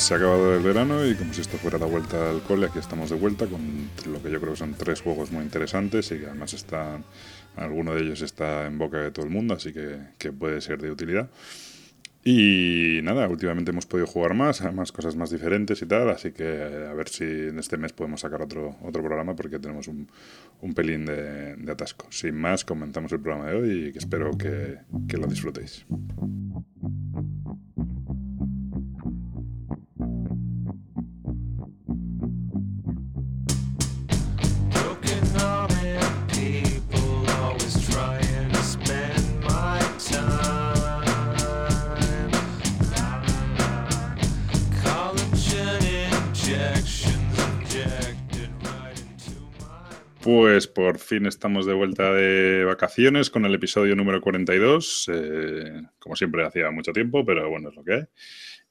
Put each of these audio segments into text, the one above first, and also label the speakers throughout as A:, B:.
A: Pues se ha acabado el verano y como si esto fuera la vuelta al cole, aquí estamos de vuelta con lo que yo creo que son tres juegos muy interesantes y que además están, alguno de ellos está en boca de todo el mundo, así que, que puede ser de utilidad. Y nada, últimamente hemos podido jugar más, más cosas más diferentes y tal, así que a ver si en este mes podemos sacar otro, otro programa porque tenemos un, un pelín de, de, atasco. Sin más, comenzamos el programa de hoy y espero que, que lo disfrutéis. Por fin estamos de vuelta de vacaciones con el episodio número 42. Eh, como siempre, hacía mucho tiempo, pero bueno, es lo que hay.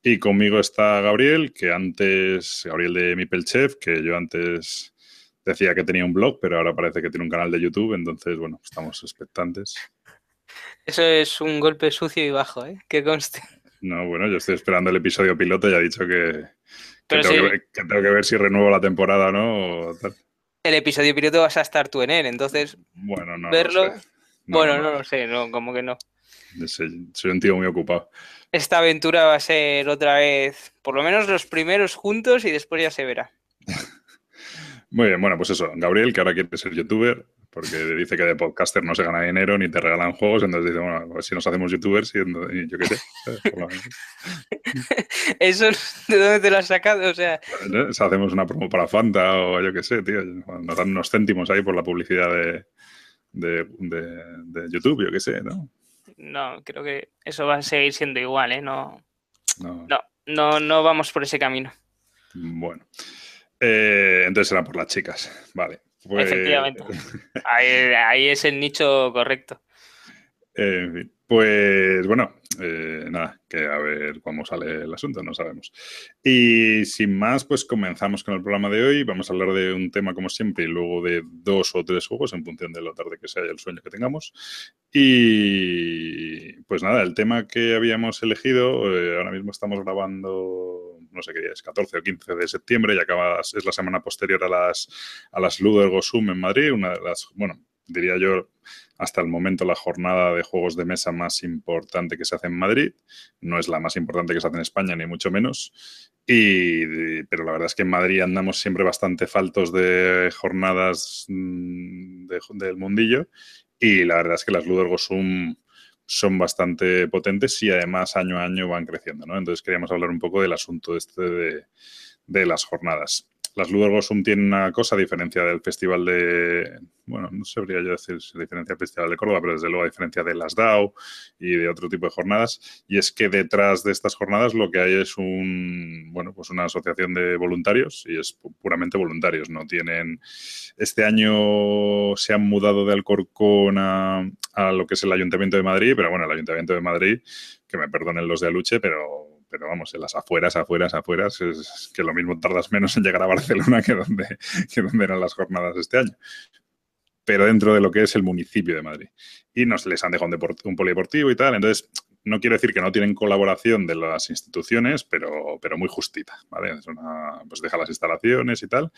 A: Y conmigo está Gabriel, que antes, Gabriel de Mipelchef, que yo antes decía que tenía un blog, pero ahora parece que tiene un canal de YouTube, entonces, bueno, estamos expectantes.
B: Eso es un golpe sucio y bajo, ¿eh? Que conste.
A: No, bueno, yo estoy esperando el episodio piloto y ha dicho que, que, tengo, sí. que, ver, que tengo, que ver, si renuevo la temporada no o tal
B: el episodio piloto vas a estar tú en él, entonces
A: bueno, no
B: verlo.
A: Lo sé. No,
B: bueno,
A: no,
B: no, lo sé, no, como que no.
A: Soy un tío muy ocupado.
B: Esta aventura va a ser otra vez, por lo menos los primeros juntos y después ya se verá.
A: muy bien, bueno, pues eso. Gabriel, que ahora quiere ser youtuber, porque dice que de podcaster no se gana dinero ni te regalan juegos, entonces dice, bueno, pues si nos hacemos youtubers, y, y yo qué sé.
B: ¿Eso de dónde te lo has sacado? O sea...
A: hacemos una promo para Fanta o yo qué sé, tío, nos dan unos céntimos ahí por la publicidad de, de, de, de YouTube, yo qué sé, ¿no?
B: No, creo que eso va a seguir siendo igual, ¿eh? No, no, no, no, no vamos por ese camino.
A: Bueno. Eh, entonces será por las chicas, vale.
B: Pues... Efectivamente. Ahí, ahí, es el nicho correcto.
A: En fin. Pues bueno, eh, nada, que a ver cómo sale el asunto, no sabemos. Y sin más, pues comenzamos con el programa de hoy. Vamos a hablar de un tema como siempre y luego de dos o tres juegos en función de lo tarde que sea y el sueño que tengamos. Y pues nada, el tema que habíamos elegido, eh, ahora mismo estamos grabando no sé qué es, 14 o 15 de septiembre y acaba, es la semana posterior a las, a las Ludo Gosum en Madrid, una de las, bueno, diría yo, hasta el momento la jornada de juegos de mesa más importante que se hace en Madrid. No es la más importante que se hace en España, ni mucho menos. Y, pero la verdad es que en Madrid andamos siempre bastante faltos de jornadas de, del mundillo. Y la verdad es que las Ludo Gosum son bastante potentes y además año a año van creciendo, ¿no? Entonces queríamos hablar un poco del asunto este de, de las jornadas. Las Ludogosum tienen una cosa, a diferencia del Festival de. Bueno, no sabría yo decir si diferencia del Festival de Córdoba, pero desde luego a diferencia de las DAO y de otro tipo de jornadas. Y es que detrás de estas jornadas lo que hay es un. Bueno, pues una asociación de voluntarios y es puramente voluntarios. No tienen. Este año se han mudado de Alcorcón a, a lo que es el Ayuntamiento de Madrid, pero bueno, el Ayuntamiento de Madrid, que me perdonen los de Aluche, pero pero vamos, en las afueras, afueras, afueras, es que lo mismo tardas menos en llegar a Barcelona que donde, que donde eran las jornadas este año. Pero dentro de lo que es el municipio de Madrid. Y nos les han dejado un, un polideportivo y tal. Entonces, no quiero decir que no tienen colaboración de las instituciones, pero, pero muy justita, ¿vale? Es una, pues deja las instalaciones y tal,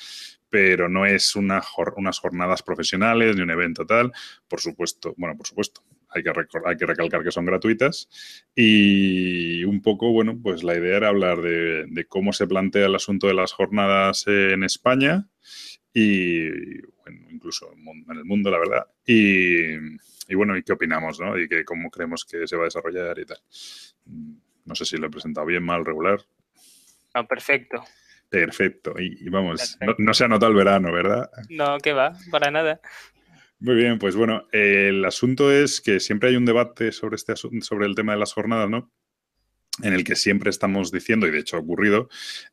A: pero no es una, unas jornadas profesionales ni un evento tal. Por supuesto, bueno, por supuesto, hay que, hay que, recalcar que son gratuitas. Y un poco, bueno, pues la idea era hablar de, de, cómo se plantea el asunto de las jornadas en España y, bueno, incluso en el mundo, la verdad. Y, y bueno, ¿y qué opinamos, no? Y que cómo creemos que se va a desarrollar y tal. No sé si lo he presentado bien, mal, regular.
B: No, perfecto.
A: Perfecto. Y, y vamos, perfecto. No, no, se ha notado el verano, ¿verdad?
B: No, que va, para nada.
A: Muy bien, pues bueno, el asunto es que siempre hay un debate sobre, este sobre el tema de las jornadas, ¿no? En el que siempre estamos diciendo, y de hecho ha ocurrido,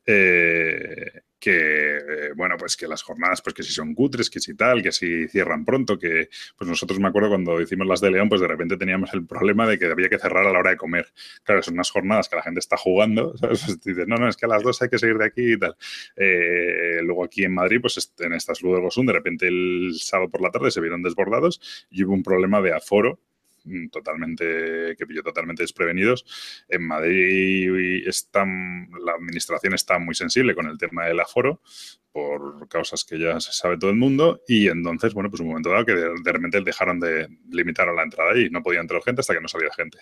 A: eh, que, eh, bueno, pues que las jornadas, pues que si son cutres, que si tal, que si cierran pronto, que pues nosotros me acuerdo cuando hicimos las de León, pues de repente teníamos el problema de que había que cerrar a la hora de comer. Claro, son unas jornadas que la gente está jugando, ¿sabes? Pues dices, no, no, es que a las dos hay que seguir de aquí y tal. Eh, luego aquí en Madrid, pues en estas Ludogosum, de repente el sábado por la tarde se vieron desbordados y hubo un problema de aforo totalmente, que pilló totalmente desprevenidos. En Madrid están, la administración está muy sensible con el tema del aforo por causas que ya se sabe todo el mundo y entonces, bueno, pues un momento dado que de, de repente dejaron de limitar la entrada y no podía entrar gente hasta que no salía gente.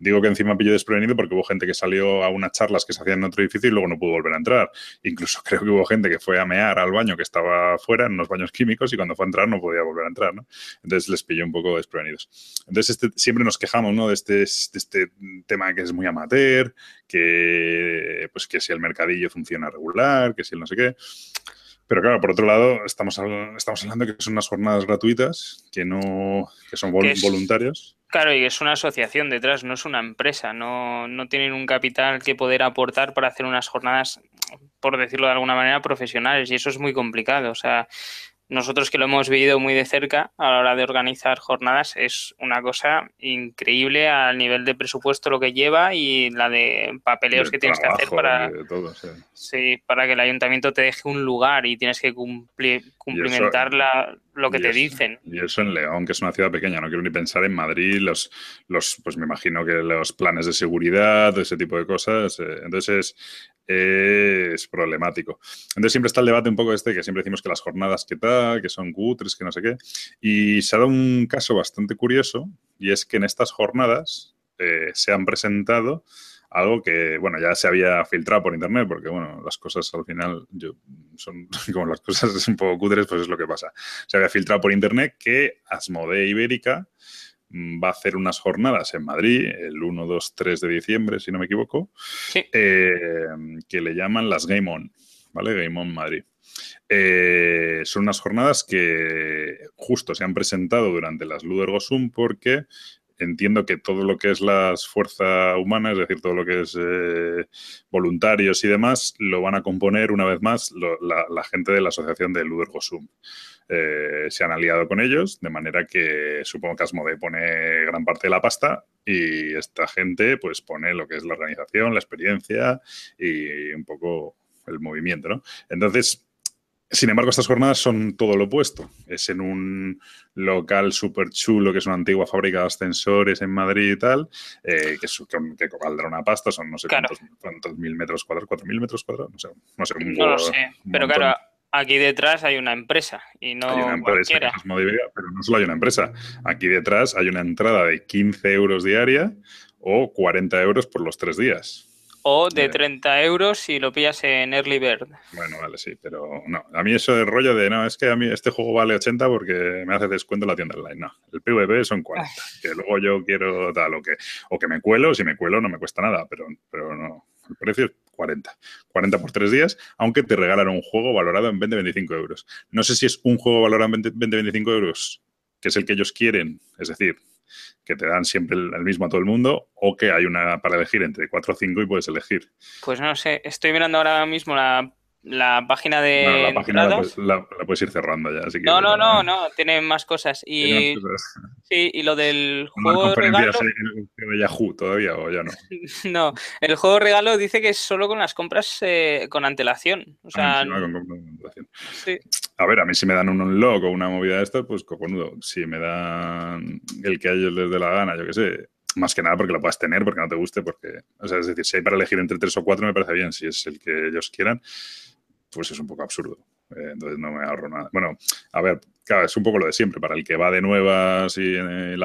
A: Digo que encima pilló desprevenido porque hubo gente que salió a unas charlas que se hacían en otro edificio y luego no pudo volver a entrar. Incluso creo que hubo gente que fue a mear al baño que estaba fuera, en unos baños químicos, y cuando fue a entrar no podía volver a entrar, ¿no? Entonces les pilló un poco desprevenidos. Entonces este, siempre nos quejamos, ¿no? De este, de este tema que es muy amateur, que, pues, que si el mercadillo funciona regular, que si el no sé qué. Pero claro, por otro lado, estamos, estamos hablando de que son unas jornadas gratuitas, que no que son voluntarios.
B: Claro, y es una asociación detrás, no es una empresa, no, no tienen un capital que poder aportar para hacer unas jornadas, por decirlo de alguna manera, profesionales, y eso es muy complicado. O sea, nosotros que lo hemos vivido muy de cerca a la hora de organizar jornadas es una cosa increíble al nivel de presupuesto lo que lleva y la de papeleos que tienes que hacer para sí. para que el ayuntamiento te deje un lugar y tienes que cumplir, cumplimentar lo que te dicen.
A: Y eso en León, que es una ciudad pequeña, no quiero ni pensar en Madrid, los, los pues me imagino que los planes de seguridad, ese tipo de cosas. Eh, entonces es problemático. Entonces siempre está el debate un poco este, que siempre decimos que las jornadas que tal, que son cutres, que no sé qué. Y se ha dado un caso bastante curioso, y es que en estas jornadas eh, se han presentado algo que, bueno, ya se había filtrado por internet, porque, bueno, las cosas al final yo, son como las cosas un poco cutres, pues es lo que pasa. Se había filtrado por internet que Asmodee Ibérica va a hacer unas jornadas en Madrid el 1, 2, 3 de diciembre, si no me equivoco, eh, que le llaman las Game On, ¿vale? Game On Madrid. Eh, son unas jornadas que justo se han presentado durante las Ludergosum porque entiendo que todo lo que es las fuerzas humanas, es decir, todo lo que es eh, voluntarios y demás, lo van a componer una vez más la, gente de la asociación de Ludergosum. Eh, se han aliado con ellos, de manera que supongo que Asmode pone gran parte de la pasta y esta gente pues pone lo que es la organización, la experiencia y un poco el movimiento, ¿no? Entonces, sin embargo, estas jornadas son todo lo opuesto. Es en un local súper chulo, que es una antigua fábrica de ascensores en Madrid y tal, eh, que, que, valdrá una pasta, son no sé cuántos, mil metros cuadrados, cuatro mil metros cuadrados, no sé.
B: No, sé, no lo sé, pero claro, aquí detrás hay una empresa y no hay una empresa
A: pero no solo hay una empresa. Aquí detrás hay una entrada de 15 euros diaria o 40 euros por los tres días.
B: O de 30 euros si lo pillas en Early Bird.
A: Bueno, vale, sí, pero no. A mí eso de rollo de, no, es que a mí este juego vale 80 porque me hace descuento la tienda online. No, el PvP son 40. Que luego yo quiero tal o que, o que me cuelo, si me cuelo no me cuesta nada, pero, pero no. El precio es 40. 40 por 3 días, aunque te regalan un juego valorado en 20-25 euros. No sé si es un juego valorado en 20-25 euros, que es el que ellos quieren, es decir, que te dan siempre el, mismo a todo el mundo o que hay una para elegir entre 4 o 5 y puedes elegir.
B: Pues no sé, estoy mirando ahora mismo la la página de.
A: la página la, puedes ir cerrando ya.
B: no, no, no, no, tiene más cosas. Y, Sí, y lo del juego regalo.
A: de Yahoo todavía o ya no?
B: no, el juego regalo dice que es solo con las compras eh, con antelación. O sea,
A: Sí. A ver, a mí si me dan un unlock o una movida de esto, pues cojonudo. Si me dan el que a ellos les dé la gana, yo qué sé. Más que nada porque lo puedas tener, porque no te guste, porque. O sea, es decir, si hay para elegir entre tres o cuatro, me parece bien. Si es el que ellos quieran pues es un poco absurdo. Eh, entonces no me ahorro nada. Bueno, a ver, claro, es un poco lo de siempre. Para el que va de nuevas y, eh,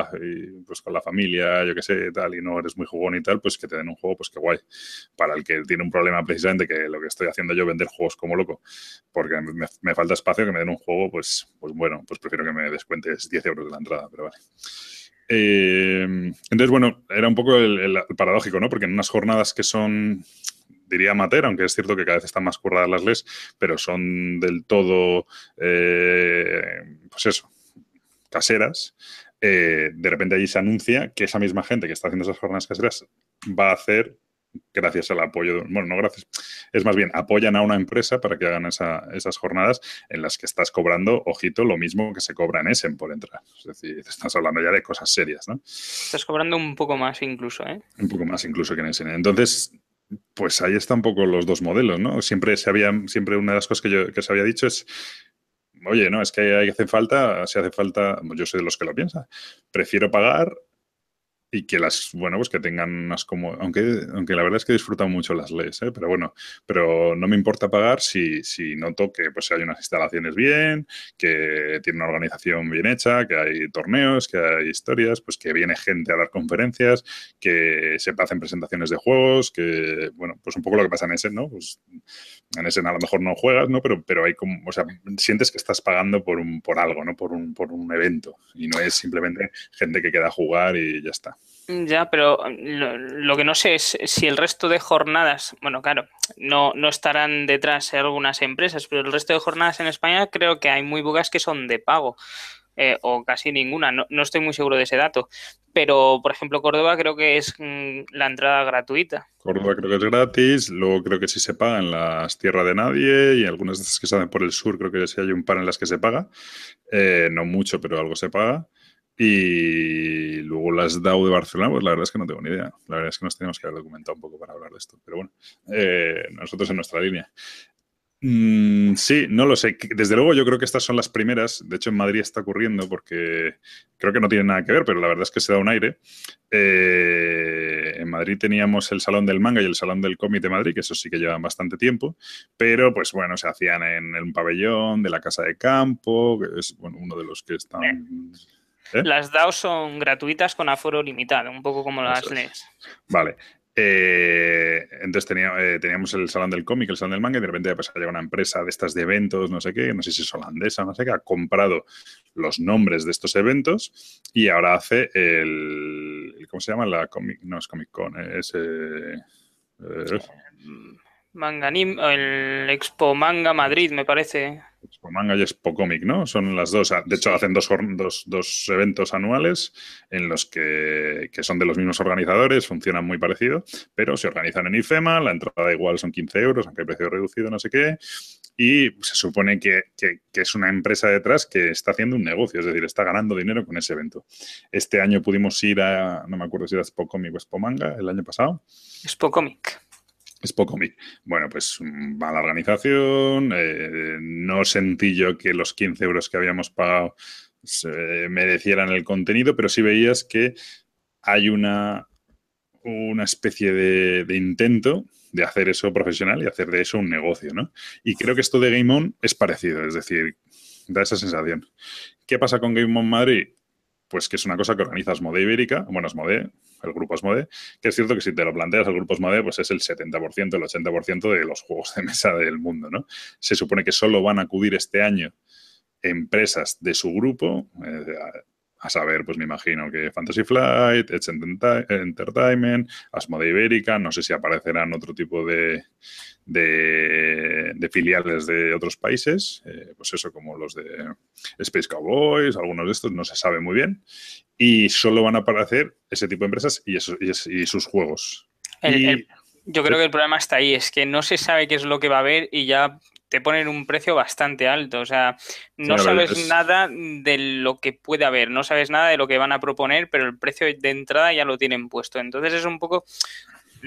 A: pues con la familia, yo qué sé, tal, y no eres muy jugón y tal, pues que te den un juego, pues qué guay. Para el que tiene un problema precisamente, que lo que estoy haciendo yo, vender juegos como loco, porque me, falta espacio, que me den un juego, pues, pues bueno, pues prefiero que me descuentes 10 euros de la entrada, pero vale. Eh, entonces, bueno, era un poco el, paradójico, ¿no? Porque en unas jornadas que son diría amateur, aunque es cierto que cada vez están más curradas las LES, pero son del todo, eh, pues eso, caseras. Eh, de repente allí se anuncia que esa misma gente que está haciendo esas jornadas caseras va a hacer gracias al apoyo, de, bueno, no gracias, es más bien, apoyan a una empresa para que hagan esas jornadas en las que estás cobrando, ojito, lo mismo que se cobra en Essen por entrar. Es decir, estás hablando ya de cosas serias, ¿no?
B: Estás cobrando un poco más incluso, ¿eh?
A: Un poco más incluso que en Essen. Entonces, pues ahí están un poco los dos modelos, ¿no? Siempre se había, siempre una de las cosas que, yo, que se había dicho es, oye, no, es que hay, hace falta, si hace falta, yo soy de los que lo piensa, prefiero pagar y que las, bueno, pues que tengan unas como, aunque, aunque la verdad es que disfrutan mucho las leyes, ¿eh? pero bueno, pero no me importa pagar si, si noto que pues hay unas instalaciones bien, que tiene una organización bien hecha, que hay torneos, que hay historias, pues que viene gente a dar conferencias, que se hacen presentaciones de juegos, que, bueno, pues un poco lo que pasa en ese, ¿no? Pues en ese a lo mejor no juegas, ¿no? Pero, pero hay como, o sea, sientes que estás pagando por, un, por algo, ¿no? Por un, por un evento y no es simplemente gente que queda a jugar y ya está.
B: Ya, pero lo, que no sé es si el resto de jornadas, bueno, claro, no, no estarán detrás algunas empresas, pero el resto de jornadas en España creo que hay muy pocas que son de pago. Eh, o casi ninguna, no, no, estoy muy seguro de ese dato. Pero, por ejemplo, Córdoba creo que es mm, la entrada gratuita.
A: Córdoba creo que es gratis, luego creo que sí se paga en las Tierra de Nadie y algunas de esas que salen por el sur creo que sí hay un par en las que se paga. Eh, no mucho, pero algo se paga. Y luego las DAO de Barcelona, pues la verdad es que no tengo ni idea. La verdad es que nos tenemos que haber documentado un poco para hablar de esto. Pero bueno, eh, nosotros en nuestra línea. Mm, sí, no lo sé. Desde luego yo creo que estas son las primeras. De hecho, en Madrid está ocurriendo porque creo que no tiene nada que ver, pero la verdad es que se da un aire. Eh, en Madrid teníamos el Salón del Manga y el Salón del Cómic de Madrid, que eso sí que llevan bastante tiempo, pero pues bueno, se hacían en un pabellón de la Casa de Campo, que es bueno, uno de los que están...
B: ¿Eh? Las DAO son gratuitas con aforo limitado, un poco como las leyes.
A: Vale. Eh, entonces eh, teníamos el salón del cómic, el salón del manga, y de repente pues, ha llegado una empresa de estas de eventos, no sé qué, no sé si es holandesa, no sé qué, ha comprado los nombres de estos eventos y ahora hace el. ¿Cómo se llama? La comic, no es Comic Con, es. Eh,
B: Manganim, el Expo Manga Madrid, me parece.
A: Expo Manga y Expo Comic, ¿no? Son las dos. De hecho, hacen dos, dos, dos eventos anuales en los que, que, son de los mismos organizadores, funcionan muy parecido, pero se organizan en IFEMA, la entrada igual son 15 euros, aunque hay precio reducido, no sé qué. Y se supone que, que, es una empresa detrás que está haciendo un negocio, es decir, está ganando dinero con ese evento. Este año pudimos ir a, no me acuerdo si era Expo Comic o Expo Manga, el año pasado.
B: Expo Comic.
A: Es poco Bueno, pues mala organización, eh, no sentí yo que los 15 euros que habíamos pagado merecieran el contenido, pero sí veías que hay una, una especie de, intento de hacer eso profesional y hacer de eso un negocio, ¿no? Y creo que esto de Game On es parecido, es decir, da esa sensación. ¿Qué pasa con Game On Madrid? Pues que es una cosa que organiza Asmode Ibérica, bueno, Asmode, el grupo Asmode, que es cierto que si te lo planteas, el grupo Asmode pues es el 70%, el 80% de los juegos de mesa del mundo, ¿no? Se supone que solo van a acudir este año empresas de su grupo, eh, a saber, pues me imagino que Fantasy Flight, Edge Entertainment, Asmode Ibérica, no sé si aparecerán otro tipo de, de, filiales de otros países, eh, pues eso como los de Space Cowboys, algunos de estos, no se sabe muy bien, y solo van a aparecer ese tipo de empresas y, y, sus juegos.
B: yo creo que el problema está ahí, es que no se sabe qué es lo que va a haber y ya te ponen un precio bastante alto. O sea, no sabes nada de lo que puede haber, no sabes nada de lo que van a proponer, pero el precio de entrada ya lo tienen puesto. Entonces es un poco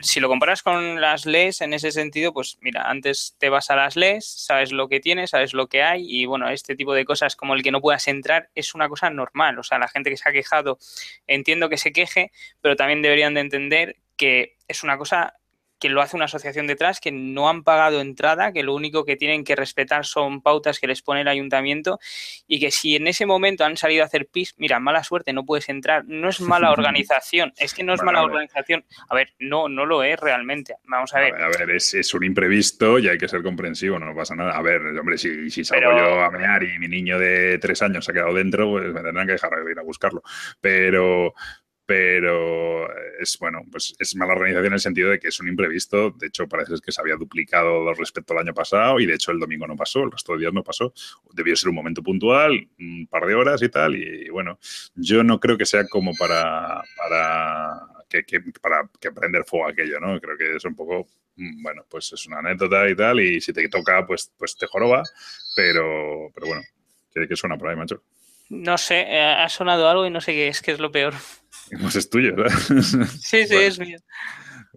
B: si lo comparas con las LES en ese sentido, pues mira, antes te vas a las LES, sabes lo que tienes, sabes lo que hay y bueno, este tipo de cosas como el que no puedas entrar es una cosa normal. O sea, la gente que se ha quejado, entiendo que se queje, pero también deberían de entender que es una cosa que lo hace una asociación detrás, que no han pagado entrada, que lo único que tienen que respetar son pautas que les pone el ayuntamiento y que si en ese momento han salido a hacer pis, mira, mala suerte, no puedes entrar. No es mala organización, es que no es mala organización. A ver, no, no lo es realmente. Vamos a ver.
A: A ver, es, un imprevisto y hay que ser comprensivo, no pasa nada. A ver, hombre, si, si salgo yo a mear y mi niño de tres años se ha quedado dentro, pues me tendrán que dejar de ir a buscarlo. Pero, pero es bueno, pues es mala organización en el sentido de que es un imprevisto. De hecho, parece que se había duplicado respecto al año pasado y de hecho el domingo no pasó, el resto de días no pasó. Debió ser un momento puntual, un par de horas y tal. Y bueno, yo no creo que sea como para, para que, para que prender fuego aquello, ¿no? Creo que es un poco, mm, bueno, pues es una anécdota y tal, y si te toca, pues, pues te joroba, pero, pero bueno, que, suena por ahí, macho.
B: No sé, eh, ha sonado algo y no sé qué es, qué es lo peor.
A: Pues es tuyo,
B: Sí, sí, es mío.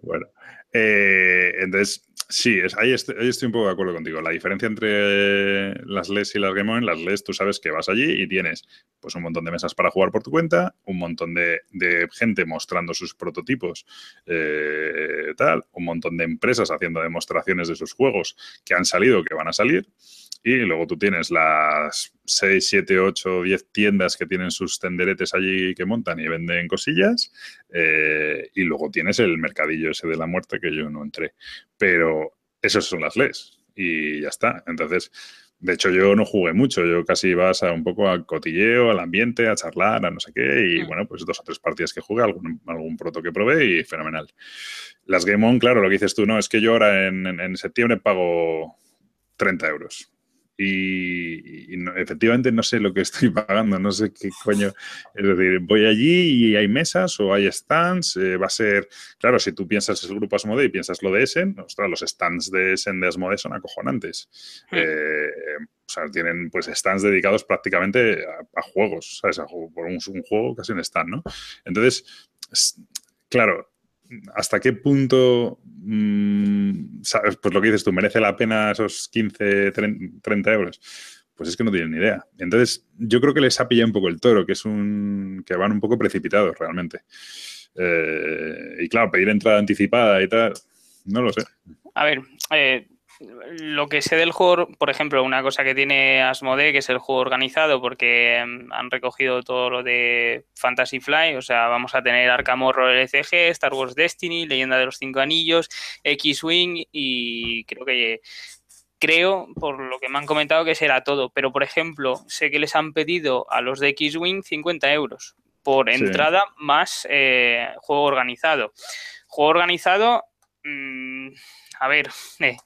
A: Bueno. Eh, entonces, sí, es, ahí, estoy, un poco de acuerdo contigo. La diferencia entre las LES y las Game On, las LES tú sabes que vas allí y tienes pues un montón de mesas para jugar por tu cuenta, un montón de, gente mostrando sus prototipos, eh, tal, un montón de empresas haciendo demostraciones de sus juegos que han salido, que van a salir. Y luego tú tienes las 6, 7, 8, 10 tiendas que tienen sus tenderetes allí que montan y venden cosillas. Eh, y luego tienes el mercadillo ese de la muerte que yo no entré. Pero esas son las leyes y ya está. Entonces, de hecho, yo no jugué mucho. Yo casi iba a un poco al cotilleo, al ambiente, a charlar, a no sé qué. Y mm. bueno, pues dos o tres partidas que jugué, algún, algún proto que probé y fenomenal. Las Game On, claro, lo que dices tú, no, es que yo ahora en, en septiembre pago 30 euros y, efectivamente no sé lo que estoy pagando, no sé qué coño. Es decir, voy allí y hay mesas o hay stands, eh, va a ser, claro, si tú piensas el grupo Asmode y piensas lo de Essen, ostras, los stands de Essen de Asmode son acojonantes. Hmm. Eh, o sea, tienen pues stands dedicados prácticamente a, juegos, ¿sabes? A, por un, un, juego casi un stand, ¿no? Entonces, claro, ¿hasta qué punto, mm, sabes, pues lo que dices tú, merece la pena esos 15, 30 euros? Pues es que no tienen ni idea. Entonces, yo creo que les ha pillado un poco el toro, que es un. que van un poco precipitados realmente. Eh, y claro, pedir entrada anticipada y tal, no lo sé.
B: A ver, eh, lo que sé del juego, por ejemplo, una cosa que tiene Asmode, que es el juego organizado, porque em, han recogido todo lo de Fantasy Fly, o sea, vamos a tener Arkham Horror LCG, Star Wars Destiny, Leyenda de los Cinco Anillos, X-Wing y creo que creo, por lo que me han comentado, que será todo. Pero, por ejemplo, sé que les han pedido a los de X-Wing 50 euros por entrada más eh, juego organizado. Juego organizado, mm, a ver, eh,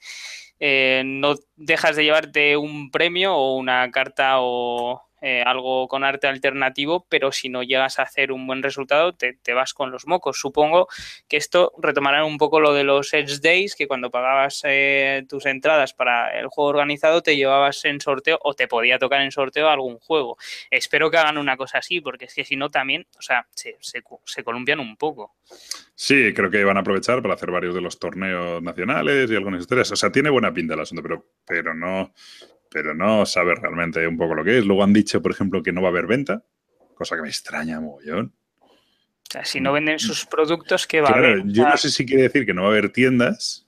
B: eh, no dejas de llevarte un premio o una carta o eh, algo con arte alternativo, pero si no llegas a hacer un buen resultado, te, vas con los mocos. Supongo que esto retomará un poco lo de los Edge Days, que cuando pagabas eh, tus entradas para el juego organizado, te llevabas en sorteo o te podía tocar en sorteo algún juego. Espero que hagan una cosa así, porque es que si no también, o sea, se, se columpian un poco.
A: Sí, creo que van a aprovechar para hacer varios de los torneos nacionales y algunas historias. O sea, tiene buena pinta el asunto, pero, pero no, pero no sabe realmente un poco lo que es. Luego han dicho, por ejemplo, que no va a haber venta, cosa que me extraña mogollón.
B: O sea, si no venden sus productos, ¿qué va a haber?
A: Yo no sé si quiere decir que no va a haber tiendas,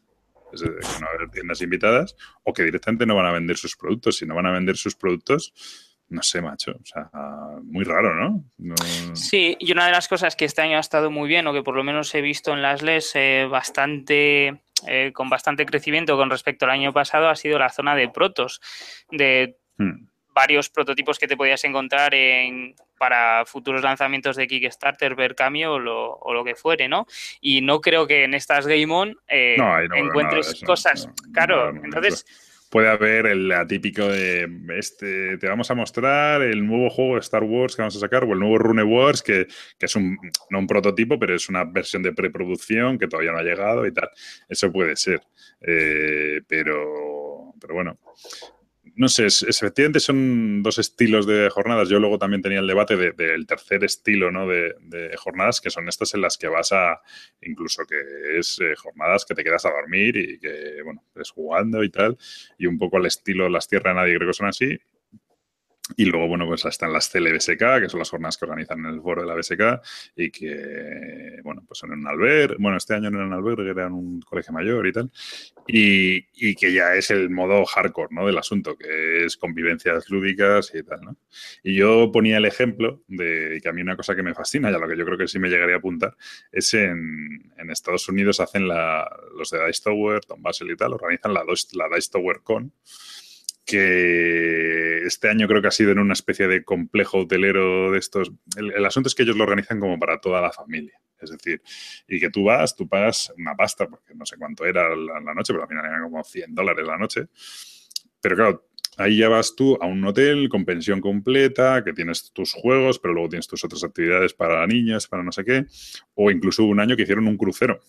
A: que no va a haber tiendas invitadas, o que directamente no van a vender sus productos. Si no van a vender sus productos, no sé, macho. O sea, muy raro, ¿no?
B: Sí, y una de las cosas que este año ha estado muy bien, o que por lo menos he visto en las LES eh, bastante eh, con bastante crecimiento con respecto al año pasado ha sido la zona de protos, de hmm. varios prototipos que te podías encontrar en, para futuros lanzamientos de Kickstarter, ver cambio o lo, que fuere, ¿no? Y no creo que en estas Game On eh, encuentres cosas. claro, entonces
A: puede haber el atípico de este, te vamos a mostrar el nuevo juego de Star Wars que vamos a sacar, o el nuevo Rune Wars, que, es un, no un prototipo, pero es una versión de preproducción que todavía no ha llegado y tal. Eso puede ser. Eh, pero, pero bueno, no sé, efectivamente son dos estilos de jornadas. Yo luego también tenía el debate del tercer estilo ¿no? de, jornadas, que son estas en las que vas a, incluso que es eh, jornadas que te quedas a dormir y que, bueno, es jugando y tal, y un poco el estilo Las Tierras de Nadie creo que son así, y luego, bueno, pues están las CLBSK, que son las jornadas que organizan en el foro de la BSK y que, bueno, pues son en un albergue. Bueno, este año no en un albergue, era en un colegio mayor y tal. Y, y, que ya es el modo hardcore, ¿no? Del asunto, que es convivencias lúdicas y tal, ¿no? Y yo ponía el ejemplo de que a mí una cosa que me fascina, ya lo que yo creo que sí me llegaría a apuntar, es en, en Estados Unidos hacen la, los de Dice Tower, Tom Basel y tal, organizan la, la Dice Tower Con que este año creo que ha sido en una especie de complejo hotelero de estos. El, asunto es que ellos lo organizan como para toda la familia. Es decir, y que tú vas, tú pagas una pasta, porque no sé cuánto era la, noche, pero al final era como 100 dólares la noche. Pero claro, ahí ya vas tú a un hotel con pensión completa, que tienes tus juegos, pero luego tienes tus otras actividades para niñas, para no sé qué. O incluso un año que hicieron un crucero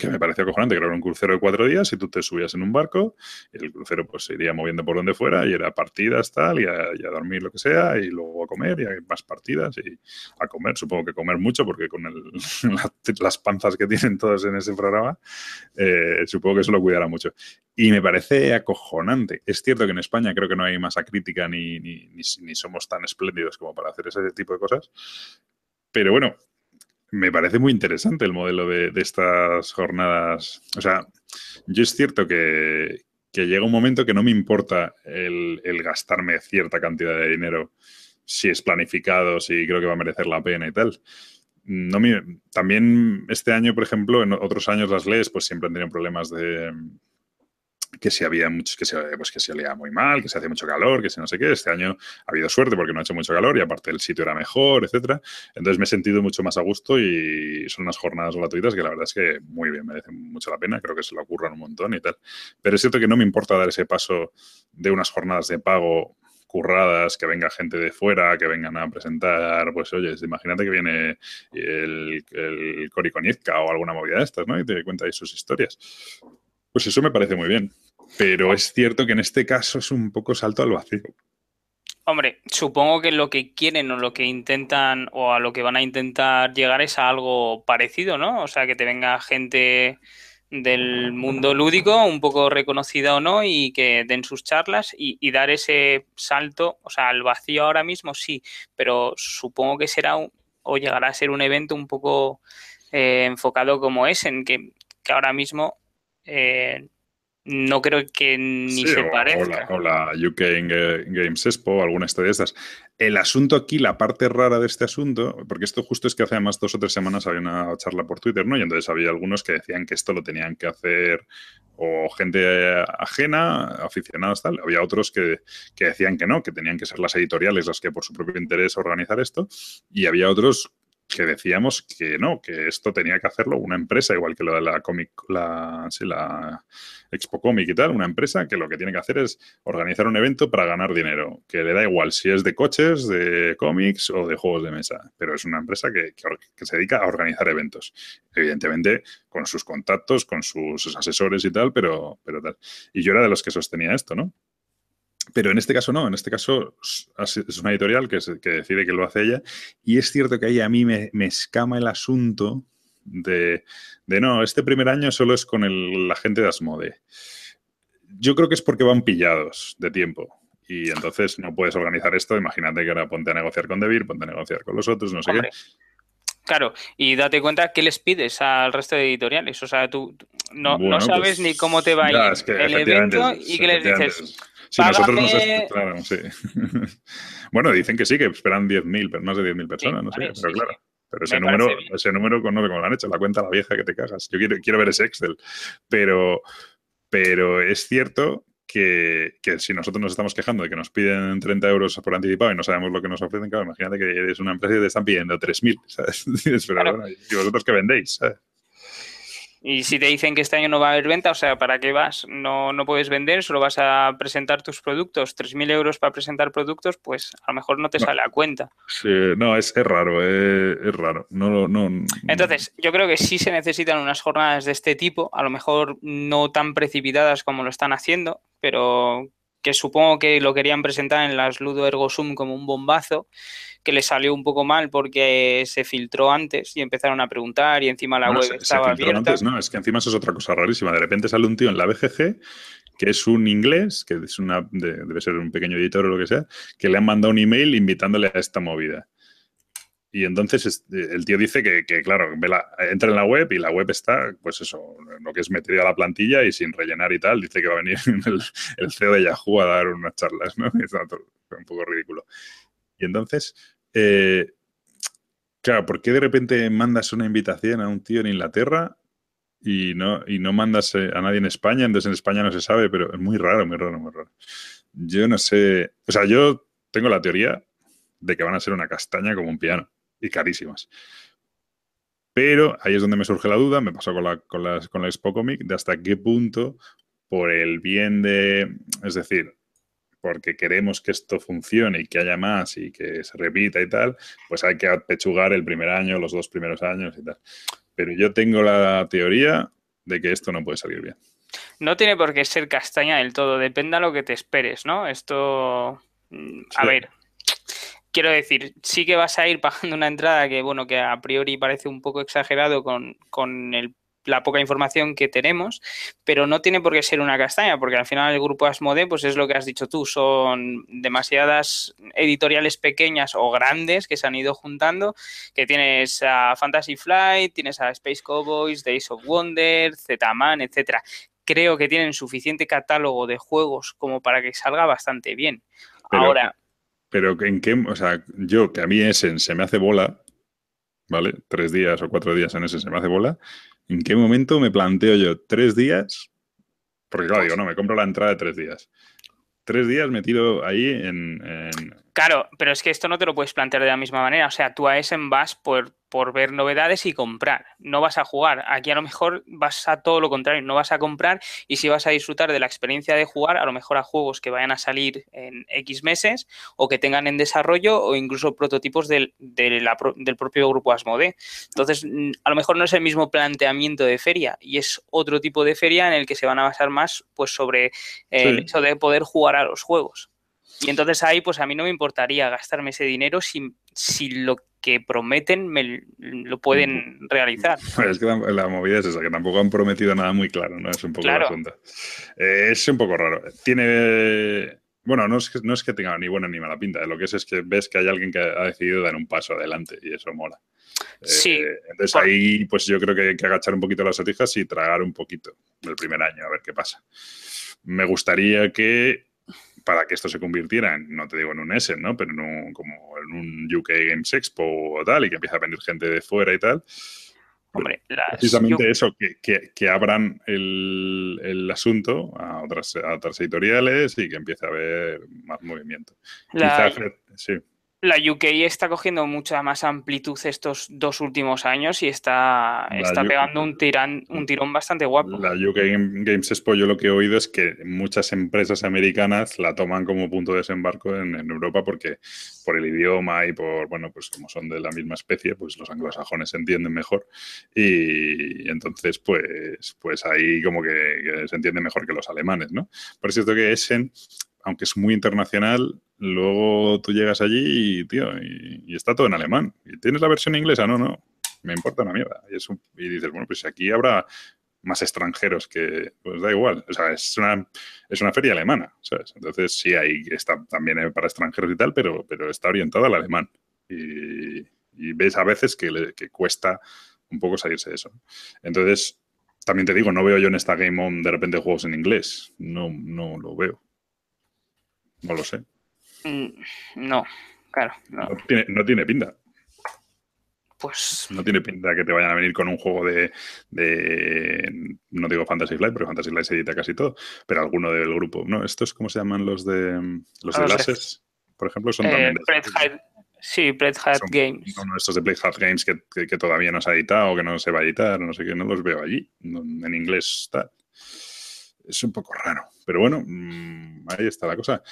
A: que me pareció acojonante, que era un crucero de cuatro días y tú te subías en un barco y el crucero pues se iría moviendo por donde fuera y era partidas tal y a, dormir lo que sea y luego a comer y hay más partidas y a comer, supongo que comer mucho porque con las panzas que tienen todos en ese programa, eh, supongo que eso lo cuidará mucho. Y me parece acojonante. Es cierto que en España creo que no hay masa crítica ni, ni, ni somos tan espléndidos como para hacer ese tipo de cosas, pero bueno, me parece muy interesante el modelo de, estas jornadas. O sea, yo es cierto que, llega un momento que no me importa el, gastarme cierta cantidad de dinero si es planificado, si creo que va a merecer la pena y tal. No también este año, por ejemplo, en otros años las leyes pues siempre han tenido problemas de, que si había muchos, que se, pues que se olía muy mal, que se hacía mucho calor, que si no sé qué. Este año ha habido suerte porque no ha hecho mucho calor y aparte el sitio era mejor, etcétera. Entonces me he sentido mucho más a gusto y son unas jornadas gratuitas que la verdad es que muy bien, merecen mucho la pena. Creo que se lo ocurran un montón y tal. Pero es cierto que no me importa dar ese paso de unas jornadas de pago curradas, que venga gente de fuera, que vengan a presentar, pues oye, imagínate que viene el, el Cori o alguna movida de estas, ¿no? Y te cuenta ahí sus historias. Pues eso me parece muy bien. Pero es cierto que en este caso es un poco salto al vacío.
B: Hombre, supongo que lo que quieren o lo que intentan o a lo que van a intentar llegar es a algo parecido, ¿no? O sea, que te venga gente del mundo lúdico, un poco reconocida o no, y que den sus charlas y, dar ese salto, o sea, al vacío ahora mismo sí, pero supongo que será o llegará a ser un evento un poco eh, enfocado como es, en que, que ahora mismo eh, no creo que ni se parezca.
A: O la, UK Games Expo, alguna historia de estas. El asunto aquí, la parte rara de este asunto, porque esto justo es que hace más dos o tres semanas había una charla por Twitter, ¿no? Y entonces había algunos que decían que esto lo tenían que hacer o gente ajena, aficionados, tal. Había otros que, que decían que no, que tenían que ser las editoriales las que por su propio interés organizar esto. Y había otros que decíamos que no, que esto tenía que hacerlo una empresa, igual que lo de la Comic, la, sí, la Expo Comic y tal, una empresa que lo que tiene que hacer es organizar un evento para ganar dinero, que le da igual si es de coches, de cómics o de juegos de mesa, pero es una empresa que, que, se dedica a organizar eventos, evidentemente con sus contactos, con sus asesores y tal, pero, pero tal. Y yo era de los que sostenía esto, ¿no? Pero en este caso no, en este caso es una editorial que, decide que lo hace ella y es cierto que ahí a mí me, escama el asunto de, no, este primer año solo es con la gente de Asmode. Yo creo que es porque van pillados de tiempo y entonces no puedes organizar esto. Imagínate que ahora ponte a negociar con Debir, ponte a negociar con los otros, no sé qué.
B: Claro, y date cuenta qué les pides al resto de editoriales. O sea, tú no, sabes pues ni cómo te va a ir el evento y qué les dices
A: si nosotros nos claro, sí. bueno, dicen que sí, que esperan 10.000, pero más de 10.000 personas, no sé, pero claro. Pero ese número, ese número, no sé cómo lo han hecho, la cuenta la vieja que te cagas. Yo quiero, quiero ver ese Excel. Pero, pero es cierto que, que, si nosotros nos estamos quejando de que nos piden 30 euros por anticipado y no sabemos lo que nos ofrecen, claro, imagínate que eres una empresa y te están pidiendo 3.000, ¿sabes? Pero bueno, ¿y vosotros qué vendéis? ¿sabes?
B: Y si te dicen que este año no va a haber venta, o sea, ¿para qué vas? No, no puedes vender, solo vas a presentar tus productos. 3.000 euros para presentar productos, pues a lo mejor no te sale a cuenta.
A: Sí, no, es, raro, eh, es, raro. No, no,
B: Entonces, yo creo que sí se necesitan unas jornadas de este tipo, a lo mejor no tan precipitadas como lo están haciendo, pero que supongo que lo querían presentar en las Ludo Ergo Sum como un bombazo, que le salió un poco mal porque se filtró antes y empezaron a preguntar y encima la web estaba se Antes,
A: no, es que encima eso es otra cosa rarísima. De repente sale un tío en la BGG que es un inglés, que es una, debe ser un pequeño editor o lo que sea, que le han mandado un email invitándole a esta movida. Y entonces el tío dice que, claro, entra en la web y la web está, pues eso, lo que es metido a la plantilla y sin rellenar y tal. Dice que va a venir el, CEO de Yahoo a dar unas charlas, ¿no? Es un poco ridículo. Y entonces, eh, claro, ¿por qué de repente mandas una invitación a un tío en Inglaterra y no, y no mandas eh, a nadie en España? Entonces en España no se sabe, pero es muy raro, muy raro, muy raro. Yo no sé, o sea, yo tengo la teoría de que van a ser una castaña como un piano y carísimas. Pero ahí es donde me surge la duda, me pasó con la, con, las, con la Expo Comic, de hasta qué punto, por el bien de, es decir, porque queremos que esto funcione y que haya más y que se repita y tal, pues hay que apechugar el primer año, los dos primeros años y tal. Pero yo tengo la teoría de que esto no puede salir bien.
B: No tiene por qué ser castaña del todo, depende a lo que te esperes, ¿no? Esto, mm, a ver, quiero decir, sí que vas a ir pagando una entrada que, bueno, que a priori parece un poco exagerado con, con el la poca información que tenemos, pero no tiene por qué ser una castaña, porque al final el grupo Asmode, pues es lo que has dicho tú, son demasiadas editoriales pequeñas o grandes que se han ido juntando, que tienes a Fantasy Flight, tienes a Space Cowboys, Days of Wonder, Z-Man, etcétera. Creo que tienen suficiente catálogo de juegos como para que salga bastante bien. Ahora.
A: Pero en qué, o sea, yo que a mí Essen se me hace bola, ¿vale? Tres días o cuatro días en ese se me hace bola. ¿En qué momento me planteo yo tres días? Porque claro, digo, no, me compro la entrada de tres días. Tres días metido ahí en,
B: Claro, pero es que esto no te lo puedes plantear de la misma manera. O sea, tú a Essen vas por, por ver novedades y comprar. No vas a jugar. Aquí a lo mejor vas a todo lo contrario. No vas a comprar y si vas a disfrutar de la experiencia de jugar, a lo mejor a juegos que vayan a salir en X meses o que tengan en desarrollo o incluso prototipos del, del propio grupo Asmode. Entonces, a lo mejor no es el mismo planteamiento de feria y es otro tipo de feria en el que se van a basar más pues sobre el hecho de poder jugar a los juegos. Y entonces ahí, pues a mí no me importaría gastarme ese dinero si, si lo que prometen me lo pueden realizar.
A: Es que la, movida es esa, que tampoco han prometido nada muy claro, ¿no? Es un poco la asunto. Eh, es un poco raro. Tiene. Bueno, no es, que, no es que tenga ni buena ni mala pinta. Lo que es es que ves que hay alguien que ha decidido dar un paso adelante y eso mola.
B: Sí.
A: Eh, entonces ahí, pues yo creo que hay que agachar un poquito las otijas y tragar un poquito el primer año, a ver qué pasa. Me gustaría que para que esto se convirtiera en, no te digo en un Essen, ¿no? Pero en un, como en un UK Games Expo o tal, y que empiece a venir gente de fuera y tal.
B: Hombre,
A: precisamente eso, que, que, abran el, el, asunto a otras, a otras editoriales y que empiece a haber más movimiento.
B: Quizás, sí la UK está cogiendo mucha más amplitud estos dos últimos años y está, está pegando un, tirán, un tirón bastante guapo.
A: La UK Games Expo, yo lo que he oído es que muchas empresas americanas la toman como punto de desembarco en, Europa porque por el idioma y por, bueno, pues como son de la misma especie, pues los anglosajones se entienden mejor y, entonces, pues, pues ahí como que, se entiende mejor que los alemanes, ¿no? Por cierto que Essen, aunque es muy internacional, Luego tú llegas allí y, tío, y, está todo en alemán. ¿Y tienes la versión inglesa? No, no. Me importa una mierda. Y, y dices, bueno, pues aquí habrá más extranjeros que, pues da igual. O sea, es una, es una feria alemana, ¿sabes? Entonces sí, ahí está también para extranjeros y tal, pero, pero está orientada al alemán. Y, ves a veces que, que cuesta un poco salirse de eso. Entonces, también te digo, no veo yo en esta Game On de repente juegos en inglés. No, no lo veo. No lo sé.
B: Mm, no, claro.
A: No. tiene, no tiene pinta.
B: Pues.
A: No tiene pinta que te vayan a venir con un juego de, no digo Fantasy Flight, porque Fantasy Flight se edita casi todo, pero alguno del grupo. ¿No? ¿Estos cómo se llaman los de los de Lases? Por ejemplo, son también.
B: Eh, sí, Played Hat Games.
A: Uno de estos de Played Hat Games que, todavía no se ha editado o que no se va a editar, no sé qué, no los veo allí. en inglés está. Es un poco raro. Pero bueno, mm, ahí está la cosa.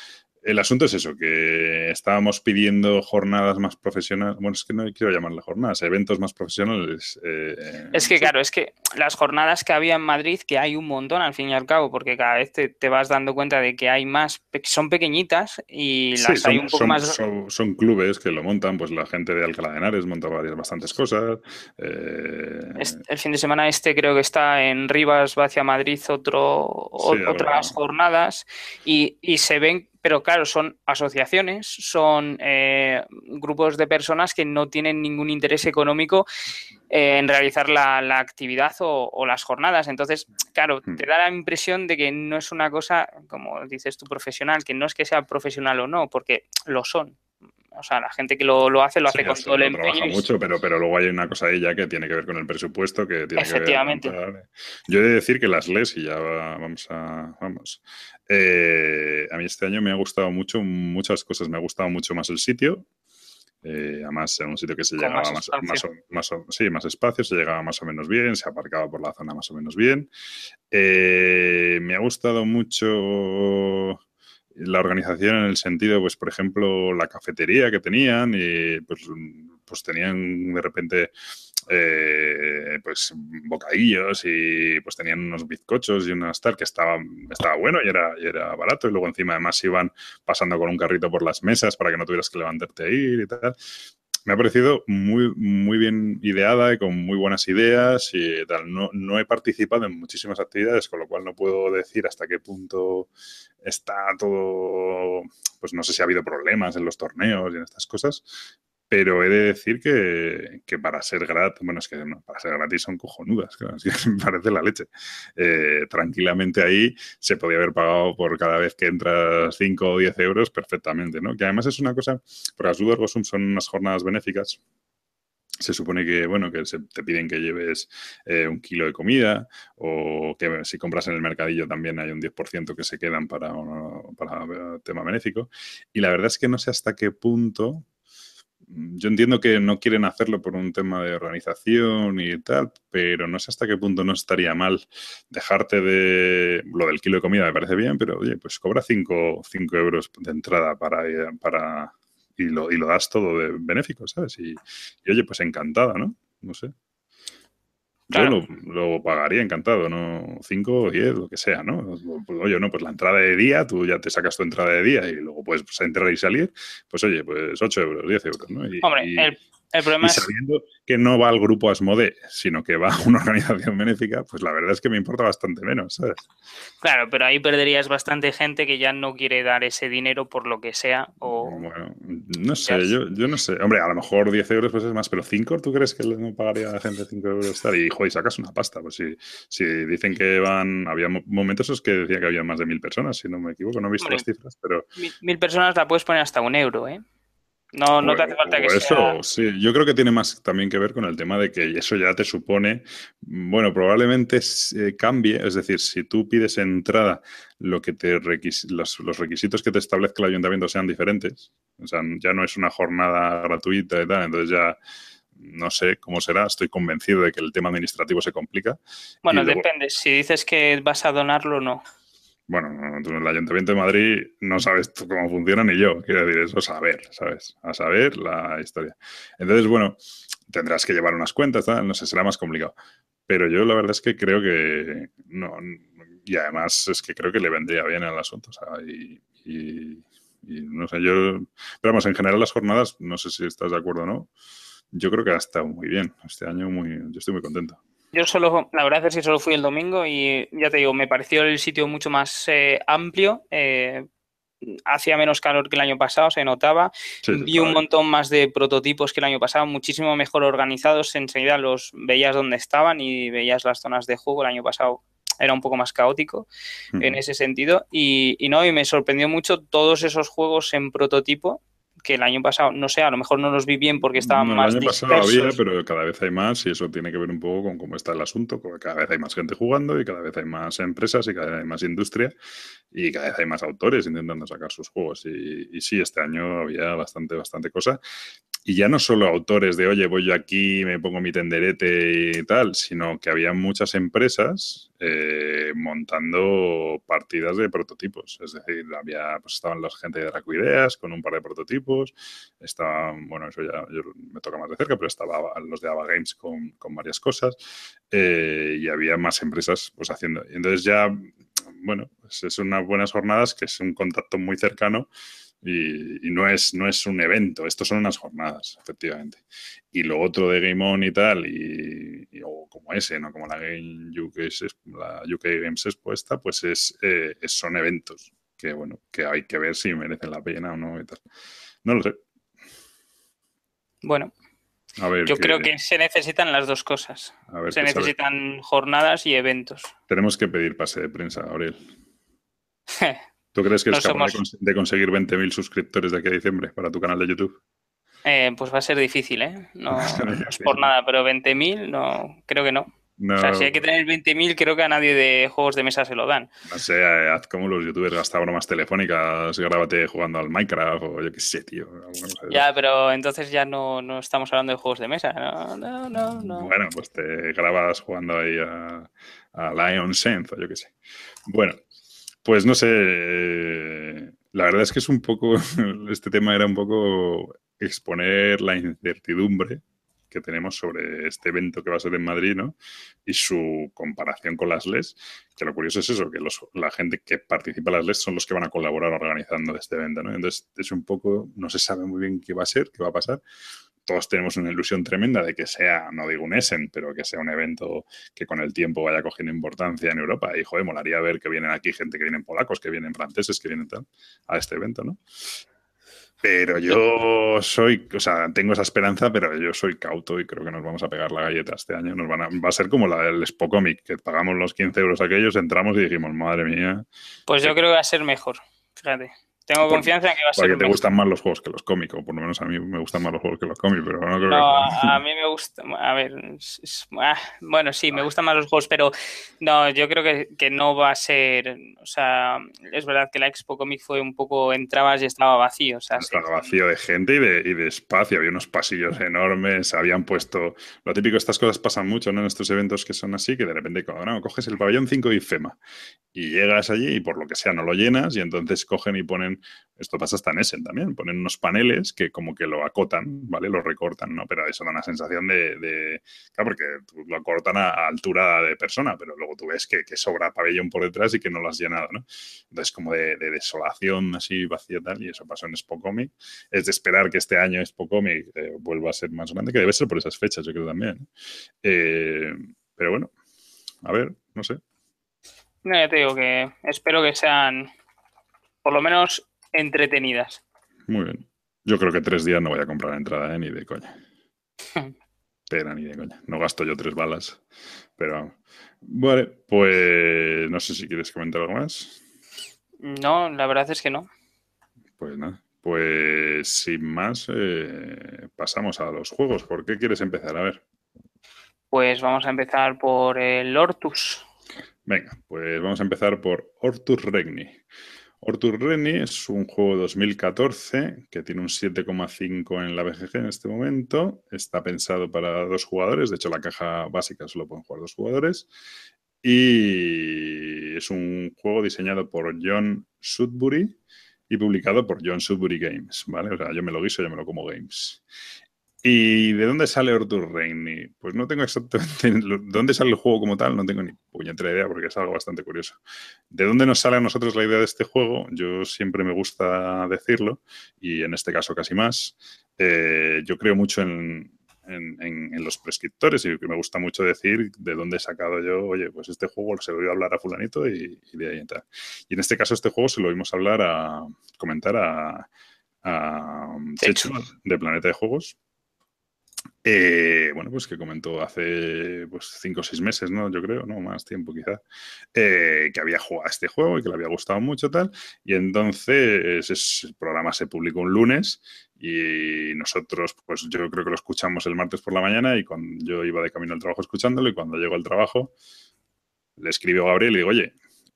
A: El asunto es eso, que estábamos pidiendo jornadas más profesionales, bueno, es que no quiero llamarle jornadas, eventos más profesionales.
B: Eh, es que claro, es que las jornadas que había en Madrid, que hay un montón al fin y al cabo, porque cada vez te, vas dando cuenta de que hay más, son pequeñitas y las hay un poco
A: son,
B: más...
A: Son, clubes que lo montan, pues la gente de Alcalá de Henares monta varias, bastantes cosas.
B: Eh, el fin de semana este creo que está en Rivas, va hacia Madrid otro, otras jornadas y, y se ven pero claro, son asociaciones, son eh, grupos de personas que no tienen ningún interés económico eh, en realizar la, actividad o, las jornadas. Entonces, claro, hmm. te da la impresión de que no es una cosa, como dices tú, profesional, que no es que sea profesional o no, porque lo son. O sea, la gente que lo, hace, lo hace con todo el empeño.
A: Trabaja mucho, pero, pero luego hay una cosa ahí ya que tiene que ver con el presupuesto, que tiene
B: Efectivamente.
A: que ver Yo he de decir que las lees y ya vamos a... Vamos. Eh, a mí este año me ha gustado mucho muchas cosas. Me ha gustado mucho más el sitio. Eh, además, en un sitio que se llegaba más, más, sí, más espacio, se llegaba más o menos bien, se aparcaba por la zona más o menos bien. Eh, me ha gustado mucho la organización en el sentido, pues, por ejemplo, la cafetería que tenían y pues, pues tenían de repente eh, pues bocadillos y pues tenían unos bizcochos y unas tal que estaba, estaba bueno y era, y era barato. Y luego encima además iban pasando con un carrito por las mesas para que no tuvieras que levantarte a ir y tal me ha parecido muy, muy bien ideada y con muy buenas ideas y tal. No, no, he participado en muchísimas actividades, con lo cual no puedo decir hasta qué punto está todo, pues no sé si ha habido problemas en los torneos y en estas cosas, pero he de decir que, para ser gratis, bueno, es que para ser gratis son cojonudas, me parece la leche. Eh, tranquilamente ahí se podía haber pagado por cada vez que entras 5 o 10 euros perfectamente, ¿no? Que además es una cosa, porque las Ludor son unas jornadas benéficas, se supone que, bueno, que te piden que lleves eh, un kilo de comida o que si compras en el mercadillo también hay un 10% que se quedan para, para tema benéfico. Y la verdad es que no sé hasta qué punto yo entiendo que no quieren hacerlo por un tema de organización y tal, pero no sé hasta qué punto no estaría mal dejarte de lo del kilo de comida, me parece bien, pero oye, pues cobra 5 euros de entrada para, para y, lo, y lo das todo de benéfico, ¿sabes? Y, y oye, pues encantada, ¿no? No sé. Yo lo, pagaría encantado, ¿no? 5 o 10, lo que sea, ¿no? Pues, oye, no, pues la entrada de día, tú ya te sacas tu entrada de día y luego puedes pues, entrar y salir, pues oye, pues 8 euros, 10 euros, ¿no?
B: Hombre, el, problema
A: y sabiendo que no va al grupo Asmode, sino que va a una organización benéfica, pues la verdad es que me importa bastante menos, ¿sabes?
B: Claro, pero ahí perderías bastante gente que ya no quiere dar ese dinero por lo que sea. O...
A: Bueno, no sé, yo, yo no sé. Hombre, a lo mejor 10 euros pues es más, pero 5, ¿tú crees que no pagaría a la gente 5 euros estar? Y, joder, sacas una pasta. Pues si, si dicen que van, había momentos en los que decía que había más de mil personas, si no me equivoco, no he visto las cifras, pero...
B: mil personas la puedes poner hasta un euro, ¿eh? No, no te hace falta que
A: eso, sí, yo creo que tiene más también que ver con el tema de que eso ya te supone, bueno, probablemente cambie, es decir, si tú pides entrada, lo que te los, los, requisitos que te establezca el ayuntamiento sean diferentes, o sea, ya no es una jornada gratuita y tal, entonces ya no sé cómo será, estoy convencido de que el tema administrativo se complica.
B: Bueno, depende, si dices que vas a donarlo, no
A: bueno, el Ayuntamiento de Madrid no sabes cómo funciona ni yo. Quiero decir, eso saber, ¿sabes? A saber la historia. Entonces, bueno, tendrás que llevar unas cuentas, no sé, será más complicado. Pero yo la verdad es que creo que no, y además es que creo que le vendría bien al asunto, o sea, y, y, no sé, yo, pero vamos, en general las jornadas, no sé si estás de acuerdo o no, yo creo que ha estado muy bien. Este año muy, yo estoy muy contento.
B: Yo solo, la verdad es que solo fui el domingo y ya te digo, me pareció el sitio mucho más eh, amplio. Eh, hacía menos calor que el año pasado, se notaba. Vi un montón más de prototipos que el año pasado, muchísimo mejor organizados. Enseguida los veías donde estaban y veías las zonas de juego. El año pasado era un poco más caótico en ese sentido. Y, y, no, y me sorprendió mucho todos esos juegos en prototipo que el año pasado, no sé, a lo mejor no los vi bien porque estaban más El año pasado había,
A: pero cada vez hay más y eso tiene que ver un poco con cómo está el asunto, cada vez hay más gente jugando y cada vez hay más empresas y cada vez hay más industria y cada vez hay más autores intentando sacar sus juegos. Y, y sí, este año había bastante, bastante cosa. Y ya no solo autores de, oye, voy yo aquí, me pongo mi tenderete y tal, sino que había muchas empresas eh, montando partidas de prototipos. Es decir, había, pues estaban la gente de Dracuideas con un par de prototipos, estaban, bueno, eso ya me toca más de cerca, pero estaban los de Ava Games con, con varias cosas eh, y había más empresas pues haciendo. Entonces ya, bueno, pues es unas buenas jornadas que es un contacto muy cercano y, no, es, no es un evento, estos son unas jornadas, efectivamente. Y lo otro de Game On y tal, y, o como ese, ¿no? Como la Game UK, la UK Games expuesta, pues es, eh, son eventos que, bueno, que hay que ver si merecen la pena o no y tal. No lo sé.
B: Bueno, yo creo que se necesitan las dos cosas. se necesitan jornadas y eventos.
A: Tenemos que pedir pase de prensa, Aurel. ¿Tú crees que es capaz de, conseguir 20.000 suscriptores de aquí a diciembre para tu canal de YouTube?
B: Eh, pues va a ser difícil, ¿eh? No, es por nada, pero 20.000 no, creo que no. O sea, si hay que tener 20.000, creo que a nadie de juegos de mesa se lo dan.
A: No sé, eh, haz como los youtubers, gasta bromas telefónicas, grábate jugando al Minecraft o yo qué sé, tío.
B: Ya, pero entonces ya no, no, estamos hablando de juegos de mesa. No, no, no, no.
A: Bueno, pues te grabas jugando ahí a, a Lion Sense o yo qué sé. Bueno, pues no sé, eh, la verdad es que es un poco, este tema era un poco exponer la incertidumbre que tenemos sobre este evento que va a ser en Madrid, ¿no? Y su comparación con las LES, que lo curioso es eso, que la gente que participa en las LES son los que van a colaborar organizando este evento, ¿no? Entonces, es un poco, no se sabe muy bien qué va a ser, qué va a pasar. Todos tenemos una ilusión tremenda de que sea, no digo un Essen, pero que sea un evento que con el tiempo vaya cogiendo importancia en Europa. Y, joder, molaría ver que vienen aquí gente que vienen polacos, que vienen franceses, que vienen tal, a este evento, ¿no? Pero yo soy, o sea, tengo esa esperanza, pero yo soy cauto y creo que nos vamos a pegar la galleta este año. Nos van a, va a ser como la del Spocomic, que pagamos los 15 euros aquellos, entramos y dijimos, madre mía.
B: Pues yo creo que va a ser mejor, fíjate. Tengo confianza en que va a ser.
A: Porque te gustan más los juegos que los cómicos, por lo menos a mí me gustan más los juegos que los cómics, pero no creo
B: no, a mí me gusta. A ver, ah, bueno, sí, me gustan más los juegos, pero no, yo creo que, que, no va a ser. O sea, es verdad que la Expo Comic fue un poco. Entrabas y estaba vacío. O sea,
A: estaba vacío de gente y de, y de espacio, había unos pasillos enormes, habían puesto. Lo típico, estas cosas pasan mucho ¿no? en estos eventos que son así, que de repente, no, coges el pabellón 5 de IFEMA y llegas allí y por lo que sea no lo llenas y entonces cogen y ponen esto pasa hasta en Essen también, ponen unos paneles que como que lo acotan, ¿vale? Lo recortan, ¿no? Pero eso da una sensación de, claro, porque lo acortan a, altura de persona, pero luego tú ves que, sobra pabellón por detrás y que no lo has llenado, ¿no? Entonces como de, desolación así vacía tal, y eso pasó en Spocomic. Es de esperar que este año Spocomic eh, vuelva a ser más grande, que debe ser por esas fechas, yo creo también. Eh, pero bueno, a ver, no sé.
B: No, ya te digo que espero que sean por lo menos entretenidas.
A: Muy bien. Yo creo que tres días no voy a comprar entrada, ¿eh? ni de coña. pero ni de coña. No gasto yo tres balas. Pero vale, pues no sé si quieres comentar algo más.
B: No, la verdad es que no.
A: Pues nada. Pues sin más, eh, pasamos a los juegos. ¿Por qué quieres empezar? A ver.
B: Pues vamos a empezar por el Hortus.
A: Venga, pues vamos a empezar por Hortus Regni. Ortur Reni es un juego 2014 que tiene un 7,5 en la BGG en este momento. Está pensado para dos jugadores. De hecho, la caja básica solo pueden jugar dos jugadores. Y es un juego diseñado por John Sudbury y publicado por John Sudbury Games. ¿vale? O sea, yo me lo guiso, yo me lo como Games. ¿Y de dónde sale Ortur Reigny? Pues no tengo exactamente de dónde sale el juego como tal, no tengo ni puñetera idea porque es algo bastante curioso. ¿De dónde nos sale a nosotros la idea de este juego? Yo siempre me gusta decirlo y en este caso casi más. Eh, yo creo mucho en, los prescriptores y me gusta mucho decir de dónde he sacado yo, oye, pues este juego se lo voy a hablar a fulanito y, de ahí entra. Y en este caso este juego se lo oímos hablar a comentar a, a Chechu de Planeta de Juegos eh, bueno, pues que comentó hace pues cinco o seis meses, ¿no? Yo creo, ¿no? Más tiempo quizá, eh, que había jugado a este juego y que le había gustado mucho tal. Y entonces ese programa se publicó un lunes y nosotros, pues yo creo que lo escuchamos el martes por la mañana y cuando yo iba de camino al trabajo escuchándolo y cuando llego al trabajo le escribió a Gabriel y digo, oye,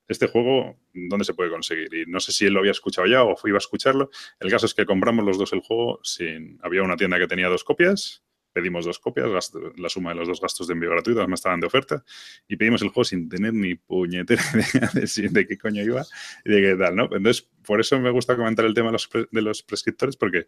A: este juego, ¿dónde se puede conseguir? Y no sé si él lo había escuchado ya o iba a escucharlo. El caso es que compramos los dos el juego sin... Había una tienda que tenía dos copias pedimos dos copias, la suma de los dos gastos de envío gratuito, me estaban de oferta, y pedimos el juego sin tener ni puñetera idea de, qué coño iba y de qué tal, ¿no? Entonces, por eso me gusta comentar el tema de los, de los prescriptores, porque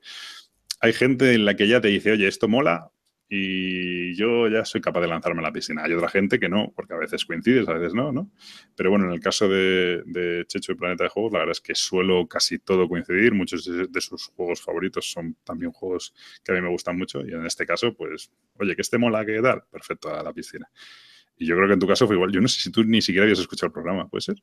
A: hay gente en la que ya te dice, oye, esto mola, y yo ya soy capaz de lanzarme a la piscina. Hay otra gente que no, porque a veces coincides, a veces no, ¿no? Pero bueno, en el caso de, de Checho y Planeta de Juegos, la verdad es que suelo casi todo coincidir. Muchos de, sus juegos favoritos son también juegos que a mí me gustan mucho. Y en este caso, pues, oye, que este mola, ¿qué tal? Perfecto, a la piscina. Y yo creo que en tu caso fue igual. Yo no sé si tú ni siquiera habías escuchado el programa, ¿puede ser?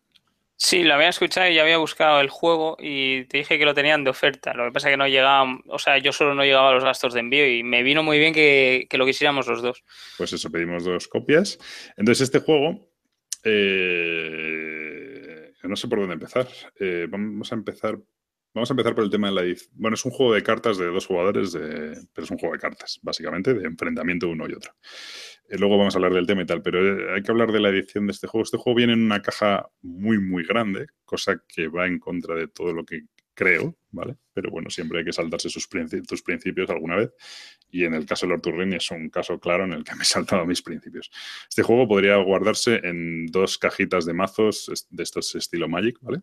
B: Sí, lo había escuchado y ya había buscado el juego y te dije que lo tenían de oferta. Lo que pasa es que no llegaba, o sea, yo solo no llegaba a los gastos de envío y me vino muy bien que, lo quisiéramos los dos.
A: Pues eso, pedimos dos copias. Entonces, este juego, eh, no sé por dónde empezar. Eh, vamos a empezar Vamos a empezar por el tema de la edición. Bueno, es un juego de cartas de dos jugadores, pero es un juego de cartas, básicamente, de enfrentamiento uno y otro. Eh, luego vamos a hablar del tema y tal, pero eh, hay que hablar de la edición de este juego. Este juego viene en una caja muy, muy grande, cosa que va en contra de todo lo que creo, ¿vale? Pero bueno, siempre hay que saltarse sus tus principios alguna vez. Y en el caso de Lord Turrini es un caso claro en el que me he saltado mis principios. Este juego podría guardarse en dos cajitas de mazos de estos estilo Magic, ¿vale?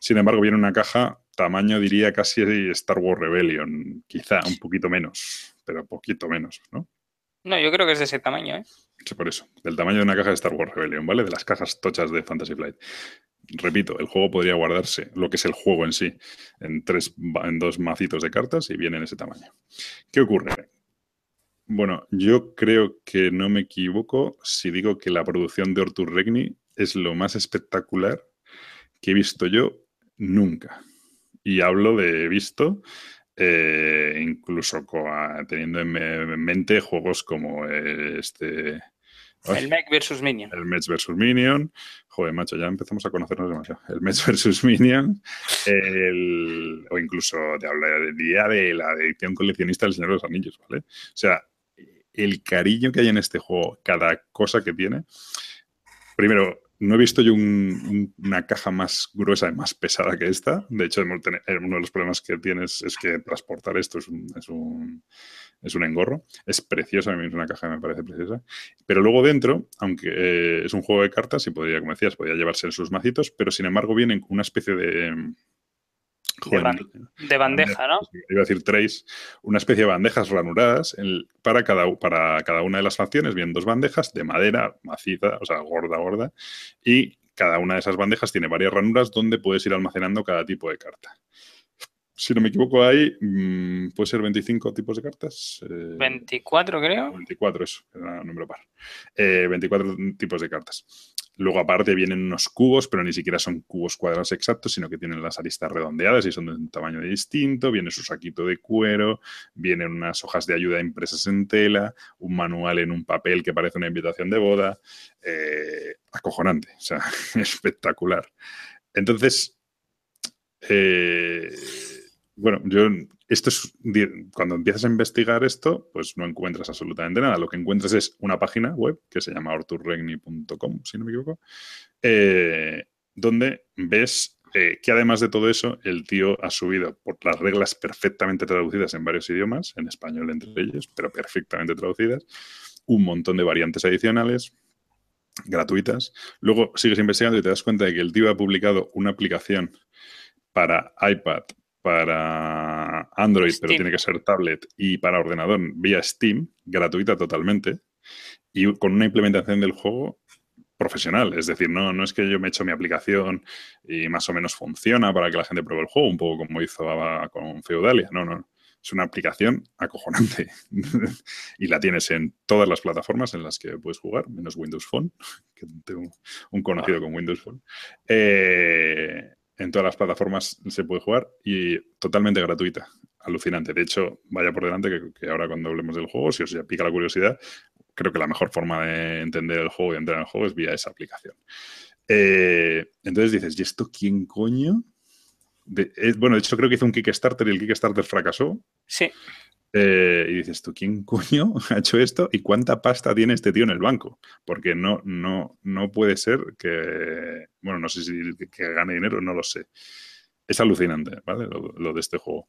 A: Sin embargo, viene una caja tamaño, diría, casi Star Wars Rebellion, quizá un poquito menos, pero poquito menos, ¿no?
B: No, yo creo que es de ese tamaño, ¿eh?
A: Sí, por eso. Del tamaño de una caja de Star Wars Rebellion, ¿vale? De las cajas tochas de Fantasy Flight. Repito, el juego podría guardarse, lo que es el juego en sí, en, tres, en dos macitos de cartas y viene en ese tamaño. ¿Qué ocurre? Bueno, yo creo que no me equivoco si digo que la producción de Ortur Regni es lo más espectacular que he visto yo nunca. Y hablo de visto eh, incluso teniendo en, mente juegos como este...
B: El Mech vs. Minion.
A: El Mech vs. Minion. Joder, macho, ya empezamos a conocernos demasiado. El Mech vs. Minion. o incluso de hablar día de la edición coleccionista del Señor de los Anillos, ¿vale? O sea, el cariño que hay en este juego, cada cosa que tiene. Primero, no he visto yo una caja más gruesa y más pesada que esta. De hecho, uno de los problemas que tienes es que transportar esto es un, es un, engorro. Es preciosa, a mí es una caja que me parece preciosa. Pero luego dentro, aunque eh, es un juego de cartas y podría, como decías, podría llevarse en sus macitos, pero sin embargo vienen con una especie de
B: de, bandeja, ¿no?
A: Iba a decir trays, una especie de bandejas ranuradas para, cada, para cada una de las facciones, bien dos bandejas de madera maciza, o sea, gorda, gorda, y cada una de esas bandejas tiene varias ranuras donde puedes ir almacenando cada tipo de carta. Si no me equivoco, hay, mm, puede ser 25 tipos de cartas.
B: 24, eh, creo.
A: 24, eso, era un número par. 24 eh, tipos de cartas. Luego, aparte, vienen unos cubos, pero ni siquiera son cubos cuadrados exactos, sino que tienen las aristas redondeadas y son de un tamaño distinto. Viene su saquito de cuero, vienen unas hojas de ayuda impresas en tela, un manual en un papel que parece una invitación de boda. Eh, acojonante, o sea, espectacular. Entonces, eh, bueno, yo esto es cuando empiezas a investigar esto, pues no encuentras absolutamente nada. Lo que encuentras es una página web que se llama orturregni.com, si no me equivoco, eh, donde ves eh, que además de todo eso, el tío ha subido por las reglas perfectamente traducidas en varios idiomas, en español entre ellos, pero perfectamente traducidas, un montón de variantes adicionales gratuitas. Luego sigues investigando y te das cuenta de que el tío ha publicado una aplicación para iPad, para Android, pero tiene que ser tablet, y para ordenador vía Steam, gratuita totalmente, y con una implementación del juego profesional. Es decir, no, no es que yo me he hecho mi aplicación y más o menos funciona para que la gente pruebe el juego, un poco como hizo con Feudalia. No, no. Es una aplicación acojonante. y la tienes en todas las plataformas en las que puedes jugar, menos Windows Phone, que tengo un conocido con Windows Phone. Eh, en todas las plataformas se puede jugar y totalmente gratuita. Alucinante. De hecho, vaya por delante que, ahora cuando hablemos del juego, si os ya pica la curiosidad, creo que la mejor forma de entender el juego y entrar en el juego es vía esa aplicación. Eh, entonces dices, ¿y esto quién coño? Eh, bueno, de hecho creo que hizo un Kickstarter y el Kickstarter fracasó.
B: Sí.
A: Eh, y dices tú, ¿quién coño ha hecho esto? ¿Y cuánta pasta tiene este tío en el banco? Porque no, no, no puede ser que, bueno, no sé si que gane dinero, no lo sé. Es alucinante, ¿vale? Lo, de este juego.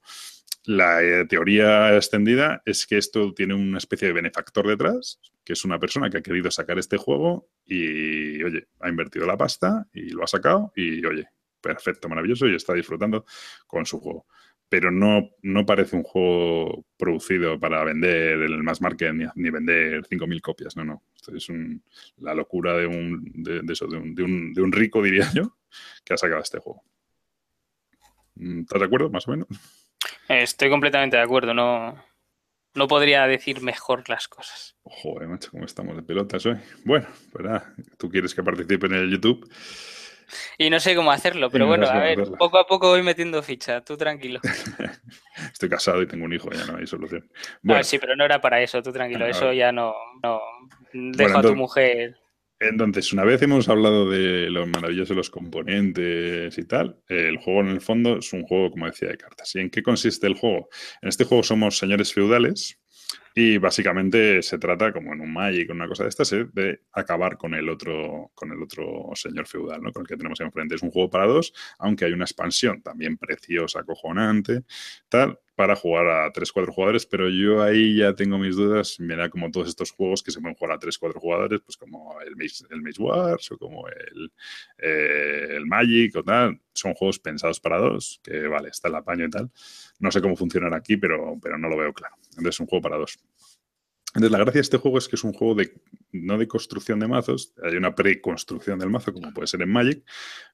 A: La eh, teoría extendida es que esto tiene una especie de benefactor detrás, que es una persona que ha querido sacar este juego y, oye, ha invertido la pasta y lo ha sacado y, oye, perfecto, maravilloso y está disfrutando con su juego pero no, no parece un juego producido para vender en el mass market ni, vender 5.000 copias, no, no. Esto es la locura de un, de, eso, de un, de, un, rico, diría yo, que ha sacado este juego. ¿Estás de acuerdo, más o menos?
B: Estoy completamente de acuerdo, no, no podría decir mejor las cosas.
A: Joder, macho, cómo estamos de pelotas hoy. Bueno, pues nada, tú quieres que participe en el YouTube
B: y no sé cómo hacerlo, pero bueno, a ver, poco a poco voy metiendo ficha, tú tranquilo.
A: Estoy casado y tengo un hijo, ya no hay solución.
B: Bueno. sí, pero no era para eso, tú tranquilo, eso ya no, no. Dejo a tu mujer.
A: Entonces, una vez hemos hablado de lo maravilloso de los componentes y tal, el juego en el fondo es un juego, como decía, de cartas. ¿Y en qué consiste el juego? En este juego somos señores feudales, y básicamente se trata, como en un Magic o una cosa de estas, ¿eh? de acabar con el otro, con el otro señor feudal, ¿no? Con el que tenemos enfrente. Es un juego para dos, aunque hay una expansión también preciosa, acojonante, tal, para jugar a 3-4 jugadores, pero yo ahí ya tengo mis dudas. Mira, como todos estos juegos que se pueden jugar a 3-4 jugadores, pues como el Maze, el Wars o como el, eh, el Magic o tal, son juegos pensados para dos, que vale, está el apaño y tal. No sé cómo funcionará aquí, pero, pero no lo veo claro. Entonces es un juego para dos. Entonces, la gracia de este juego es que es un juego de no de construcción de mazos, hay una preconstrucción del mazo, como puede ser en Magic,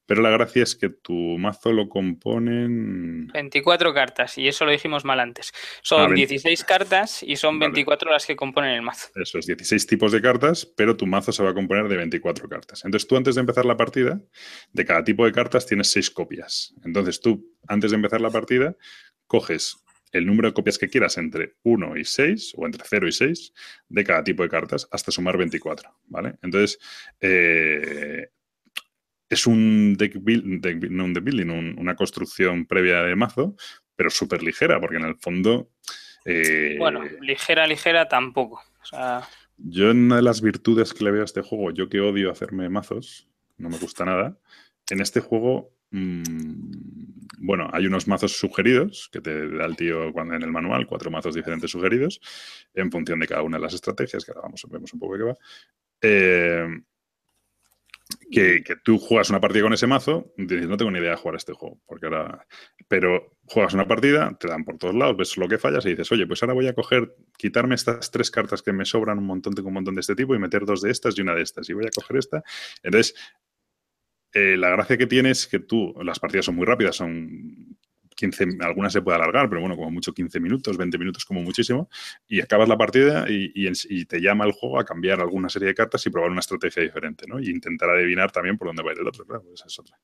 A: pero la gracia es que tu mazo lo componen.
B: 24 cartas, y eso lo dijimos mal antes. Son 16 ah, cartas y son 24 las que componen el mazo.
A: Eso es, 16 tipos de cartas, pero tu mazo se va a componer de 24 cartas. Entonces, tú antes de empezar la partida, de cada tipo de cartas tienes 6 copias. Entonces, tú, antes de empezar la partida, coges el número de copias que quieras entre 1 y 6, o entre 0 y 6, de cada tipo de cartas, hasta sumar 24, ¿vale? Entonces, eh, es un deck, no un deck building, una construcción previa de mazo, pero súper ligera, porque en el fondo...
B: Eh, bueno, ligera, ligera tampoco.
A: Yo una de las virtudes que le veo a este juego, yo que odio hacerme mazos, no me gusta nada, en este juego bueno, hay unos mazos sugeridos que te da el tío cuando en el manual, cuatro mazos diferentes sugeridos, en función de cada una de las estrategias, que ahora vamos, vemos un poco qué va. Eh, que, tú juegas una partida con ese mazo, dices, no tengo ni idea de jugar este juego, porque ahora. Pero juegas una partida, te dan por todos lados, ves lo que fallas y dices, oye, pues ahora voy a coger, quitarme estas tres cartas que me sobran un montón, tengo un montón de este tipo y meter dos de estas y una de estas, y voy a coger esta. Entonces, eh, la gracia que tiene es que tú, las partidas son muy rápidas, son 15, algunas se puede alargar, pero bueno, como mucho 15 minutos, 20 minutos como muchísimo, y acabas la partida y, te llama el juego a cambiar alguna serie de cartas y probar una estrategia diferente, ¿no? Y intentar adivinar también por dónde va a ir el otro, claro, esa es otra.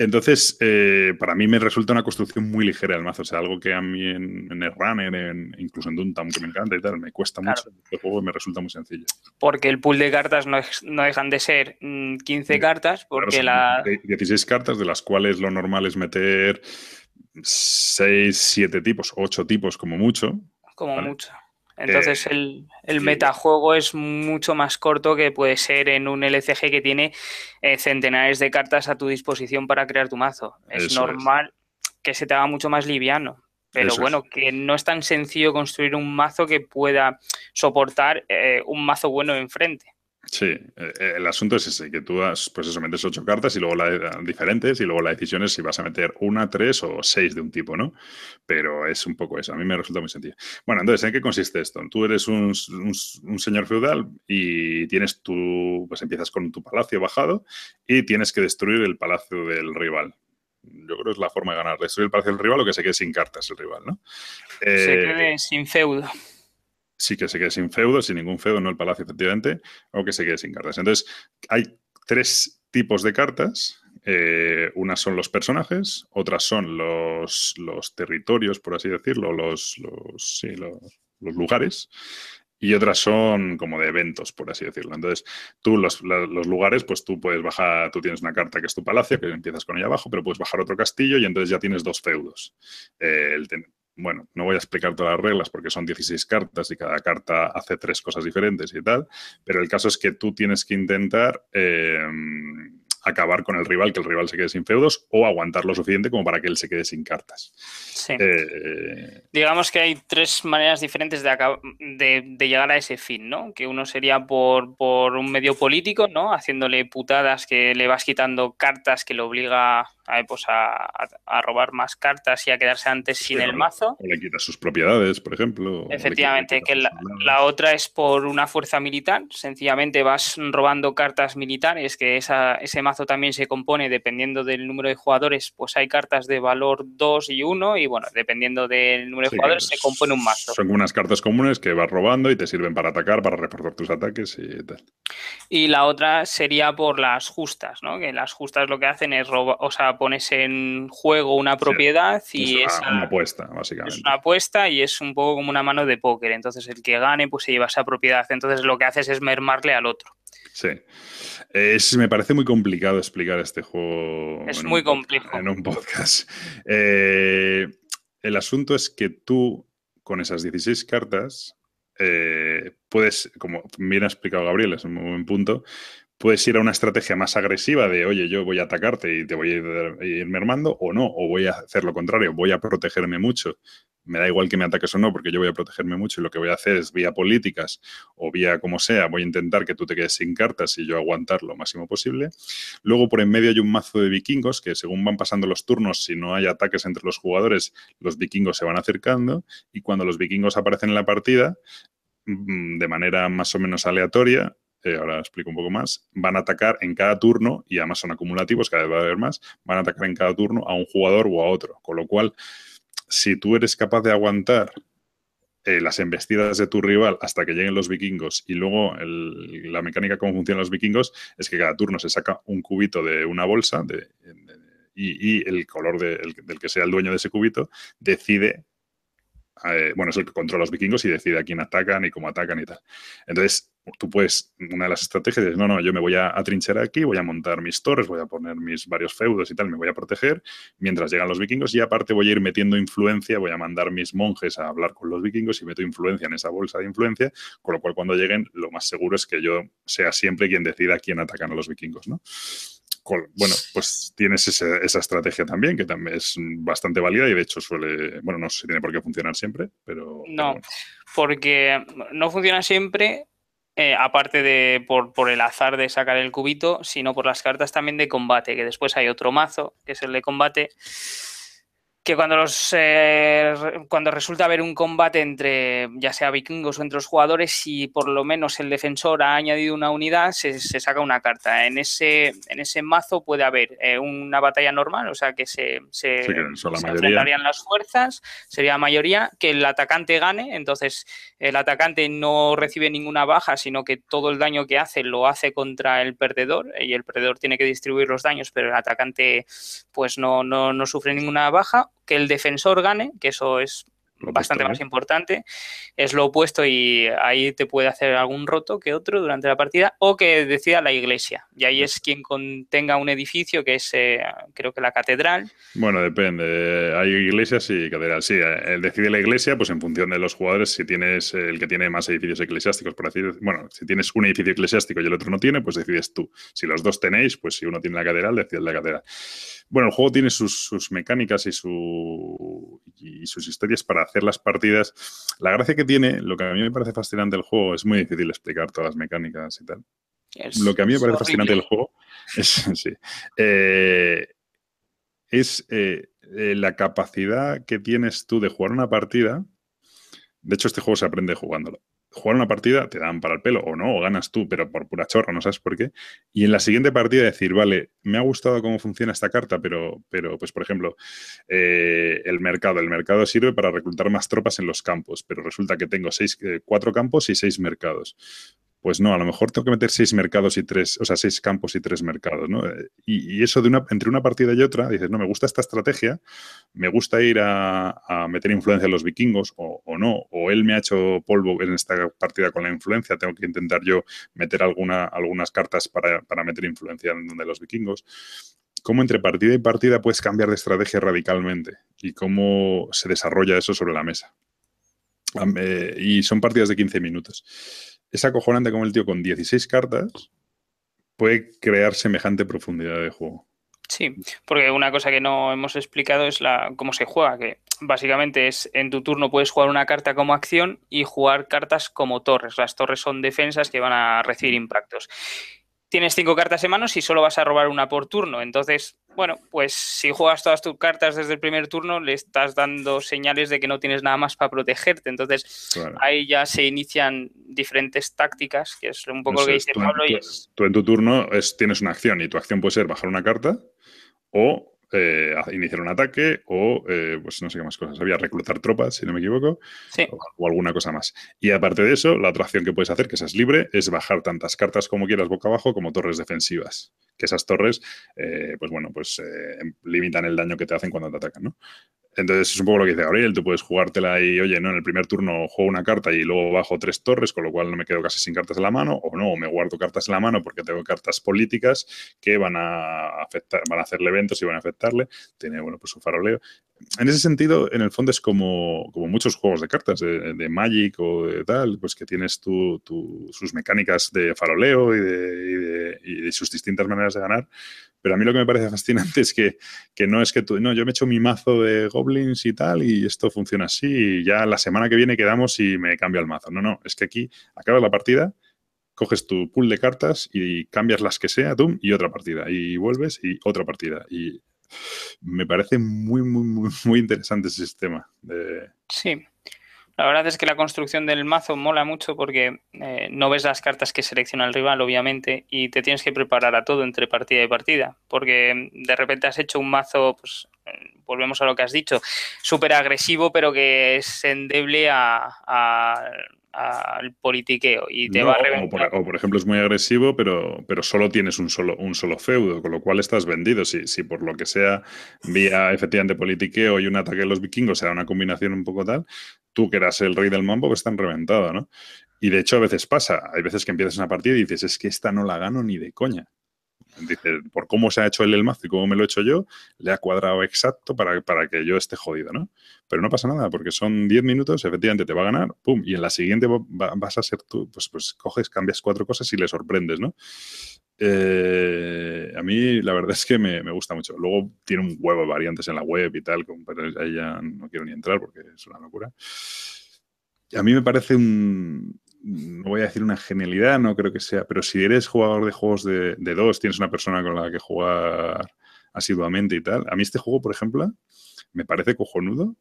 A: Entonces, eh, para mí me resulta una construcción muy ligera el mazo. O sea, algo que a mí en, el runner, en, incluso en Duntam, que me encanta y tal, me cuesta mucho. El juego me resulta muy sencillo.
B: Porque el pool de cartas no, no dejan de ser 15 mm, cartas, porque la...
A: 16 cartas, de las cuales lo normal es meter 6, 7 tipos, 8 tipos como mucho.
B: Como mucho. Entonces el, el metajuego es mucho más corto que puede ser en un LCG que tiene eh, centenares de cartas a tu disposición para crear tu mazo. Es normal que se te haga mucho más liviano. Pero bueno, que no es tan sencillo construir un mazo que pueda soportar eh, un mazo bueno enfrente.
A: Sí, eh, eh, el asunto es ese, que tú das, pues eso, metes ocho cartas y luego la, diferentes y luego la decisión es si vas a meter una, tres o seis de un tipo, ¿no? Pero es un poco eso, a mí me resulta muy sencillo. Bueno, entonces, ¿en qué consiste esto? Tú eres un, señor feudal y tienes tu, pues empiezas con tu palacio bajado y tienes que destruir el palacio del rival. Yo creo que es la forma de ganar, destruir el palacio del rival o que se quede sin cartas el rival, ¿no?
B: se eh, quede sin feudo
A: sí que se quede sin feudo, sin ningún feudo, no el palacio, efectivamente, o que se quede sin cartas. Entonces, hay tres tipos de cartas. Eh, unas son los personajes, otras son los, los territorios, por así decirlo, los, los, lugares, y otras son como de eventos, por así decirlo. Entonces, tú los, los, lugares, pues tú puedes bajar, tú tienes una carta que es tu palacio, que empiezas con ella abajo, pero puedes bajar otro castillo y entonces ya tienes dos feudos. Eh, bueno, no voy a explicar todas las reglas porque son 16 cartas y cada carta hace tres cosas diferentes y tal, pero el caso es que tú tienes que intentar eh, acabar con el rival, que el rival se quede sin feudos, o aguantar lo suficiente como para que él se quede sin cartas.
B: Sí. Eh, Digamos que hay tres maneras diferentes de, de, llegar a ese fin, ¿no? Que uno sería por, por, un medio político, ¿no? Haciéndole putadas que le vas quitando cartas que le obliga a, pues a, robar más cartas y a quedarse antes sin el mazo.
A: O le quitas sus propiedades, por ejemplo.
B: Efectivamente, que la, la, otra es por una fuerza militar. Sencillamente vas robando cartas militares, que esa, ese mazo también se compone dependiendo del número de jugadores, pues hay cartas de valor 2 y 1 y bueno, dependiendo del número de jugadores se compone un mazo.
A: Son unas cartas comunes que vas robando y te sirven para atacar, para reforzar tus ataques y tal.
B: Y la otra sería por las justas, ¿no? Que las justas lo que hacen es robar, o sea, pones en juego una propiedad y
A: es una, apuesta, básicamente.
B: Es una apuesta y es un poco como una mano de póker. Entonces el que gane, pues se lleva esa propiedad. Entonces lo que haces es mermarle al otro.
A: Sí. Es, me parece muy complicado explicar este juego.
B: Es muy complejo.
A: En un podcast. Eh, el asunto es que tú, con esas 16 cartas, eh, puedes, como bien ha explicado Gabriel, es un buen punto, puedes ir a una estrategia más agresiva de, oye, yo voy a atacarte y te voy a ir, mermando, o no, o voy a hacer lo contrario, voy a protegerme mucho. Me da igual que me ataques o no, porque yo voy a protegerme mucho y lo que voy a hacer es vía políticas o vía como sea, voy a intentar que tú te quedes sin cartas y yo aguantar lo máximo posible. Luego por en medio hay un mazo de vikingos que según van pasando los turnos, si no hay ataques entre los jugadores, los vikingos se van acercando y cuando los vikingos aparecen en la partida, mm, de manera más o menos aleatoria, eh, ahora explico un poco más, van a atacar en cada turno, y además son acumulativos, cada vez va a haber más, van a atacar en cada turno a un jugador o a otro. Con lo cual, si tú eres capaz de aguantar eh, las embestidas de tu rival hasta que lleguen los vikingos y luego la mecánica cómo funcionan los vikingos es que cada turno se saca un cubito de una bolsa y, el color del que sea el dueño de ese cubito decide eh, bueno, es el que controla los vikingos y decide a quién atacan y cómo atacan y tal. Entonces, tú puedes, una de las estrategias es, no, no, yo me voy a atrinchar aquí, voy a montar mis torres, voy a poner mis varios feudos y tal, me voy a proteger mientras llegan los vikingos y aparte voy a ir metiendo influencia, voy a mandar mis monjes a hablar con los vikingos y meto influencia en esa bolsa de influencia, con lo cual cuando lleguen lo más seguro es que yo sea siempre quien decida a quién atacan a los vikingos, ¿no? bueno, pues tienes esa estrategia también, que también es bastante válida y de hecho suele, bueno, no sé si tiene por qué funcionar siempre, pero...
B: No, porque no funciona siempre, eh, aparte de por, por, el azar de sacar el cubito, sino por las cartas también de combate, que después hay otro mazo, que es el de combate, que cuando los eh, cuando resulta haber un combate entre ya sea vikingos o entre los jugadores si por lo menos el defensor ha añadido una unidad se, saca una carta. En ese en ese mazo puede haber eh, una batalla normal o sea que se, se, enfrentarían las fuerzas sería la mayoría. Que el atacante gane entonces el atacante no recibe ninguna baja sino que todo el daño que hace lo hace contra el perdedor y el perdedor tiene que distribuir los daños pero el atacante pues no, no, no sufre ninguna baja que el defensor gane, que eso es bastante más importante, es lo opuesto y ahí te puede hacer algún roto que otro durante la partida o que decida la iglesia. Y ahí es quien contenga un edificio que es, eh, creo que la catedral.
A: Bueno, depende. Hay iglesias y catedral. Sí, eh, el decide la iglesia, pues en función de los jugadores, si tienes el que tiene más edificios eclesiásticos, por así decirlo. Bueno, si tienes un edificio eclesiástico y el otro no tiene, pues decides tú. Si los dos tenéis, pues si uno tiene la catedral, decides la catedral. Bueno, el juego tiene sus, mecánicas y, su, y sus historias para hacer las partidas. La gracia que tiene, lo que a mí me parece fascinante del juego, es muy difícil explicar todas las mecánicas y tal. lo que a mí me parece fascinante del juego es, sí, eh, es eh, eh, la capacidad que tienes tú de jugar una partida. De hecho, este juego se aprende jugándolo jugar una partida, te dan para el pelo o no, o ganas tú, pero por pura chorra, no sabes por qué. Y en la siguiente partida decir, vale, me ha gustado cómo funciona esta carta, pero, pero pues por ejemplo, eh, el mercado. El mercado sirve para reclutar más tropas en los campos, pero resulta que tengo seis, eh, cuatro campos y seis mercados. Pues no, a lo mejor tengo que meter seis mercados y tres, o sea, seis campos y tres mercados, ¿no? Y, eso de una, entre una partida y otra, dices, no, me gusta esta estrategia, me gusta ir a, meter influencia en los vikingos o, no, o él me ha hecho polvo en esta partida con la influencia, tengo que intentar yo meter alguna, algunas cartas para, para meter influencia en donde los vikingos cómo entre partida y partida puedes cambiar de estrategia radicalmente y cómo se desarrolla eso sobre la mesa. Eh, y son partidas de 15 minutos es acojonante como el tío con 16 cartas puede crear semejante profundidad de juego.
B: Sí, porque una cosa que no hemos explicado es la cómo se juega, que básicamente es en tu turno puedes jugar una carta como acción y jugar cartas como torres. Las torres son defensas que van a recibir impactos tienes cinco cartas en manos y solo vas a robar una por turno. Entonces, bueno, pues si juegas todas tus cartas desde el primer turno, le estás dando señales de que no tienes nada más para protegerte. Entonces, ahí ya se inician diferentes tácticas, que es un poco lo que dice Pablo.
A: y tú en tu turno es, tienes una acción y tu acción puede ser bajar una carta o eh, iniciar un ataque o, eh, pues no sé qué más cosas. Había reclutar tropas, si no me equivoco, o, alguna cosa más. Y aparte de eso, la otra acción que puedes hacer, que esa es libre, es bajar tantas cartas como quieras boca abajo como torres defensivas. Que esas torres, eh, pues bueno, pues limitan el daño que te hacen cuando te atacan, ¿no? Entonces es un poco lo que dice Gabriel, tú puedes jugártela y, oye, no, en el primer turno juego una carta y luego bajo tres torres, con lo cual no me quedo casi sin cartas en la mano, o no, me guardo cartas en la mano porque tengo cartas políticas que van a afectar, van a hacerle eventos y van a afectarle. Tiene, bueno, pues su faroleo. En ese sentido, en el fondo es como, como muchos juegos de cartas, de, Magic o de tal, pues que tienes tu, sus mecánicas de faroleo y de, y de sus distintas maneras de ganar, pero a mí lo que me parece fascinante es que, no es que tú, no, yo me echo mi mazo de goblins y tal, y esto funciona así, y ya la semana que viene quedamos y me cambio el mazo. No, no, es que aquí acabas la partida, coges tu pool de cartas y cambias las que sea, tú, y otra partida, y vuelves y otra partida. Y me parece muy, muy, muy, muy interesante ese sistema.
B: Sí. La verdad es que la construcción del mazo mola mucho porque eh, no ves las cartas que selecciona el rival, obviamente, y te tienes que preparar a todo entre partida y partida, porque de repente has hecho un mazo, pues eh, volvemos a lo que has dicho, súper agresivo, pero que es endeble a al politiqueo y te va a
A: reventar. O por, ejemplo es muy agresivo, pero, pero solo tienes un solo, un solo feudo, con lo cual estás vendido. Si, si por lo que sea, vía efectivamente politiqueo y un ataque de los vikingos, sea una combinación un poco tal, tú que eras el rey del mambo, pues están reventado, ¿no? Y de hecho a veces pasa, hay veces que empiezas una partida y dices, es que esta no la gano ni de coña. Dice, por cómo se ha hecho él el mazo y cómo me lo he hecho yo, le ha cuadrado exacto para, para que yo esté jodido, ¿no? Pero no pasa nada, porque son 10 minutos, efectivamente te va a ganar, pum, y en la siguiente vas a ser tú, pues, pues coges, cambias cuatro cosas y le sorprendes, ¿no? Eh, a mí la verdad es que me, me, gusta mucho. Luego tiene un huevo de variantes en la web y tal, pero ahí ya no quiero ni entrar porque es una locura. A mí me parece un, no voy a decir una genialidad, no creo que sea, pero si eres jugador de juegos de, dos, tienes una persona con la que jugar asiduamente y tal, a mí este juego, por ejemplo, me parece cojonudo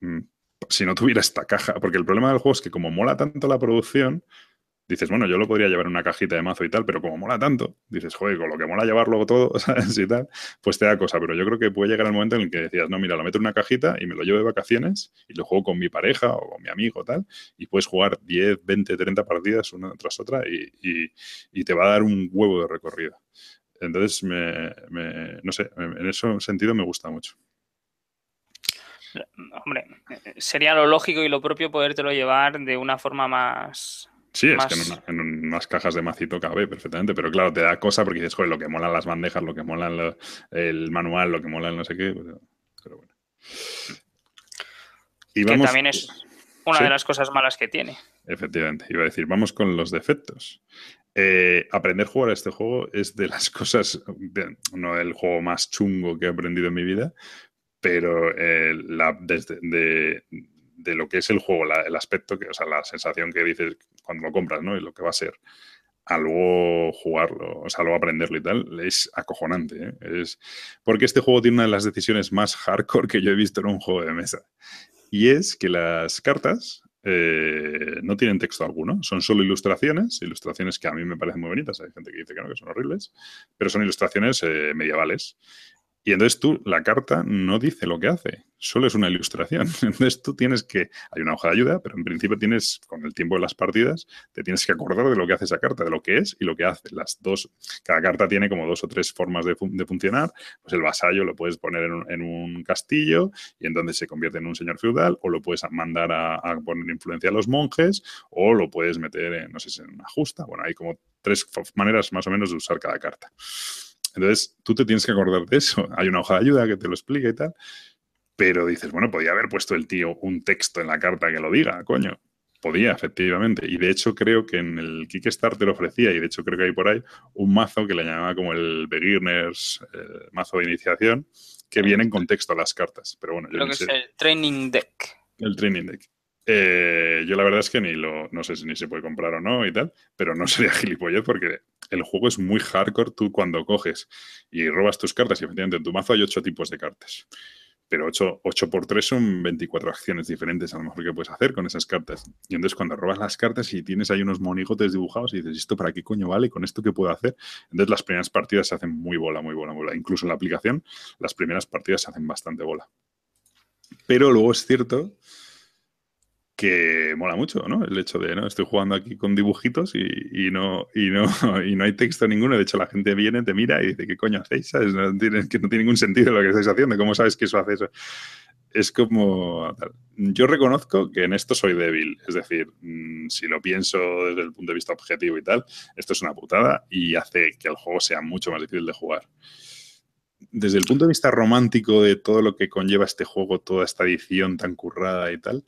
A: mm, si no tuviera esta caja, porque el problema del juego es que como mola tanto la producción, dices, bueno, yo lo podría llevar en una cajita de mazo y tal, pero como mola tanto, dices, joder, con lo que mola llevarlo todo, ¿sabes? Y tal, pues te da cosa. Pero yo creo que puede llegar el momento en el que decías, no, mira, lo meto en una cajita y me lo llevo de vacaciones y lo juego con mi pareja o con mi amigo tal, y puedes jugar 10, 20, 30 partidas una tras otra y, te va a dar un huevo de recorrido. Entonces, me, no sé, en ese sentido me gusta mucho.
B: Hombre, sería lo lógico y lo propio podértelo llevar de una forma más,
A: Sí, es que en, unas cajas de macito cabe perfectamente, pero claro, te da cosa porque dices, joder, lo que molan las bandejas, lo que mola el manual, lo que mola el no sé qué, pero, bueno.
B: Y que también es una de las cosas malas que tiene.
A: Efectivamente, iba a decir, vamos con los defectos. Eh, aprender a jugar a este juego es de las cosas, no el juego más chungo que he aprendido en mi vida, pero eh, la, desde, de, de lo que es el juego, el aspecto, que, o sea, la sensación que dices cuando lo compras, ¿no? Y lo que va a ser a luego jugarlo, o sea, luego aprenderlo y tal, es acojonante. ¿eh? Es porque este juego tiene una de las decisiones más hardcore que yo he visto en un juego de mesa. Y es que las cartas eh, no tienen texto alguno, son solo ilustraciones, ilustraciones que a mí me parecen muy bonitas, hay gente que dice que no, que son horribles, pero son ilustraciones eh, medievales. Y entonces tú, la carta no dice lo que hace, solo es una ilustración. Entonces tú tienes que, hay una hoja de ayuda, pero en principio tienes, con el tiempo de las partidas, te tienes que acordar de lo que hace esa carta, de lo que es y lo que hace. Las dos, cada carta tiene como dos o tres formas de, funcionar. Pues el vasallo lo puedes poner en un, castillo y entonces se convierte en un señor feudal, o lo puedes mandar a, poner influencia a los monjes, o lo puedes meter en, no sé, en una justa. Bueno, hay como tres maneras más o menos de usar cada carta. Entonces, tú te tienes que acordar de eso. Hay una hoja de ayuda que te lo explica y tal. Pero dices, bueno, podía haber puesto el tío un texto en la carta que lo diga, coño. Podía, efectivamente. Y de hecho creo que en el Kickstarter ofrecía, y de hecho creo que hay por ahí, un mazo que le llamaba como el Beginners, eh, mazo de iniciación, que viene en contexto a las cartas. Pero bueno,
B: yo creo que es el Training Deck.
A: El Training Deck. Eh, yo la verdad es que ni lo, no sé si ni se puede comprar o no y tal, pero no sería gilipollez porque el juego es muy hardcore. Tú cuando coges y robas tus cartas, y efectivamente en tu mazo hay ocho tipos de cartas. Pero 8, 8 por 3 son 24 acciones diferentes a lo mejor que puedes hacer con esas cartas. Y entonces cuando robas las cartas y tienes ahí unos monigotes dibujados y dices, ¿esto para qué coño vale? ¿Con esto qué puedo hacer? Entonces las primeras partidas se hacen muy bola, muy bola, muy bola. Incluso en la aplicación, las primeras partidas se hacen bastante bola. Pero luego es cierto que mola mucho, ¿no? El hecho de, ¿no? Estoy jugando aquí con dibujitos y, no, y, no, y no hay texto ninguno. De hecho, la gente viene, te mira y dice, ¿qué coño hacéis? No tiene, que no tiene ningún sentido lo que estáis haciendo. ¿Cómo sabes que eso hace eso? Es como... Yo reconozco que en esto soy débil. Es decir, mm, si lo pienso desde el punto de vista objetivo y tal, esto es una putada y hace que el juego sea mucho más difícil de jugar desde el punto de vista romántico de todo lo que conlleva este juego, toda esta edición tan currada y tal,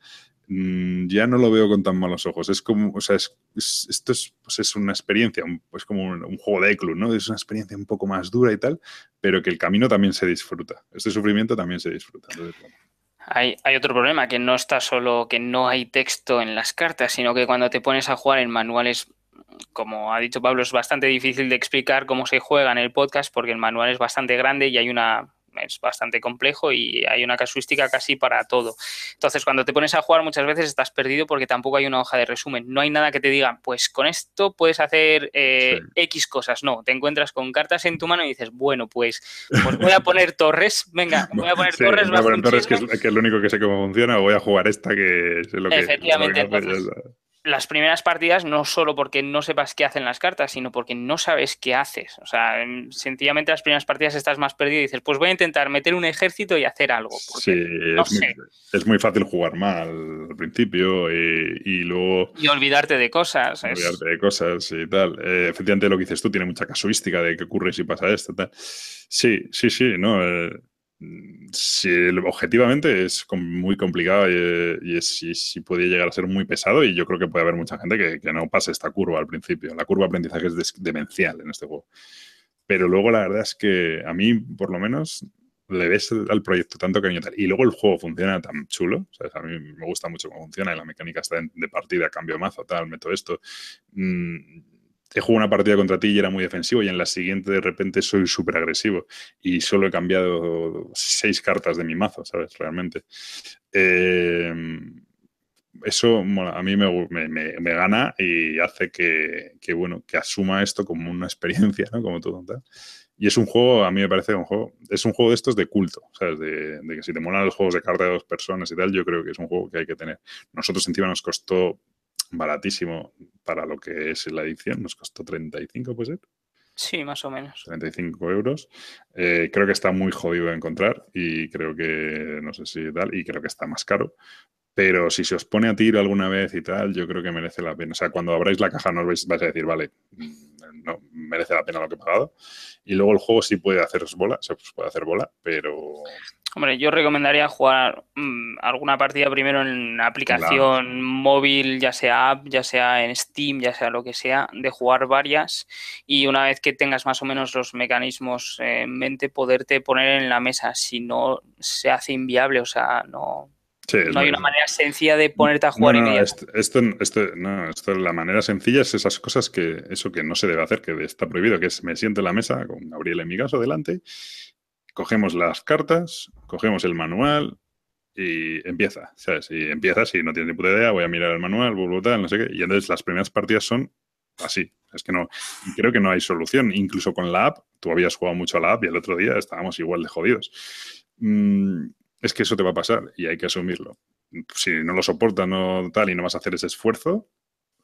A: ya no lo veo con tan malos ojos. Es como, o sea, esto es, pues es una experiencia, pues como un, juego de club, ¿no? Es una experiencia un poco más dura y tal, pero que el camino también se disfruta. Este sufrimiento también se disfruta.
B: hay, hay, otro problema, que no está solo que no hay texto en las cartas, sino que cuando te pones a jugar en manuales, como ha dicho Pablo, es bastante difícil de explicar cómo se juega en el podcast porque el manual es bastante grande y hay una es bastante complejo y hay una casuística casi para todo. Entonces, cuando te pones a jugar muchas veces estás perdido porque tampoco hay una hoja de resumen. No hay nada que te diga, pues con esto puedes hacer eh, X cosas. No, te encuentras con cartas en tu mano y dices, bueno, pues, pues voy a poner torres. Venga, voy a poner torres.
A: Voy a poner torres, que es, que es, lo único que sé cómo funciona, o voy a jugar esta que es lo que...
B: Efectivamente las primeras partidas no solo porque no sepas qué hacen las cartas, sino porque no sabes qué haces. O sea, sencillamente las primeras partidas estás más perdido y dices, pues voy a intentar meter un ejército y hacer algo.
A: Sí, es, Muy, es, muy, fácil jugar mal al principio y, luego...
B: Y olvidarte de cosas.
A: Olvidarte de cosas y tal. Eh, efectivamente lo que dices tú tiene mucha casuística de qué ocurre si pasa esto. Tal. Sí, sí, sí, ¿no? Eh, si objetivamente es muy complicado y, es, si puede llegar a ser muy pesado y yo creo que puede haber mucha gente que, no pase esta curva al principio. La curva de aprendizaje es demencial en este juego. Pero luego la verdad es que a mí, por lo menos, le ves al proyecto tanto cariño tal. Y luego el juego funciona tan chulo. A mí me gusta mucho cómo funciona y la mecánica está de partida, cambio de mazo, tal, meto esto. Mm, he jugado una partida contra ti y era muy defensivo y en la siguiente de repente soy súper agresivo y solo he cambiado seis cartas de mi mazo, ¿sabes? Realmente. Em, eso a mí me, gana y hace que, bueno, que asuma esto como una experiencia, ¿no? Como todo. Y es un juego, a mí me parece un juego, es un juego de estos de culto, ¿sabes? De, de que si te molan los juegos de carta de dos personas y tal, yo creo que es un juego que hay que tener. Nosotros encima nos costó baratísimo para lo que es la edición, nos costó 35, ¿puede ser?
B: Sí, más o menos.
A: 35 euros. Eh, creo que está muy jodido de encontrar y creo que, no sé si tal, y creo que está más caro. Pero si se os pone a tiro alguna vez y tal, yo creo que merece la pena. O sea, cuando abráis la caja no os vais, vais a decir, vale, no merece la pena lo que he pagado. Y luego el juego sí puede haceros bola, se puede hacer bola, pero
B: Hombre, yo recomendaría jugar mm, alguna partida primero en aplicación móvil, ya sea app, ya sea en Steam, ya sea lo que sea, de jugar varias. Y una vez que tengas más o menos los mecanismos en mente, poderte poner en la mesa. Si no, se hace inviable, o sea, no, no hay una manera sencilla de ponerte a jugar
A: no, esto, esto, no, esto, la manera sencilla es esas cosas que, eso que no se debe hacer, que está prohibido, que es me siento en la mesa, con Gabriel en mi caso, delante, cogemos las cartas, cogemos el manual y empieza, ¿sabes? Y empiezas y no tienes ni puta idea, voy a mirar el manual, tal, no sé qué. Y entonces las primeras partidas son así. Es que no, creo que no hay solución. Incluso con la app, tú habías jugado mucho a la app y el otro día estábamos igual de jodidos. Mm, es que eso te va a pasar y hay que asumirlo. Si no lo soportas, no tal, y no vas a hacer ese esfuerzo,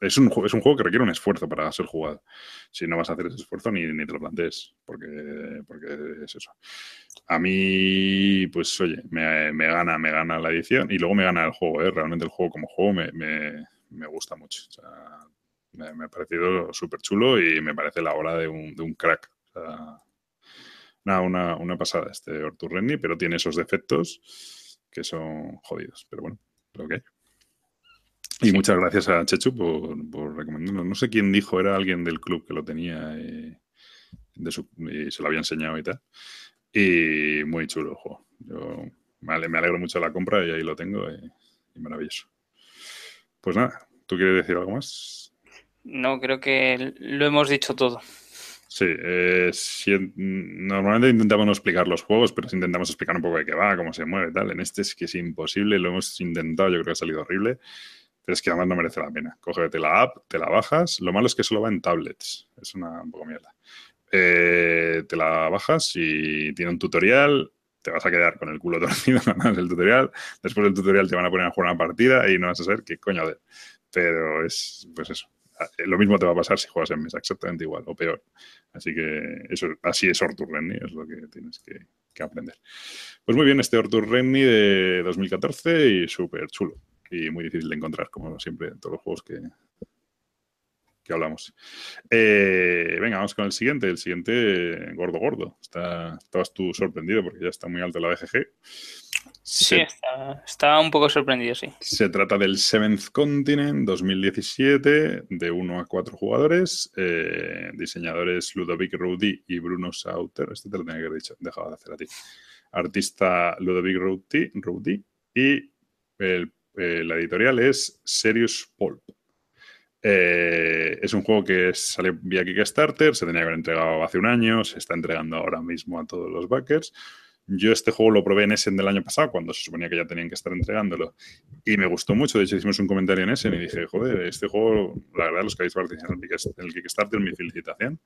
A: es un, es un juego que requiere un esfuerzo para ser jugado. Si no vas a hacer ese esfuerzo, ni, ni te lo plantees, porque, porque es eso. A mí, pues oye, me, me, gana, me gana la edición y luego me gana el juego, ¿eh? Realmente el juego como juego me, me, me gusta mucho. Me, ha parecido súper chulo y me parece la hora de un, de un crack. Nada, una, una pasada este Orturrenni, pero tiene esos defectos que son jodidos. Pero bueno, lo que hay. Y muchas gracias a Chechu por, por recomendarnos. No sé quién dijo, era alguien del club que lo tenía eh, de su, y se lo había enseñado y tal. Y muy chulo el juego. Yo me, me alegro mucho de la compra y ahí lo tengo y, maravilloso. Pues nada, ¿tú quieres decir algo más?
B: No, creo que lo hemos dicho todo.
A: Sí, eh, normalmente intentamos no explicar los juegos, pero si intentamos explicar un poco de qué va, cómo se mueve, tal. En este es que es imposible, lo hemos intentado, yo creo que ha salido horrible. Pero es que además no merece la pena. Cógete la app, te la bajas. Lo malo es que solo va en tablets. Es una un poco mierda. Eh, te la bajas y tiene un tutorial. Te vas a quedar con el culo torcido cuando el tutorial. Después del tutorial te van a poner a jugar una partida y no vas a saber qué coño de. Pero es, pues eso. Eh, lo mismo te va a pasar si juegas en mesa, exactamente igual, o peor. Así que eso, así es Ortur Renny, es lo que tienes que, que aprender. Pues muy bien, este Ortur Renny de 2014 y súper chulo y muy difícil de encontrar, como siempre en todos los juegos que, que hablamos. Eh, venga, vamos con el siguiente. El siguiente, gordo, gordo. Está, estabas tú sorprendido porque ya está muy alto la BGG.
B: Sí, está, un poco sorprendido, sí.
A: Se trata del Seventh Continent 2017, de 1 a 4 jugadores, eh, diseñadores Ludovic Roudy y Bruno Sauter. Este te lo tenía que haber dicho, dejado de hacer a ti. Artista Ludovic Roudy y el eh, la editorial es Serious Pulp. Eh, es un juego que sale vía Kickstarter, se tenía que haber entregado hace un año, se está entregando ahora mismo a todos los backers. Yo este juego lo probé en Essen del año pasado, cuando se suponía que ya tenían que estar entregándolo, y me gustó mucho. De hecho, hicimos un comentario en Essen y dije, joder, este juego, la verdad, los que habéis participado en el Kickstarter, mi felicitación,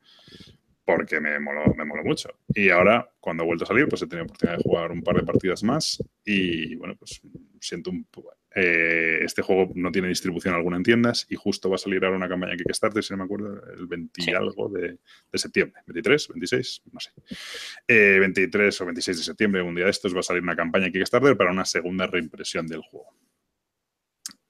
A: porque me moló, mucho. Y ahora, cuando he vuelto a salir, pues he tenido oportunidad de jugar un par de partidas más y, bueno, pues siento un poco eh, este juego no tiene distribución alguna en tiendas y justo va a salir ahora una campaña que Kickstarter, si no me acuerdo, el 20 algo de, septiembre, 23, 26, no sé. 23 eh, o 26 de septiembre, un día de estos, va a salir una campaña Kickstarter para una segunda reimpresión del juego.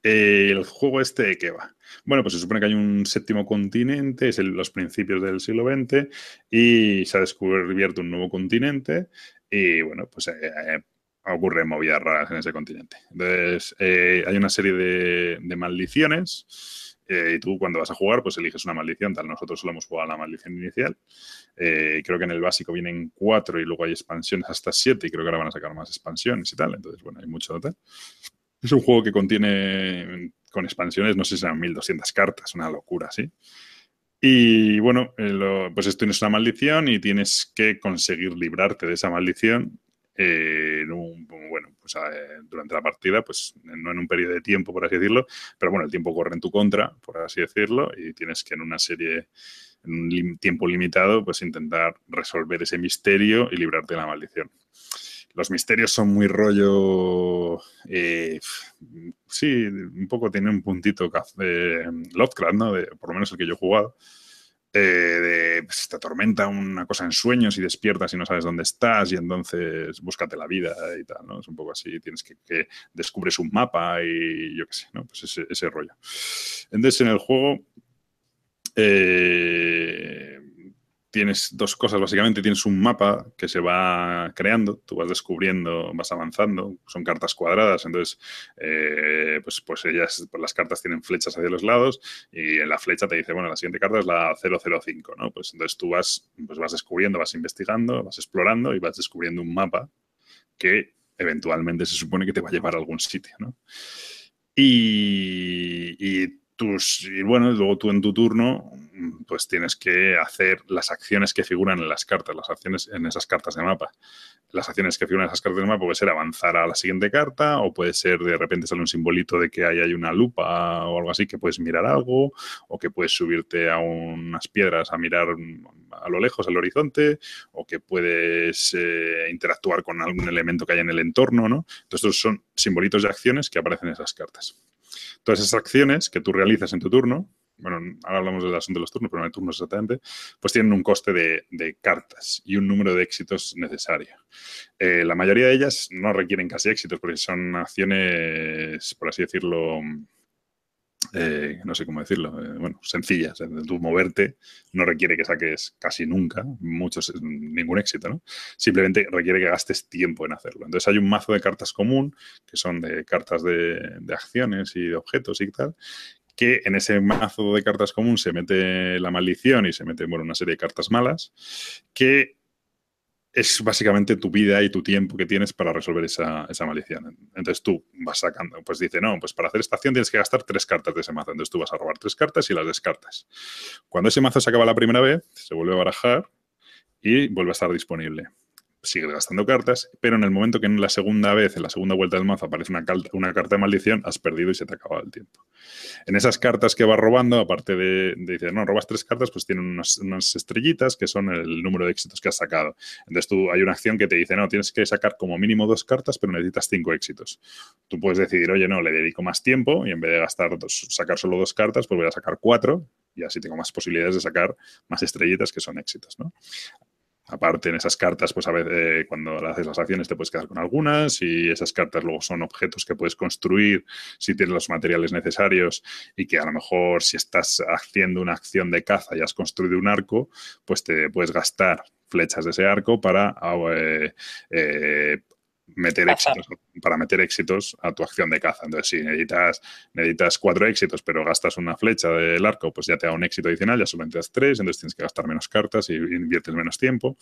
A: ¿El juego este de qué va? Bueno, pues se supone que hay un séptimo continente, es los principios del siglo XX, y se ha descubierto un nuevo continente, y bueno, pues eh, ocurren movidas raras en ese continente. Entonces, eh, hay una serie de, maldiciones eh, y tú cuando vas a jugar, pues eliges una maldición. Tal, nosotros solo hemos jugado la maldición inicial. Eh, creo que en el básico vienen cuatro y luego hay expansiones hasta siete y creo que ahora van a sacar más expansiones y tal. Entonces, bueno, hay mucho tal. Es un juego que contiene, con expansiones, no sé si serán 1200 cartas, una locura, ¿sí? Y bueno, pues esto es una maldición y tienes que conseguir librarte de esa maldición eh, bueno, pues, eh, durante la partida, pues no en un periodo de tiempo, por así decirlo, pero bueno, el tiempo corre en tu contra, por así decirlo, y tienes que en una serie, en un tiempo limitado, pues intentar resolver ese misterio y librarte de la maldición. Los misterios son muy rollo. Eh, sí, un poco tiene un puntito de Lovecraft, ¿no? De, por lo menos el que yo he jugado de, pues, te atormenta una cosa en sueños y despiertas y no sabes dónde estás y entonces búscate la vida y tal, ¿no? Es un poco así, tienes que, que descubres un mapa y yo qué sé, ¿no? Pues ese, ese rollo. Entonces en el juego eh, tienes dos cosas, básicamente tienes un mapa que se va creando, tú vas descubriendo, vas avanzando, son cartas cuadradas, entonces eh, pues, pues ellas, pues las cartas tienen flechas hacia los lados y en la flecha te dice, bueno, la siguiente carta es la 005, ¿no? Pues entonces tú vas, pues vas descubriendo, vas investigando, vas explorando y vas descubriendo un mapa que eventualmente se supone que te va a llevar a algún sitio, ¿no? Y, y y bueno, luego tú en tu turno, pues tienes que hacer las acciones que figuran en las cartas, las acciones en esas cartas de mapa. Las acciones que figuran en esas cartas de mapa puede ser avanzar a la siguiente carta o puede ser de repente sale un simbolito de que ahí hay una lupa o algo así que puedes mirar algo o que puedes subirte a unas piedras a mirar a lo lejos al horizonte o que puedes eh, interactuar con algún elemento que hay en el entorno, ¿no? Entonces, estos son simbolitos de acciones que aparecen en esas cartas. Todas esas acciones que tú realizas en tu turno, bueno, ahora hablamos de las de los turnos, pero no hay turnos exactamente, pues tienen un coste de, cartas y un número de éxitos necesario. Eh, la mayoría de ellas no requieren casi éxitos porque son acciones, por así decirlo, eh, no sé cómo decirlo, eh, bueno, sencillas. Tu moverte no requiere que saques casi nunca, muchos, ningún éxito, ¿no? Simplemente requiere que gastes tiempo en hacerlo. Entonces hay un mazo de cartas común, que son de cartas de, de acciones y de objetos y tal, que en ese mazo de cartas común se mete la maldición y se mete, bueno, una serie de cartas malas, que es básicamente tu vida y tu tiempo que tienes para resolver esa, maldición. Entonces tú vas sacando, pues dice, no, pues para hacer esta acción tienes que gastar tres cartas de ese mazo. Entonces tú vas a robar tres cartas y las descartas. Cuando ese mazo se acaba la primera vez, se vuelve a barajar y vuelve a estar disponible sigues gastando cartas, pero en el momento que en la segunda vez, en la segunda vuelta del mazo, aparece una, una carta de maldición, has perdido y se te acaba el tiempo. En esas cartas que vas robando, aparte de, decir, no, robas tres cartas, pues tienen unas, estrellitas que son el número de éxitos que has sacado. Entonces tú hay una acción que te dice, no, tienes que sacar como mínimo dos cartas, pero necesitas cinco éxitos. Tú puedes decidir, oye, no, le dedico más tiempo y en vez de gastar sacar solo dos cartas, pues voy a sacar cuatro y así tengo más posibilidades de sacar más estrellitas que son éxitos, ¿no? Aparte, en esas cartas, pues a veces eh, cuando haces las acciones te puedes quedar con algunas y esas cartas luego son objetos que puedes construir si tienes los materiales necesarios y que a lo mejor si estás haciendo una acción de caza y has construido un arco, pues te puedes gastar flechas de ese arco para eh, eh, meter éxitos, para meter éxitos a tu acción de caza. Entonces, si necesitas, necesitas cuatro éxitos, pero gastas una flecha del arco, pues ya te da un éxito adicional, ya solo necesitas tres, entonces tienes que gastar menos cartas y inviertes menos tiempo.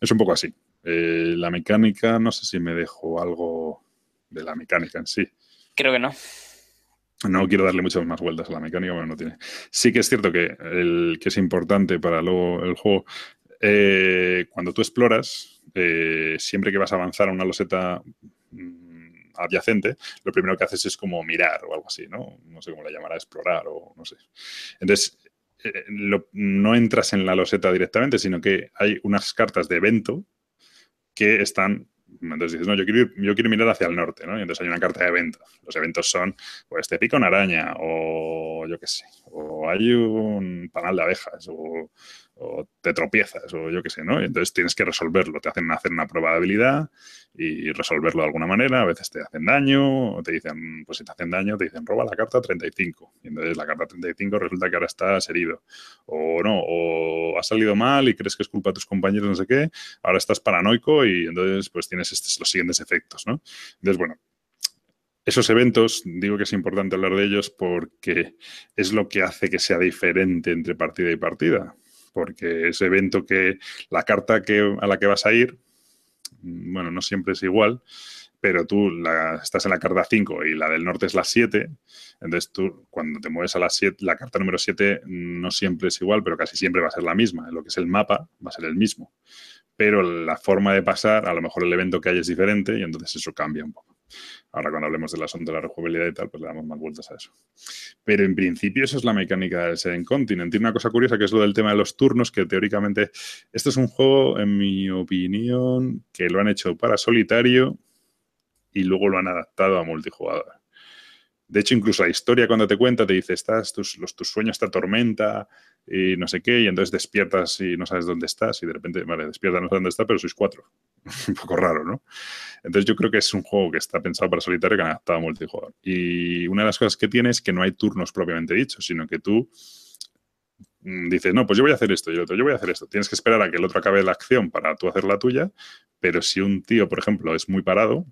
A: Es un poco así. Eh, la mecánica, no sé si me dejo algo de la mecánica en sí.
B: Creo que no.
A: No quiero darle muchas más vueltas a la mecánica, pero no tiene. Sí que es cierto que, el, que es importante para luego el juego, eh, cuando tú exploras, eh, siempre que vas a avanzar a una loseta mm, adyacente, lo primero que haces es como mirar o algo así, ¿no? No sé cómo la llamará, explorar o no sé. Entonces, eh, no entras en la loseta directamente, sino que hay unas cartas de evento que están entonces dices, no, yo quiero, yo quiero mirar hacia el norte, ¿no? Y entonces hay una carta de eventos. Los eventos son, pues te pica una araña, o yo qué sé, o hay un panal de abejas, o o te tropiezas o yo qué sé, ¿no? entonces tienes que resolverlo. Te hacen hacer una prueba de habilidad y resolverlo de alguna manera. A veces te hacen daño o te dicen, pues si te hacen daño, te dicen roba la carta 35. Y entonces la carta 35 resulta que ahora estás herido. O no, o ha salido mal y crees que es culpa de tus compañeros, no sé qué. Ahora estás paranoico y entonces pues tienes los siguientes efectos, ¿no? Entonces, bueno, esos eventos, digo que es importante hablar de ellos porque es lo que hace que sea diferente entre partida y partida porque ese evento que la carta que, a la que vas a ir, mm, bueno, no siempre es igual, pero tú estás en la carta 5 y la del norte es la 7, entonces tú cuando te mueves a la 7, la carta número 7 no siempre es igual, pero casi siempre va a ser la misma, lo que es el mapa va a ser el mismo, pero la forma de pasar, a lo mejor el evento que hay es diferente y entonces eso cambia un poco. Ahora cuando hablemos del asunto de la rejugabilidad y tal, pues le damos más vueltas a eso. Pero en principio eso es la mecánica del Seven Continent. Tiene una cosa curiosa que es lo del tema de los turnos, que teóricamente esto es un juego, en mi opinión, que lo han hecho para solitario y luego lo han adaptado a multijugador. De hecho, incluso la historia cuando te cuenta te dice, estás, tus, tus sueños te atormenta y no sé qué, y entonces despiertas y no sabes dónde estás y de repente, vale, despiertas, no sabes dónde estás, pero sois cuatro. un poco raro, ¿no? Entonces yo creo que es un juego que está pensado para solitario que han adaptado a multijugador. Y una de las cosas que tiene es que no hay turnos propiamente dichos, sino que tú mm, dices, no, pues yo voy a hacer esto y el otro, yo voy a hacer esto. Tienes que esperar a que el otro acabe la acción para tú hacer la tuya, pero si un tío, por ejemplo, es muy parado,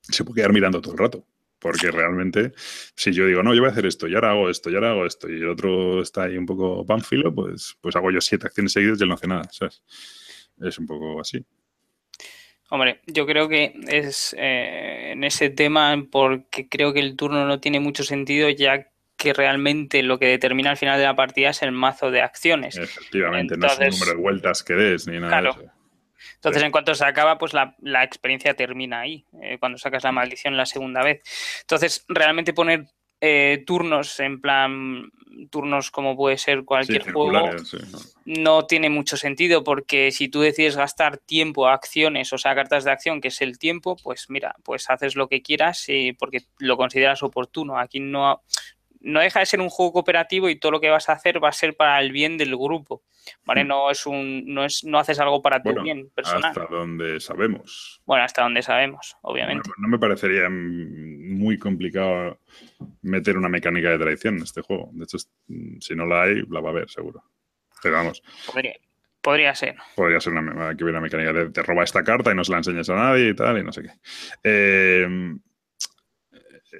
A: se puede quedar mirando todo el rato. Porque realmente, si yo digo, no, yo voy a hacer esto, y ahora hago esto, y ahora hago esto, y el otro está ahí un poco pánfilo, pues, pues hago yo siete acciones seguidas y él no hace nada, ¿sabes? Es un poco así.
B: Hombre, yo creo que es eh, en ese tema porque creo que el turno no tiene mucho sentido ya que realmente lo que determina al final de la partida es el mazo de acciones.
A: Efectivamente, no es el número de vueltas que des ni nada de eso.
B: Entonces, en cuanto se acaba, pues la, experiencia termina ahí, eh, cuando sacas la maldición la segunda vez. Entonces, realmente poner eh, turnos en plan turnos como puede ser cualquier juego no. tiene mucho sentido porque si tú decides gastar tiempo a acciones o sea cartas de acción que es el tiempo pues mira pues haces lo que quieras y porque lo consideras oportuno aquí no no deja de ser un juego cooperativo y todo lo que vas a hacer va a ser para el bien del grupo, ¿vale? Hmm. No es un, no es, no haces algo para tu bien personal.
A: Hasta donde sabemos.
B: Bueno, hasta donde sabemos, obviamente.
A: no me parecería muy complicado meter una mecánica de traición en este juego. De hecho, si no la hay, la va a haber, seguro. Pero vamos.
B: Podría. ser.
A: Podría ser una, que una mecánica de te roba esta carta y no se la enseñas a nadie y tal, y no sé qué. Eh,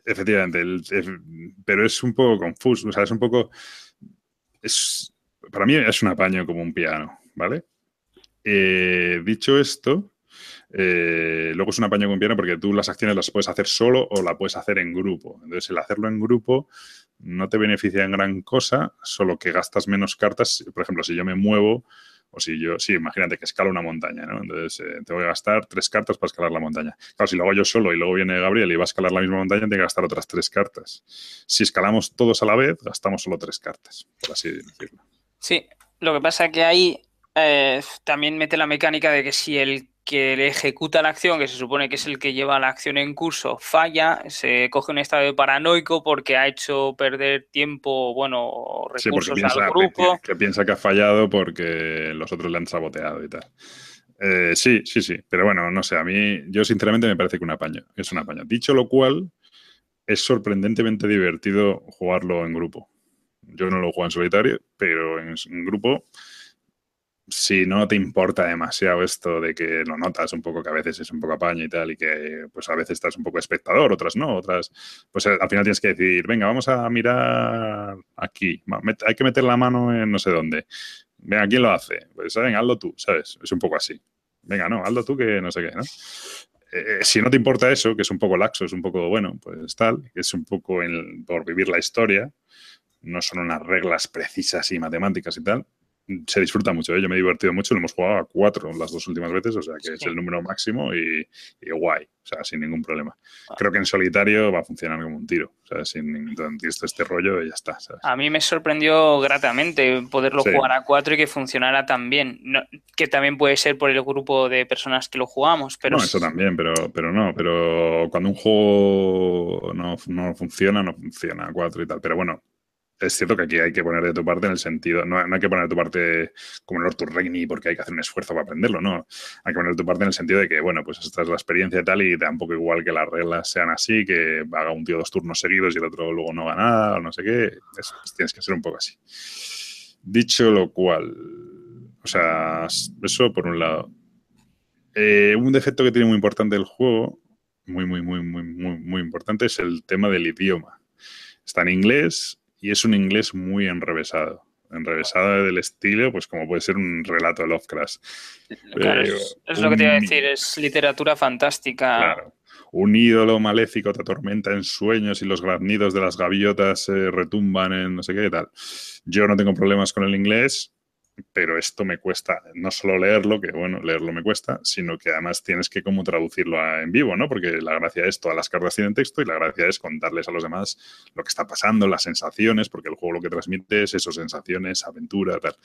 A: Efectivamente, pero es un poco confuso, o sea, es un poco... Es, para mí es un apaño como un piano, ¿vale? Eh, dicho esto, eh, luego es un apaño como un piano porque tú las acciones las puedes hacer solo o la puedes hacer en grupo. Entonces, el hacerlo en grupo no te beneficia en gran cosa, solo que gastas menos cartas. Por ejemplo, si yo me muevo o si yo, sí, imagínate que escalo una montaña, ¿no? Entonces eh, te voy a gastar tres cartas para escalar la montaña. Claro, si lo hago yo solo y luego viene Gabriel y va a escalar la misma montaña, tengo que gastar otras tres cartas. Si escalamos todos a la vez, gastamos solo tres cartas, por así decirlo.
B: Sí, lo que pasa es que ahí eh, también mete la mecánica de que si el que le ejecuta la acción, que se supone que es el que lleva la acción en curso, falla, se coge un estado de paranoico porque ha hecho perder tiempo, bueno, recursos
A: piensa,
B: al grupo.
A: Que, piensa que ha fallado porque los otros le han saboteado y tal. Eh, sí, sí, sí. Pero bueno, no sé, a mí, yo sinceramente me parece que un apaño, es un apaño. Dicho lo cual, es sorprendentemente divertido jugarlo en grupo. Yo no lo juego en solitario, pero en grupo si no te importa demasiado esto de que lo notas un poco que a veces es un poco apaño y tal y que pues a veces estás un poco espectador, otras no, otras pues eh, al final tienes que decir, venga, vamos a mirar aquí, hay que meter la mano en no sé dónde. Venga, ¿quién lo hace? Pues venga, hazlo tú, ¿sabes? Es un poco así. Venga, no, hazlo tú que no sé qué, ¿no? Eh, si no te importa eso, que es un poco laxo, es un poco, bueno, pues tal, es un poco por vivir la historia, no son unas reglas precisas y matemáticas y tal, se disfruta mucho, ¿eh? yo me he divertido mucho, lo hemos jugado a cuatro las dos últimas veces, o sea que es el número máximo y, guay, o sea, sin ningún problema. Ah. Creo que en solitario va a funcionar como un tiro, o sea, sin ningún este rollo y ya está.
B: A mí me sorprendió gratamente poderlo jugar a cuatro y que funcionara tan bien, que también puede ser por el grupo de personas que lo jugamos, pero...
A: No, eso también, pero, pero no, pero cuando un juego no, no funciona, no funciona a cuatro y tal, pero bueno, es cierto que aquí hay que poner de tu parte en el sentido, no, hay que poner de tu parte como el Ortur Regni porque hay que hacer un esfuerzo para aprenderlo, no. Hay que poner de tu parte en el sentido de que, bueno, pues esta es la experiencia y tal, y da un poco igual que las reglas sean así, que haga un tío dos turnos seguidos y el otro luego no va nada, o no sé qué. tienes que ser un poco así. Dicho lo cual, o sea, eso por un lado. Eh, un defecto que tiene muy importante el juego, muy, muy, muy, muy, muy, muy importante, es el tema del idioma. Está en inglés y es un inglés muy enrevesado. Enrevesado del estilo, pues como puede ser un relato de Lovecraft.
B: Claro, es, lo que te iba a decir, es literatura fantástica. Claro.
A: Un ídolo maléfico te atormenta en sueños y los graznidos de las gaviotas se retumban en no sé qué tal. Yo no tengo problemas con el inglés, pero esto me cuesta no solo leerlo, que bueno, leerlo me cuesta, sino que además tienes que como traducirlo en vivo, ¿no? Porque la gracia es, todas las cartas tienen texto y la gracia es contarles a los demás lo que está pasando, las sensaciones, porque el juego lo que transmite es eso, sensaciones, aventura, tal.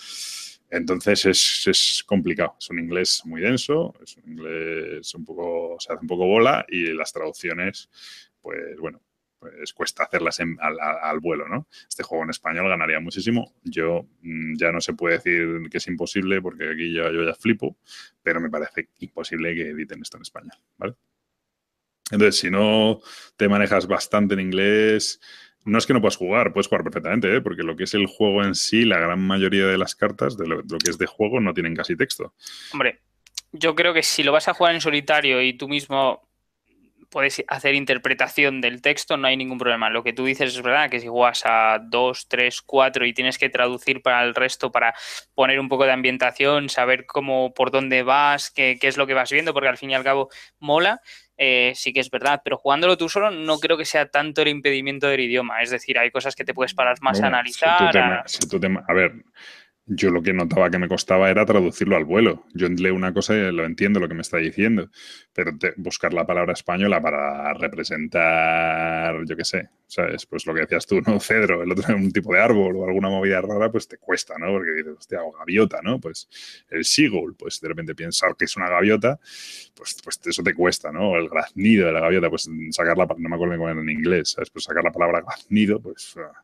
A: Entonces es, es complicado, es un inglés muy denso, es un inglés un poco, se hace un poco bola y las traducciones, pues bueno, pues cuesta hacerlas al, vuelo, ¿no? Este juego en español ganaría muchísimo. Yo mm, ya no se puede decir que es imposible porque aquí yo, yo ya flipo, pero me parece imposible que editen esto en español, ¿vale? Entonces, si no te manejas bastante en inglés, no es que no puedas jugar, puedes jugar perfectamente, ¿eh? porque lo que es el juego en sí, la gran mayoría de las cartas de lo, que es de juego no tienen casi texto.
B: Hombre, yo creo que si lo vas a jugar en solitario y tú mismo puedes hacer interpretación del texto, no hay ningún problema. Lo que tú dices es verdad, que si juegas a 2, 3, 4 y tienes que traducir para el resto, para poner un poco de ambientación, saber cómo, por dónde vas, qué, qué es lo que vas viendo, porque al fin y al cabo mola, eh, sí que es verdad, pero jugándolo tú solo no creo que sea tanto el impedimento del idioma. Es decir, hay cosas que te puedes parar más a analizar.
A: a ver, yo lo que notaba que me costaba era traducirlo al vuelo. Yo leo una cosa y lo entiendo lo que me está diciendo, pero buscar la palabra española para representar, yo qué sé, ¿sabes? Pues lo que decías tú, ¿no? Cedro, el otro un tipo de árbol o alguna movida rara, pues te cuesta, ¿no? Porque dices, hostia, o gaviota, ¿no? Pues el seagull, pues de repente pensar que es una gaviota, pues, pues eso te cuesta, ¿no? El graznido de la gaviota, pues sacar la, no me acuerdo cómo era en inglés, ¿sabes? Pues sacar la palabra graznido, pues... Ah,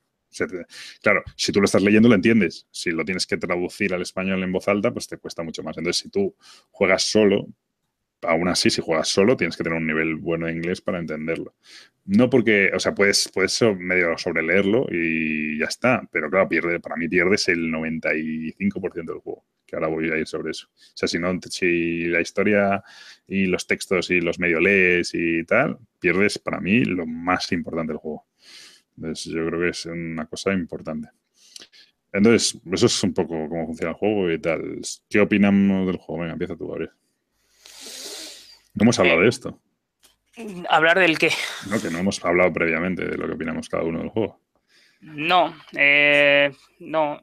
A: claro, si tú lo estás leyendo lo entiendes. Si lo tienes que traducir al español en voz alta, pues te cuesta mucho más. Entonces, si tú juegas solo, aún así, si juegas solo, tienes que tener un nivel bueno de inglés para entenderlo. No porque, o sea, puedes, puedes medio sobreleerlo y ya está, pero claro, pierde, para mí pierdes el 95% del juego, que ahora voy a ir sobre eso. O sea, si, no, si la historia y los textos y los medio lees y tal, pierdes para mí lo más importante del juego. Entonces, yo creo que es una cosa importante. Entonces, eso es un poco cómo funciona el juego y tal. ¿Qué opinamos del juego? Venga, empieza tú, Gabriel. No hemos hablado de eh, esto.
B: ¿Hablar del qué?
A: No, que no hemos hablado previamente de lo que opinamos cada uno del juego.
B: No, eh, no.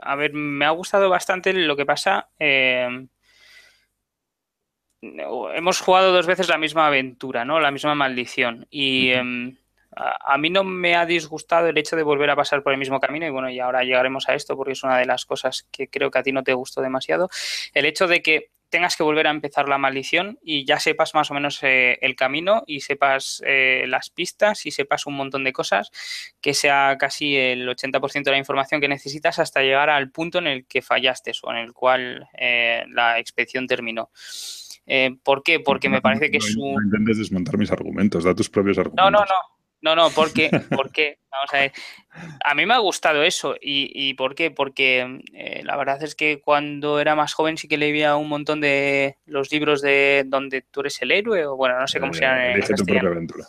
B: A ver, me ha gustado bastante lo que pasa. Eh, hemos jugado dos veces la misma aventura, ¿no? La misma maldición. Y a mí no me ha disgustado el hecho de volver a pasar por el mismo camino y bueno, y ahora llegaremos a esto porque es una de las cosas que creo que a ti no te gustó demasiado. El hecho de que tengas que volver a empezar la maldición y ya sepas más o menos eh, el camino y sepas eh, las pistas y sepas un montón de cosas, que sea casi el 80% de la información que necesitas hasta llegar al punto en el que fallaste o en el cual eh, la expedición terminó. ¿Por qué? Porque me parece que es un...
A: No intentes desmontar mis argumentos, da tus propios argumentos.
B: No, no, no. No, no, porque, porque, vamos a ver, a mí me ha gustado eso. ¿Y, y por qué? Porque eh, la verdad es que cuando era más joven sí que leía un montón de los libros de donde tú eres el héroe, o bueno, no sé cómo se llama.
A: Elige tu propia aventura.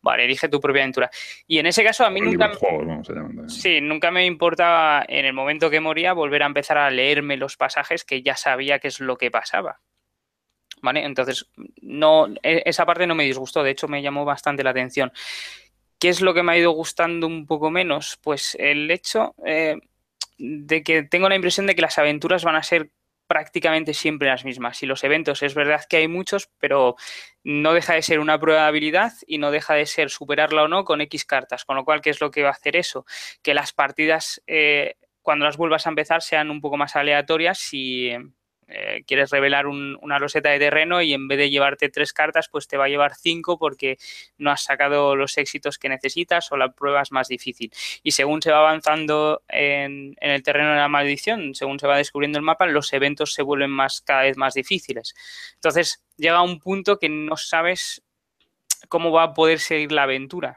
B: Vale, elige tu propia aventura. Y en ese caso a mí nunca... sí, nunca me importaba en el momento que moría volver a empezar a leerme los pasajes que ya sabía qué es lo que pasaba. ¿vale? Entonces, no, e, esa parte no me disgustó, de hecho me llamó bastante la atención. ¿Qué es lo que me ha ido gustando un poco menos? Pues el hecho, eh, de que tengo la impresión de que las aventuras van a ser prácticamente siempre las mismas. Y los eventos es verdad que hay muchos, pero no deja de ser una prueba de habilidad y no deja de ser superarla o no con X cartas. Con lo cual, ¿qué es lo que va a hacer eso? Que las partidas, eh, cuando las vuelvas a empezar, sean un poco más aleatorias y eh, quieres revelar una loseta de terreno y en vez de llevarte tres cartas, pues te va a llevar cinco porque no has sacado los éxitos que necesitas o la prueba es más difícil. Y según se va avanzando en, el terreno de la maldición, según se va descubriendo el mapa, los eventos se vuelven más, cada vez más difíciles. Entonces llega un punto que no sabes cómo va a poder seguir la aventura.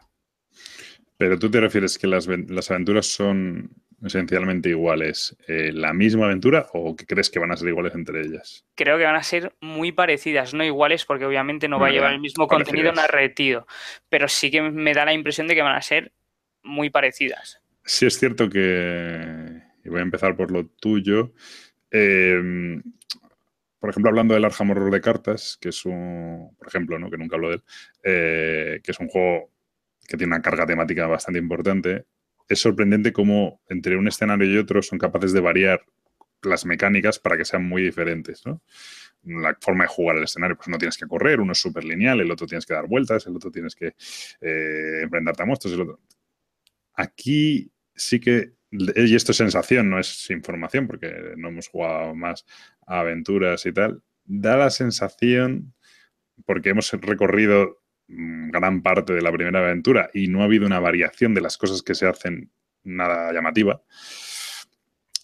A: Pero tú te refieres que las, las aventuras son esencialmente iguales eh, la misma aventura o que crees que van a ser iguales entre ellas?
B: Creo que van a ser muy parecidas, no iguales porque obviamente no va a llevar el mismo contenido narrativo, pero sí que me da la impresión de que van a ser muy parecidas.
A: Sí es cierto que, y voy a empezar por lo tuyo, em, por ejemplo, hablando del Arkham Horror de cartas, que es un, por ejemplo, ¿no? que nunca hablo de él, eh, que es un juego que tiene una carga temática bastante importante, es sorprendente cómo entre un escenario y otro son capaces de variar las mecánicas para que sean muy diferentes, ¿no? La forma de jugar el escenario, pues no tienes que correr, uno es súper lineal, el otro tienes que dar vueltas, el otro tienes que eh, enfrentarte a monstruos. Aquí sí que, y esto es sensación, no es información, porque no hemos jugado más aventuras y tal, da la sensación, porque hemos recorrido gran parte de la primera aventura y no ha habido una variación de las cosas que se hacen nada llamativa,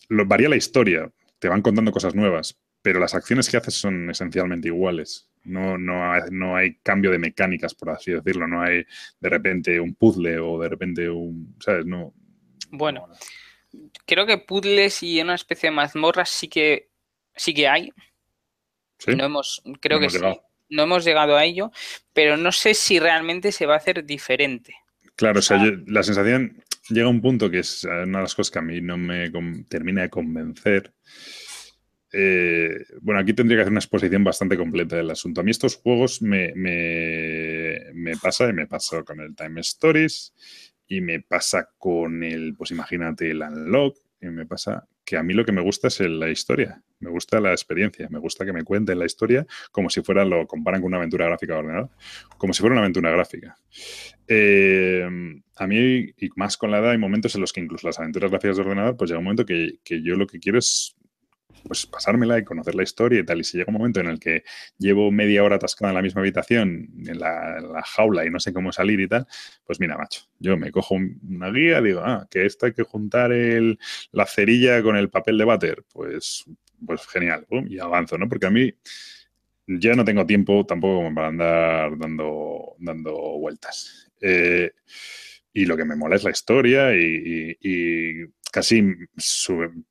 A: lo, varía la historia, te van contando cosas nuevas, pero las acciones que haces son esencialmente iguales. No, no, hay, no hay cambio de mecánicas, por así decirlo. No hay de repente un puzzle o de repente un. ¿Sabes? No.
B: Bueno, creo que puzzles y una especie de mazmorras sí que sí que hay. ¿Sí? No hemos, creo que sí no hemos llegado a ello, pero no sé si realmente se va a hacer diferente.
A: Claro, o sea, la sensación llega a un punto que es una de las cosas que a mí no me termina de convencer. Eh, bueno, aquí tendría que hacer una exposición bastante completa del asunto. A mí estos juegos me, me, pasa y me pasó con el Time Stories y me pasa con el, pues imagínate, el Unlock y me pasa que a mí lo que me gusta es la historia, me gusta la experiencia, me gusta que me cuenten la historia como si fuera, lo comparan con una aventura gráfica ordenada, como si fuera una aventura gráfica. Eh, a mí, y más con la edad, hay momentos en los que incluso las aventuras gráficas de ordenador, pues llega un momento que, que yo lo que quiero es pues pasármela y conocer la historia y tal. Y si llega un momento en el que llevo media hora atascada en la misma habitación, en la, jaula y no sé cómo salir y tal, pues mira, macho, yo me cojo una guía, digo, ah, que esto hay que juntar el, la cerilla con el papel de váter, pues, pues genial, y avanzo, ¿no? Porque a mí ya no tengo tiempo tampoco para andar dando, dando vueltas. Eh, y lo que me mola es la historia y casi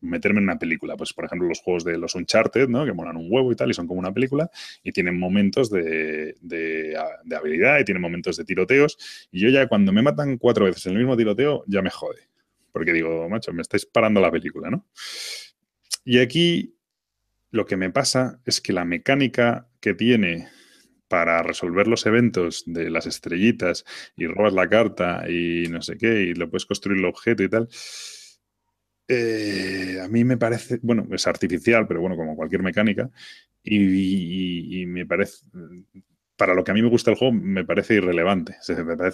A: meterme en una película. Pues, por ejemplo, los juegos de los Uncharted, ¿no? Que molan un huevo y tal, y son como una película, y tienen momentos de, de, habilidad y tienen momentos de tiroteos. Y yo ya cuando me matan cuatro veces en el mismo tiroteo, ya me jode. Porque digo, macho, me estáis parando la película, ¿no? Y aquí lo que me pasa es que la mecánica que tiene para resolver los eventos de las estrellitas y robas la carta y no sé qué, y lo puedes construir el objeto y tal, eh, a mí me parece, bueno, es artificial, pero bueno, como cualquier mecánica, y, me parece, para lo que a mí me gusta el juego, me parece irrelevante.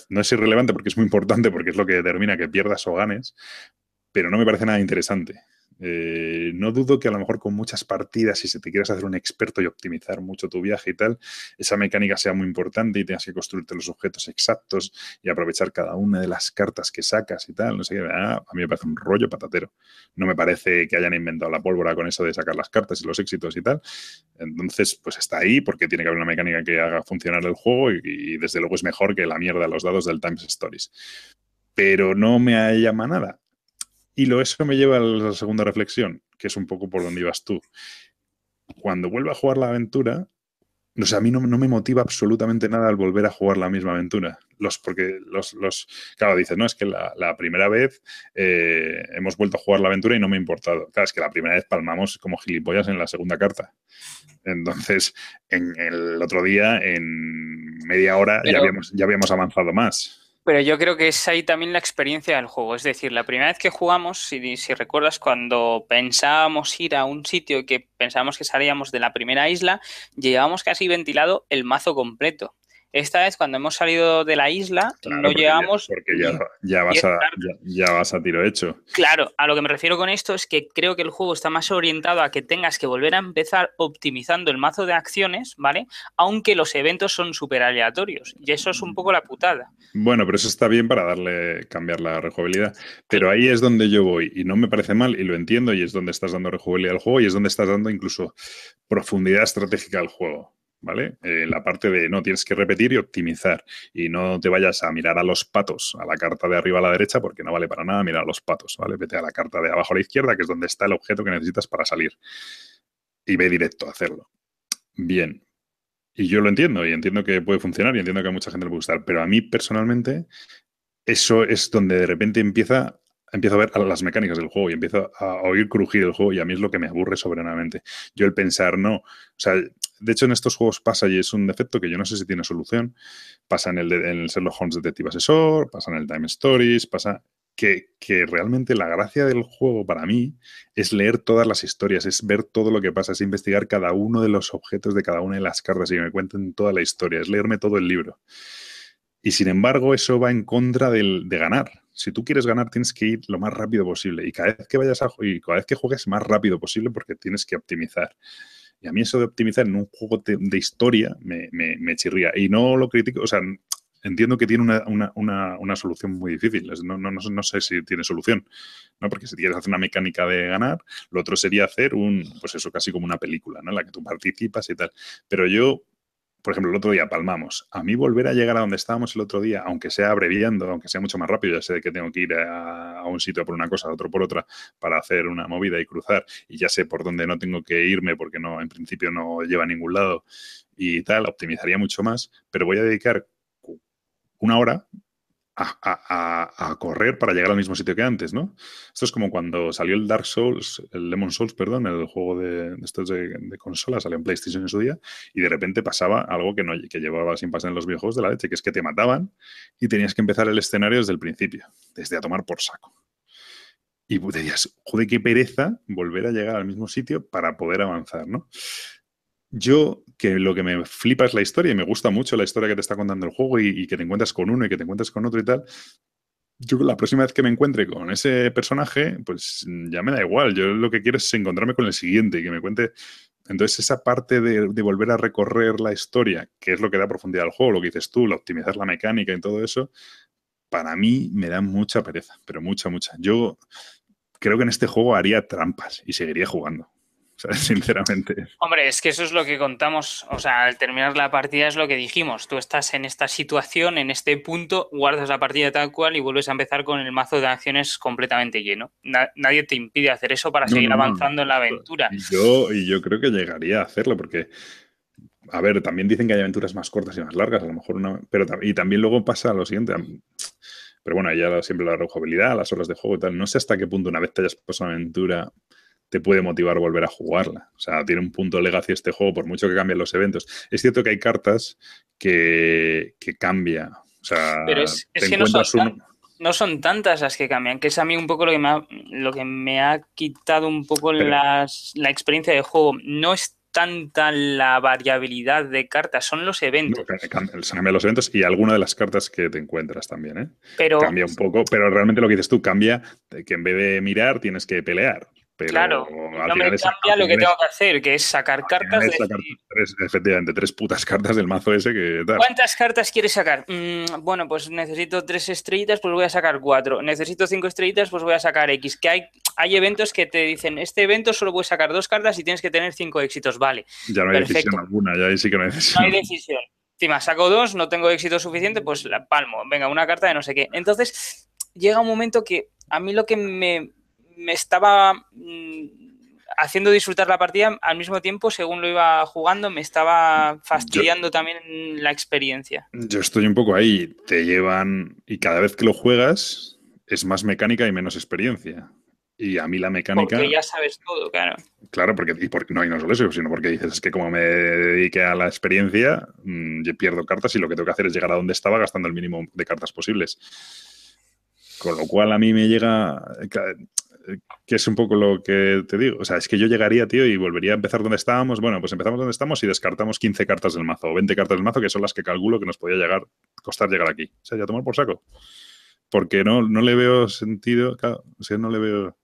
A: no es irrelevante porque es muy importante, porque es lo que determina que pierdas o ganes, pero no me parece nada interesante. Eh, no dudo que a lo mejor con muchas partidas, si te quieres hacer un experto y optimizar mucho tu viaje y tal, esa mecánica sea muy importante y tengas que construirte los objetos exactos y aprovechar cada una de las cartas que sacas y tal. No sé qué. Ah, a mí me parece un rollo patatero. No me parece que hayan inventado la pólvora con eso de sacar las cartas y los éxitos y tal. Entonces, pues está ahí porque tiene que haber una mecánica que haga funcionar el juego y, desde luego es mejor que la mierda de los dados del Times Stories. Pero no me llama nada. Y lo, eso me lleva a la segunda reflexión, que es un poco por donde ibas tú. Cuando vuelvo a jugar la aventura, no sé, a mí no, me motiva absolutamente nada al volver a jugar la misma aventura. Los, porque los, los claro, dices, no, es que la, primera vez eh, hemos vuelto a jugar la aventura y no me ha importado. Claro, es que la primera vez palmamos como gilipollas en la segunda carta. Entonces, en el otro día, en media hora, ya, habíamos, ya habíamos avanzado más.
B: Pero yo creo que es ahí también la experiencia del juego. Es decir, la primera vez que jugamos, si, si recuerdas, cuando pensábamos ir a un sitio que pensábamos que salíamos de la primera isla, llevábamos casi ventilado el mazo completo. Esta vez, cuando hemos salido de la isla, no llevamos.
A: Porque ya, vas a, ya, vas a tiro hecho.
B: Claro, a lo que me refiero con esto es que creo que el juego está más orientado a que tengas que volver a empezar optimizando el mazo de acciones, ¿vale? Aunque los eventos son súper aleatorios. Y eso es un poco la putada.
A: Bueno, pero eso está bien para darle, cambiar la rejugabilidad. Pero ahí es donde yo voy. Y no me parece mal, y lo entiendo, y es donde estás dando rejugabilidad al juego, y es donde estás dando incluso profundidad estratégica al juego. ¿Vale? Eh, la parte de no tienes que repetir y optimizar y no te vayas a mirar a los patos, a la carta de arriba a la derecha, porque no vale para nada mirar a los patos, ¿vale? Vete a la carta de abajo a la izquierda, que es donde está el objeto que necesitas para salir y ve directo a hacerlo. Bien. Y yo lo entiendo y entiendo que puede funcionar y entiendo que a mucha gente le puede gustar, pero a mí personalmente eso es donde de repente empieza empiezo a ver las mecánicas del juego y empiezo a oír crujir el juego y a mí es lo que me aburre soberanamente. Yo el pensar, no, o sea, de hecho en estos juegos pasa y es un defecto que yo no sé si tiene solución, pasa en el, de, en Sherlock Holmes Detective Assessor, pasa en el Time Stories, pasa que, que, realmente la gracia del juego para mí es leer todas las historias, es ver todo lo que pasa, es investigar cada uno de los objetos de cada una de las cartas y que me cuenten toda la historia, es leerme todo el libro. Y sin embargo, eso va en contra del, de ganar si tú quieres ganar, tienes que ir lo más rápido posible. Y cada vez que vayas a y cada vez que juegues, más rápido posible porque tienes que optimizar. Y a mí eso de optimizar en un juego de, historia me, me, chirría. Y no lo critico, o sea, entiendo que tiene una, una, una, solución muy difícil. No, no, no, sé si tiene solución, ¿no? Porque si quieres hacer una mecánica de ganar, lo otro sería hacer un, pues eso, casi como una película, ¿no? En la que tú participas y tal. Pero yo por ejemplo, el otro día palmamos. A mí volver a llegar a donde estábamos el otro día, aunque sea abreviando, aunque sea mucho más rápido, ya sé que tengo que ir a, un sitio por una cosa, a otro por otra, para hacer una movida y cruzar, y ya sé por dónde no tengo que irme porque no, en principio no lleva a ningún lado y tal, optimizaría mucho más, pero voy a dedicar una hora a, correr para llegar al mismo sitio que antes, ¿no? Esto es como cuando salió el Dark Souls, el Lemon Souls, perdón, el juego de, estos de, consola, salió en PlayStation en su día, y de repente pasaba algo que, no, que llevaba sin pasar en los videojuegos de la leche, que es que te mataban y tenías que empezar el escenario desde el principio, desde a tomar por saco. Y te decías, joder, qué pereza volver a llegar al mismo sitio para poder avanzar, ¿no? Yo, que lo que me flipa es la historia y me gusta mucho la historia que te está contando el juego y, que te encuentras con uno y que te encuentras con otro y tal. Yo la próxima vez que me encuentre con ese personaje, pues ya me da igual. Yo lo que quiero es encontrarme con el siguiente y que me cuente. Entonces, esa parte de, volver a recorrer la historia, que es lo que da profundidad al juego, lo que dices tú, la optimizar la mecánica y todo eso, para mí me da mucha pereza, pero mucha, mucha. Yo creo que en este juego haría trampas y seguiría jugando. sinceramente.
B: Hombre, es que eso es lo que contamos, o sea, al terminar la partida es lo que dijimos, tú estás en esta situación, en este punto, guardas la partida tal cual y vuelves a empezar con el mazo de acciones completamente lleno. nadie te impide hacer eso para seguir avanzando en la aventura.
A: Y yo, y yo creo que llegaría a hacerlo porque... A ver, también dicen que hay aventuras más cortas y más largas, a lo mejor una. Pero y también luego pasa lo siguiente. Pero bueno, ya siempre la rejugabilidad, las horas de juego y tal. No sé hasta qué punto una vez te hayas pasado una aventura te puede motivar volver a jugarla. O sea, tiene un punto legacy este juego, por mucho que cambien los eventos. Es cierto que hay cartas que, que cambia. O sea,
B: Pero es, que no son, tantas las que cambian, que es a mí un poco lo que me ha, lo que me ha quitado un poco la experiencia de juego. No es tanta la variabilidad de cartas, son los eventos.
A: cambian los eventos y alguna de las cartas que te encuentras también, ¿eh? Pero, cambia un poco, pero realmente lo que dices tú cambia que en vez de mirar tienes que pelear
B: claro, no me cambia lo que tengo que hacer, que es sacar cartas. De...
A: tres, efectivamente, tres putas cartas del mazo ese que
B: ¿Cuántas cartas quieres sacar? Mm, bueno, pues necesito tres estrellitas, pues voy a sacar cuatro. Necesito cinco estrellitas, pues voy a sacar X. Que hay, hay eventos que te dicen, este evento solo puedes sacar dos cartas y tienes que tener cinco éxitos. Vale.
A: Ya no hay decisión alguna, ya ahí sí que no hay decisión.
B: No hay decisión. Encima, saco dos, no tengo éxito suficiente, pues la palmo. Venga, una carta de no sé qué. Entonces, llega un momento que a mí lo que me me estaba mm, haciendo disfrutar la partida al mismo tiempo, según lo iba jugando, me estaba fastidiando también la experiencia.
A: Yo estoy un poco ahí, te llevan y cada vez que lo juegas es más mecánica y menos experiencia. Y a mí la mecánica...
B: Porque ya sabes todo, claro.
A: Claro, porque, y porque no, y no solo eso, sino porque dices, es que como me dedique a la experiencia, mm, yo pierdo cartas y lo que tengo que hacer es llegar a donde estaba gastando el mínimo de cartas posibles. Con lo cual a mí me llega, que es un poco lo que te digo. O sea, es que yo llegaría, tío, y volvería a empezar donde estábamos. Bueno, pues empezamos donde estamos y descartamos 15 cartas del mazo o 20 cartas del mazo, que son las que calculo que nos podía llegar, costar llegar aquí. O sea, ya tomar por saco. Porque no, no le veo sentido, o sea, no le veo...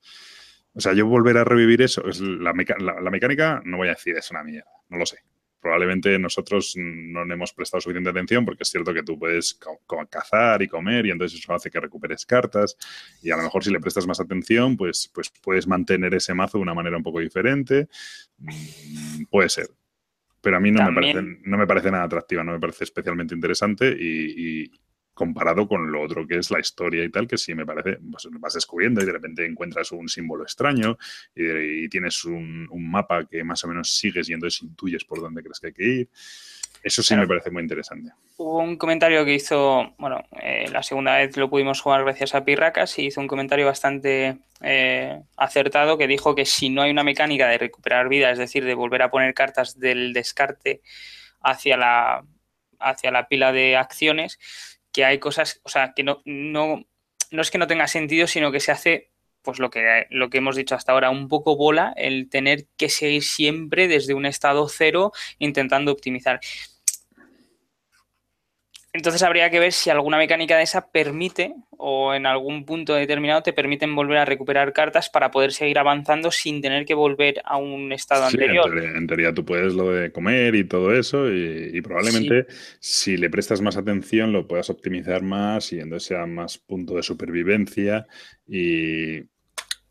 A: O sea, yo volver a revivir eso, es la, la mecánica, no voy a decir es una mierda, no lo sé probablemente nosotros no le hemos prestado suficiente atención porque es cierto que tú puedes cazar y comer y entonces eso hace que recuperes cartas y a lo mejor si le prestas más atención pues, pues puedes mantener ese mazo de una manera un poco diferente. Mm, puede ser. Pero a mí no me, parece, no me parece nada atractiva, no me parece especialmente interesante y, comparado con lo otro que es la historia y tal, que sí me parece, pues vas descubriendo y de repente encuentras un símbolo extraño y, tienes un, mapa que más o menos sigues y entonces intuyes por dónde crees que hay que ir. Eso sí me parece muy interesante.
B: Hubo un comentario que hizo, bueno, eh, la segunda vez lo pudimos jugar gracias a Pirracas y hizo un comentario bastante eh, acertado que dijo que si no hay una mecánica de recuperar vida, es decir, de volver a poner cartas del descarte hacia la, hacia la pila de acciones, que hay cosas, o sea, que no, no, no es que no tenga sentido, sino que se hace pues lo que, lo que hemos dicho hasta ahora, un poco bola el tener que seguir siempre desde un estado cero intentando optimizar. Entonces habría que ver si alguna mecánica de esa permite o en algún punto determinado te permiten volver a recuperar cartas para poder seguir avanzando sin tener que volver a un estado anterior.
A: En teoría, tú puedes lo de comer y todo eso y, probablemente si le prestas más atención lo puedas optimizar más y entonces sea más punto de supervivencia y,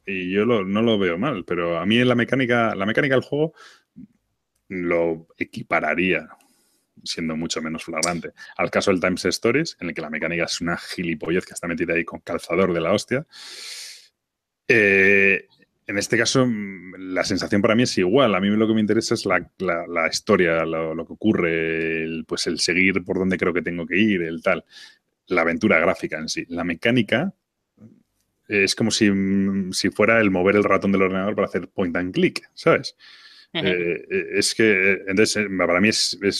A: yo no lo veo mal, pero a mí en la mecánica, la mecánica del juego lo equipararía siendo mucho menos flagrante. Al caso del Times Stories, en el que la mecánica es una gilipollez que está metida ahí con calzador de la hostia. Eh, en este caso, mm, la sensación para mí es igual. A mí lo que me interesa es la, historia, lo, que ocurre, el, pues el seguir por donde creo que tengo que ir, el tal. La aventura gráfica en sí. La mecánica es como si, mm, si fuera el mover el ratón del ordenador para hacer point and click, ¿sabes? Eh, eh, es que, entonces, eh, para mí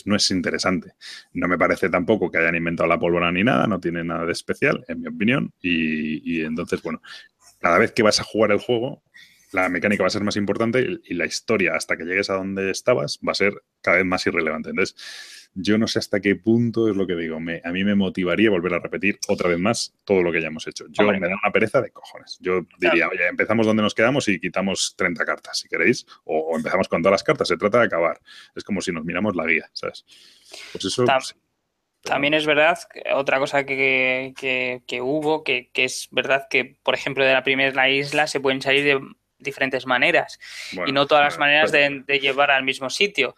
A: no es interesante. No me parece tampoco que hayan inventado la pólvora ni nada, no tiene nada de especial, en mi opinión. Y, entonces, bueno, cada vez que vas a jugar el juego, la mecánica va a ser más importante y la historia, hasta que llegues a donde estabas, va a ser cada vez más irrelevante. Entonces, yo no sé hasta qué punto es lo que digo. Me, a mí me motivaría volver a repetir otra vez más todo lo que ya hemos hecho. Yo me da una pereza de cojones. Yo diría, oye, empezamos donde nos quedamos y quitamos 30 cartas, si queréis, o, empezamos con todas las cartas. Se trata de acabar. Es como si nos miramos la guía, ¿sabes? Pues eso.
B: También es verdad, otra cosa que, hubo, que, es verdad que, por ejemplo, de la primera isla se pueden salir de diferentes maneras y no todas las maneras de, de, llevar al mismo sitio.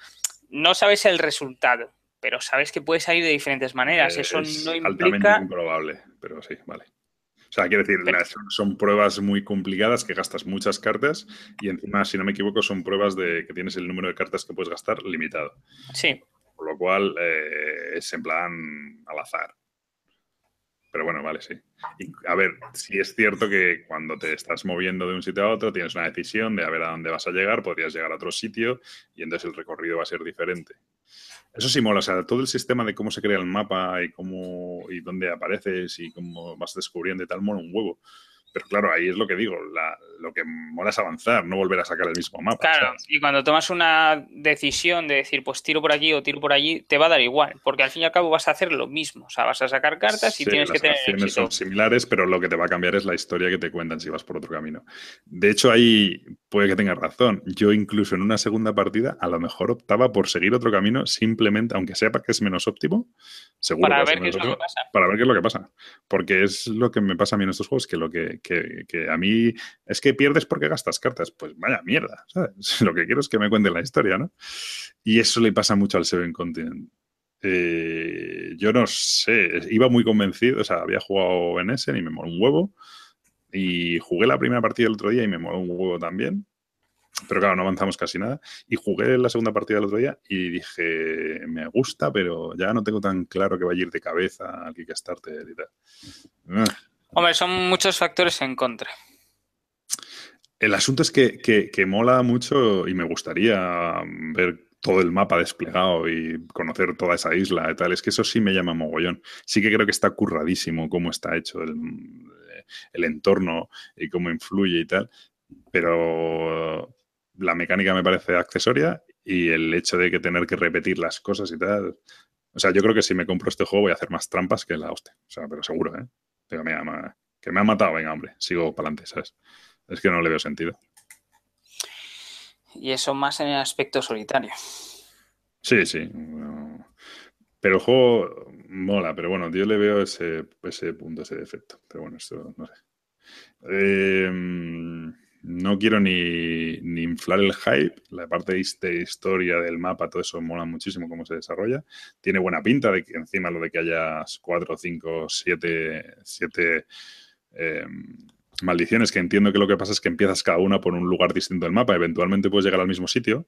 B: No sabes el resultado, pero sabes que puede salir de diferentes maneras. Eso no implica.
A: Altamente improbable, pero sí, vale. O sea, quiero decir, son, pruebas muy complicadas que gastas muchas cartas y encima, si no me equivoco, son pruebas de que tienes el número de cartas que puedes gastar limitado.
B: Sí.
A: Por lo cual eh, es en plan al azar. Pero bueno, vale, sí. Y, a ver, sí es cierto que cuando te estás moviendo de un sitio a otro, tienes una decisión de a ver a dónde vas a llegar, podrías llegar a otro sitio y entonces el recorrido va a ser diferente. Eso sí mola, o sea, todo el sistema de cómo se crea el mapa y cómo y dónde apareces y cómo vas descubriendo y tal, mola un huevo. Pero claro, ahí es lo que digo, lo que mola es avanzar, no volver a sacar el mismo mapa.
B: Claro, y cuando tomas una decisión de decir, pues tiro por aquí o tiro por allí, te va a dar igual, porque al fin y al cabo vas a hacer lo mismo. O sea, vas a sacar cartas y tienes que tener.
A: Son similares, pero lo que te va a cambiar es la historia que te cuentan si vas por otro camino. De hecho, ahí puede que tengas razón. Yo, incluso en una segunda partida, a lo mejor optaba por seguir otro camino simplemente, aunque sepa que es menos óptimo, seguro.
B: Para ver qué es lo que pasa.
A: Para ver qué es lo que pasa. Porque es lo que me pasa a mí en estos juegos, que lo que que, a mí es que pierdes porque gastas cartas. Pues vaya mierda, ¿sabes? Lo que quiero es que me cuenten la historia, ¿no? Y eso le pasa mucho al Seven Continent. Eh, yo no sé, iba muy convencido, o sea, había jugado en Essen y me moló un huevo. Y jugué la primera partida el otro día y me moló un huevo también. Pero claro, no avanzamos casi nada. Y jugué la segunda partida el otro día y dije, me gusta, pero ya no tengo tan claro que vaya a ir de cabeza al Kickstarter y tal.
B: Hombre, son muchos factores en contra.
A: El asunto es que, que, mola mucho y me gustaría ver todo el mapa desplegado y conocer toda esa isla y tal. Es que eso sí me llama mogollón. Sí que creo que está curradísimo cómo está hecho el, el entorno y cómo influye y tal. Pero la mecánica me parece accesoria y el hecho de que tener que repetir las cosas y tal. O sea, yo creo que si me compro este juego voy a hacer más trampas que la hostia. O sea, pero seguro, ¿eh? que me ha matado, venga, hombre, sigo para adelante, ¿sabes? Es que no le veo sentido.
B: Y eso más en el aspecto solitario.
A: Sí, sí. Pero el juego mola, pero bueno, yo le veo ese, ese punto, ese defecto. Pero bueno, esto no sé. Eh, no quiero ni, inflar el hype. La parte de historia del mapa, todo eso mola muchísimo cómo se desarrolla. Tiene buena pinta de que encima lo de que haya cuatro, cinco, siete, siete em, maldiciones, que entiendo que lo que pasa es que empiezas cada una por un lugar distinto del mapa. Eventualmente puedes llegar al mismo sitio,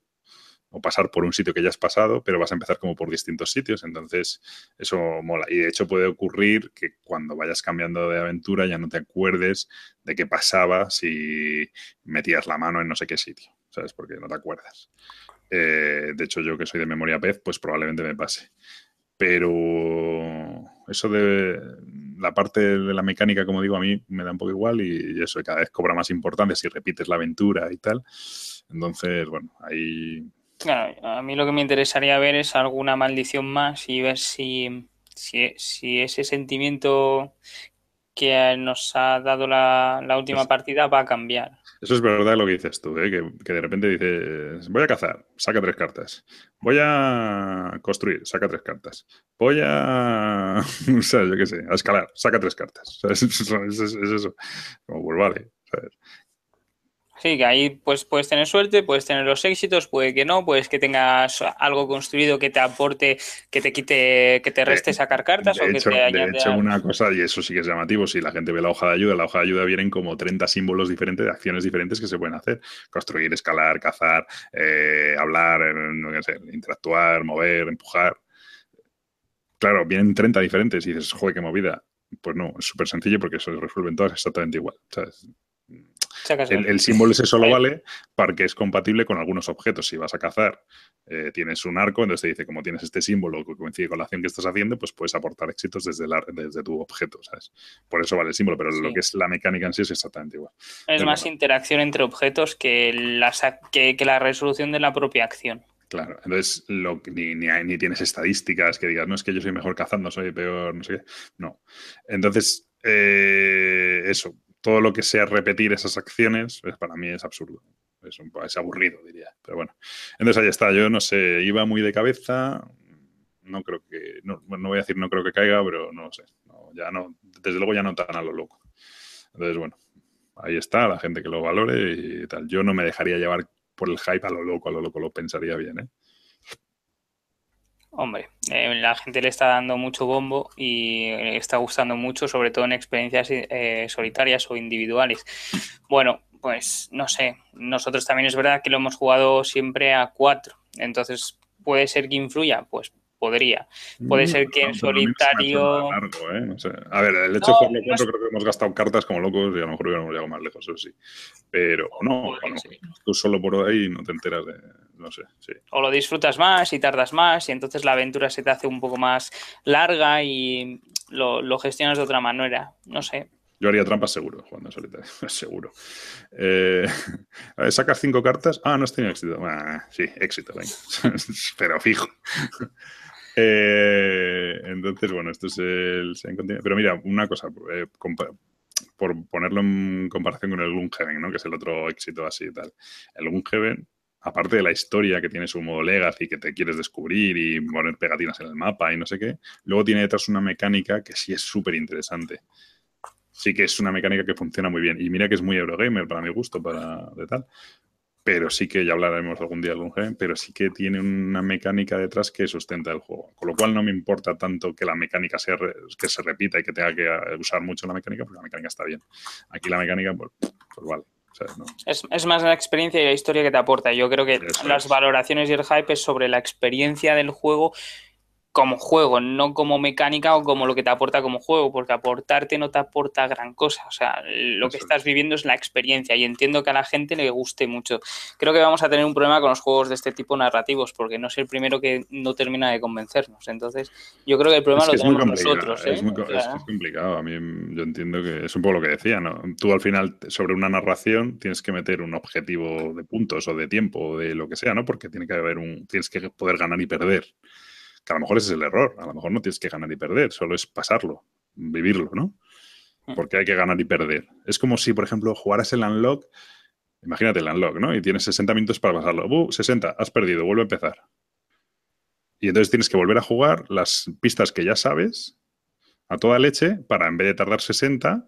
A: o pasar por un sitio que ya has pasado, pero vas a empezar como por distintos sitios, entonces eso mola. Y de hecho puede ocurrir que cuando vayas cambiando de aventura ya no te acuerdes de qué pasaba si metías la mano en no sé qué sitio, ¿sabes? Porque no te acuerdas. Eh, de hecho, yo que soy de memoria pez, pues probablemente me pase. Pero eso de la parte de la mecánica, como digo, a mí me da un poco igual y eso cada vez cobra más importancia si repites la aventura y tal. Entonces, bueno, ahí
B: Claro, a mí lo que me interesaría ver es alguna maldición más y ver si, si, ese sentimiento que nos ha dado la, última partida va a cambiar.
A: Eso es verdad lo que dices tú, ¿eh? que, de repente dices, voy a cazar, saca tres cartas. Voy a construir, saca tres cartas. Voy a, o sea, yo qué sé, a escalar, saca tres cartas. Es, eso. Como, pues vale.
B: Sí, que ahí pues puedes tener suerte, puedes tener los éxitos, puede que no, puedes que tengas algo construido que te aporte, que te quite, que te reste sacar cartas
A: de
B: o
A: que te De hecho, una cosa, y eso sí que es llamativo, si la gente ve la hoja de ayuda, la hoja de ayuda vienen como 30 símbolos diferentes de acciones diferentes que se pueden hacer. Construir, escalar, cazar, eh, hablar, eh, no sé, interactuar, mover, empujar. Claro, vienen 30 diferentes y dices, joder, qué movida. Pues no, es súper sencillo porque se resuelven todas exactamente igual. ¿sabes? El, símbolo ese solo vale porque es compatible con algunos objetos. Si vas a cazar, eh, tienes un arco, entonces te dice, como tienes este símbolo que coincide con la acción que estás haciendo, pues puedes aportar éxitos desde, desde tu objeto, ¿sabes? Por eso vale el símbolo, pero lo que es la mecánica en sí es exactamente igual.
B: Es más interacción entre objetos que, que, la resolución de la propia acción.
A: Claro, entonces lo, ni, ni, ni, tienes estadísticas que digas, no es que yo soy mejor cazando, soy peor, no sé qué. No. Entonces, eh, eso, todo lo que sea repetir esas acciones, pues para mí es absurdo. Es, un, aburrido, diría. Pero bueno. Entonces ahí está. Yo no sé, iba muy de cabeza. No creo que. No, voy a decir no creo que caiga, pero no lo sé. ya no, desde luego ya no tan a lo loco. Entonces, bueno, ahí está, la gente que lo valore y tal. Yo no me dejaría llevar por el hype a lo loco, a lo loco, lo pensaría bien, ¿eh?
B: Hombre, eh, la gente le está dando mucho bombo y le está gustando mucho, sobre todo en experiencias eh, solitarias o individuales. Bueno, pues no sé, nosotros también es verdad que lo hemos jugado siempre a cuatro, entonces puede ser que influya, pues podría. Puede mm, ser que en solitario.
A: ¿eh? A ver, el hecho de jugarlo cuatro creo que hemos gastado cartas como locos y a lo mejor hubiéramos llegado más lejos, eso sí. Pero no, tú solo por ahí no te enteras de no sé, sí.
B: O lo disfrutas más y tardas más y entonces la aventura se te hace un poco más larga y lo, gestionas de otra manera, no sé.
A: Yo haría trampas seguro, jugando solitario, seguro. Eh, ¿Sacas cinco cartas? Ah, no has tenido éxito. sí, éxito, venga. Pero fijo. Eh, entonces, bueno, esto es el... Pero mira, una cosa, eh, por ponerlo en comparación con el Gloomhaven, ¿no? que es el otro éxito así y tal. El Gloomhaven aparte de la historia que tiene su modo legacy, que te quieres descubrir y poner pegatinas en el mapa y no sé qué, luego tiene detrás una mecánica que sí es súper interesante. Sí que es una mecánica que funciona muy bien. Y mira que es muy Eurogamer para mi gusto, para de tal. Pero sí que ya hablaremos algún día de algún game, pero sí que tiene una mecánica detrás que sustenta el juego. Con lo cual no me importa tanto que la mecánica sea que se repita y que tenga que usar mucho la mecánica, porque la mecánica está bien. Aquí la mecánica, pues, pues vale
B: es, más la experiencia y la historia que te aporta. Yo creo que las valoraciones y el hype es sobre la experiencia del juego como juego, no como mecánica o como lo que te aporta como juego, porque aportarte no te aporta gran cosa. O sea, lo que estás viviendo es la experiencia y entiendo que a la gente le guste mucho. Creo que vamos a tener un problema con los juegos de este tipo narrativos, porque no es el primero que no termina de convencernos. Entonces, yo creo que el problema lo tenemos nosotros.
A: Es, ¿eh? muy, complicado. A mí yo entiendo que es un poco lo que decía, ¿no? Tú al final, sobre una narración, tienes que meter un objetivo de puntos o de tiempo o de lo que sea, ¿no? Porque tiene que haber un. tienes que poder ganar y perder que a lo mejor ese es el error. A lo mejor no tienes que ganar y perder, solo es pasarlo, vivirlo, ¿no? Hmm. Porque hay que ganar y perder. Es como si, por ejemplo, jugaras el unlock. Imagínate el unlock, ¿no? Y tienes 60 minutos para pasarlo. ¡Uh! 60, has perdido, vuelve a empezar. Y entonces tienes que volver a jugar las pistas que ya sabes a toda leche para en vez de tardar 60,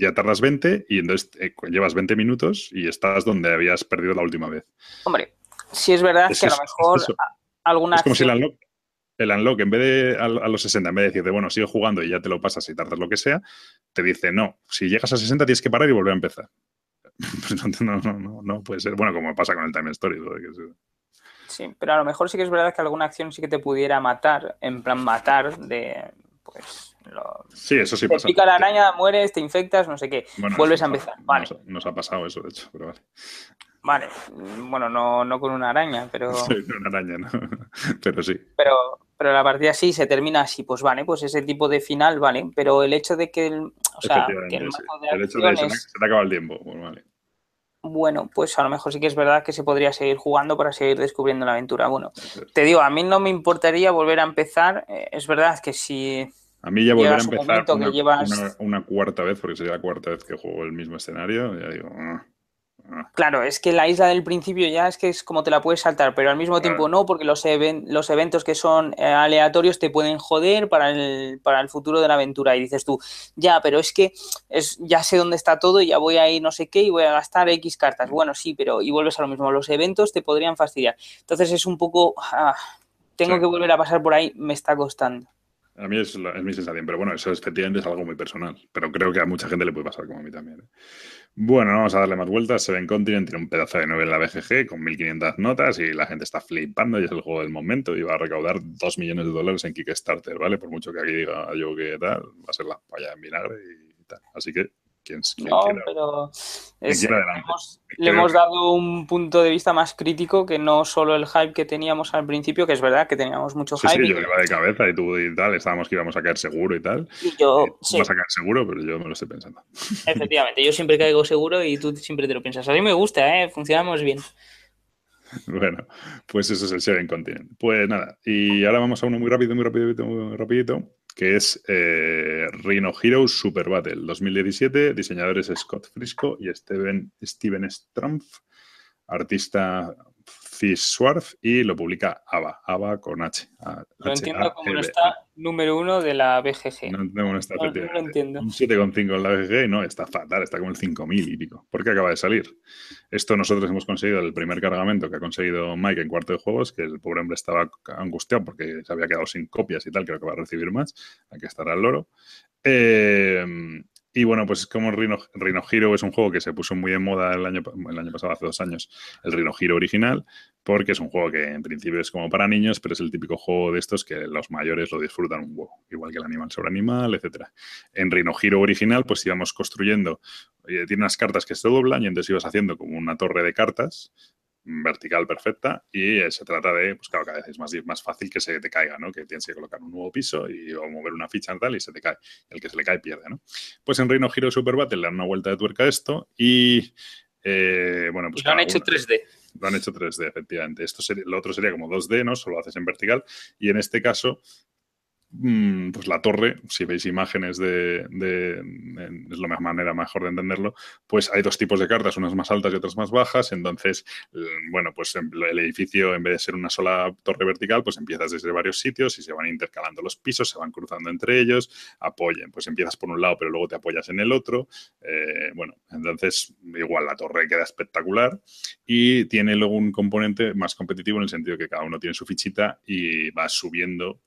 A: ya tardas 20 y entonces eh, llevas 20 minutos y estás donde habías perdido la última vez.
B: Hombre, si es verdad que a lo mejor alguna...
A: Es como si el unlock el unlock, en vez de a, los 60, en vez de decirte, bueno, sigue jugando y ya te lo pasas y tardas lo que sea, te dice, no, si llegas a 60 tienes que parar y volver a empezar. Pues no, no, no, no, puede ser. Bueno, como pasa con el Time Story.
B: Sí, pero a lo mejor sí que es verdad que alguna acción sí que te pudiera matar, en plan matar de, pues...
A: sí, eso sí
B: te pica la araña, mueres, te infectas, no sé qué. Vuelves a empezar. Vale.
A: Nos, ha pasado eso, de hecho, pero vale.
B: Vale, bueno, no, no con una araña, pero...
A: Sí, una araña, ¿no? pero sí.
B: Pero, pero la partida sí se termina así, pues vale, pues ese tipo de final, vale, pero el hecho de que el, o sea, que el,
A: de el hecho de que se te acaba el tiempo, pues vale.
B: Bueno, pues a lo mejor sí que es verdad que se podría seguir jugando para seguir descubriendo la aventura. Bueno, te digo, a mí no me importaría volver a empezar. Eh, es verdad que si.
A: A mí ya volver a empezar una, una, cuarta vez, porque sería la cuarta vez que juego el mismo escenario, ya digo. Ah".
B: Claro, es que la isla del principio ya es que es como te la puedes saltar, pero al mismo tiempo no, porque los, los eventos que son eh, aleatorios te pueden joder para el, para el futuro de la aventura. Y dices tú, ya, pero es que es, ya sé dónde está todo y ya voy a ir no sé qué y voy a gastar X cartas. Bueno, sí, pero y vuelves a lo mismo. Los eventos te podrían fastidiar. Entonces es un poco, ah, tengo que volver a pasar por ahí, me está costando.
A: A mí es, mi sensación, pero bueno, eso efectivamente es algo muy personal. Pero creo que a mucha gente le puede pasar como a mí también. ¿eh? Bueno, vamos a darle más vueltas. Seven Continent tiene un pedazo de 9 en la BGG con 1500 notas y la gente está flipando y es el juego del momento y va a recaudar 2 millones de dólares en Kickstarter, ¿vale? Por mucho que aquí diga yo que tal, va a ser la paya en vinagre y tal. Así que
B: no, pero le hemos dado un punto de vista más crítico que no solo el hype que teníamos al principio, que es verdad que teníamos mucho hype.
A: Sí, yo iba de cabeza y tú y tal, estábamos que íbamos a caer seguro y tal.
B: Y yo, eh,
A: sí. Vas a caer seguro, pero yo me lo estoy pensando.
B: Efectivamente, yo siempre caigo seguro y tú siempre te lo piensas. A mí me gusta, ¿eh? funcionamos bien.
A: Bueno, pues eso es el Seven Continent. Pues nada, y ahora vamos a uno muy rápido, muy rápido, muy rapidito, que es eh, Rhino Heroes Super Battle 2017, diseñadores Scott Frisco y Steven, Steven Strumpf, artista Swarf y lo publica ABA, ABA con H.
B: lo entiendo como no está número uno de la BGG.
A: No, no, está, no, no lo entiendo. Un 7,5 en la BGG no, está fatal, está como el 5.000 y pico. ¿Por qué acaba de salir? Esto nosotros hemos conseguido el primer cargamento que ha conseguido Mike en cuarto de juegos, que el pobre hombre estaba angustiado porque se había quedado sin copias y tal, creo que va a recibir más. Aquí estará el loro. Eh, y bueno, pues como Rhino, Rhino Hero es un juego que se puso muy en moda el año, el año pasado, hace dos años, el Rhino Hero original, porque es un juego que en principio es como para niños, pero es el típico juego de estos que los mayores lo disfrutan un huevo, igual que el animal sobre animal, etc. En Rhino Hero original, pues íbamos construyendo, eh, tiene unas cartas que se doblan y entonces ibas haciendo como una torre de cartas vertical perfecta y eh, se trata de, pues claro, cada vez es más, más fácil que se te caiga, ¿no? Que tienes que colocar un nuevo piso y o mover una ficha y tal y se te cae. El que se le cae pierde, ¿no? Pues en Reino Hero Super Battle le dan una vuelta de tuerca a esto y, eh, bueno, pues...
B: Lo han hecho 3D.
A: Lo han hecho 3D, efectivamente. Esto sería, lo otro sería como 2D, ¿no? Solo haces en vertical y en este caso pues la torre, si veis imágenes de, es la manera mejor de entenderlo, pues hay dos tipos de cartas, unas más altas y otras más bajas, entonces, bueno, pues el edificio en vez de ser una sola torre vertical, pues empiezas desde varios sitios y se van intercalando los pisos, se van cruzando entre ellos, apoyen, pues empiezas por un lado pero luego te apoyas en el otro, eh, bueno, entonces igual la torre queda espectacular y tiene luego un componente más competitivo en el sentido que cada uno tiene su fichita y va subiendo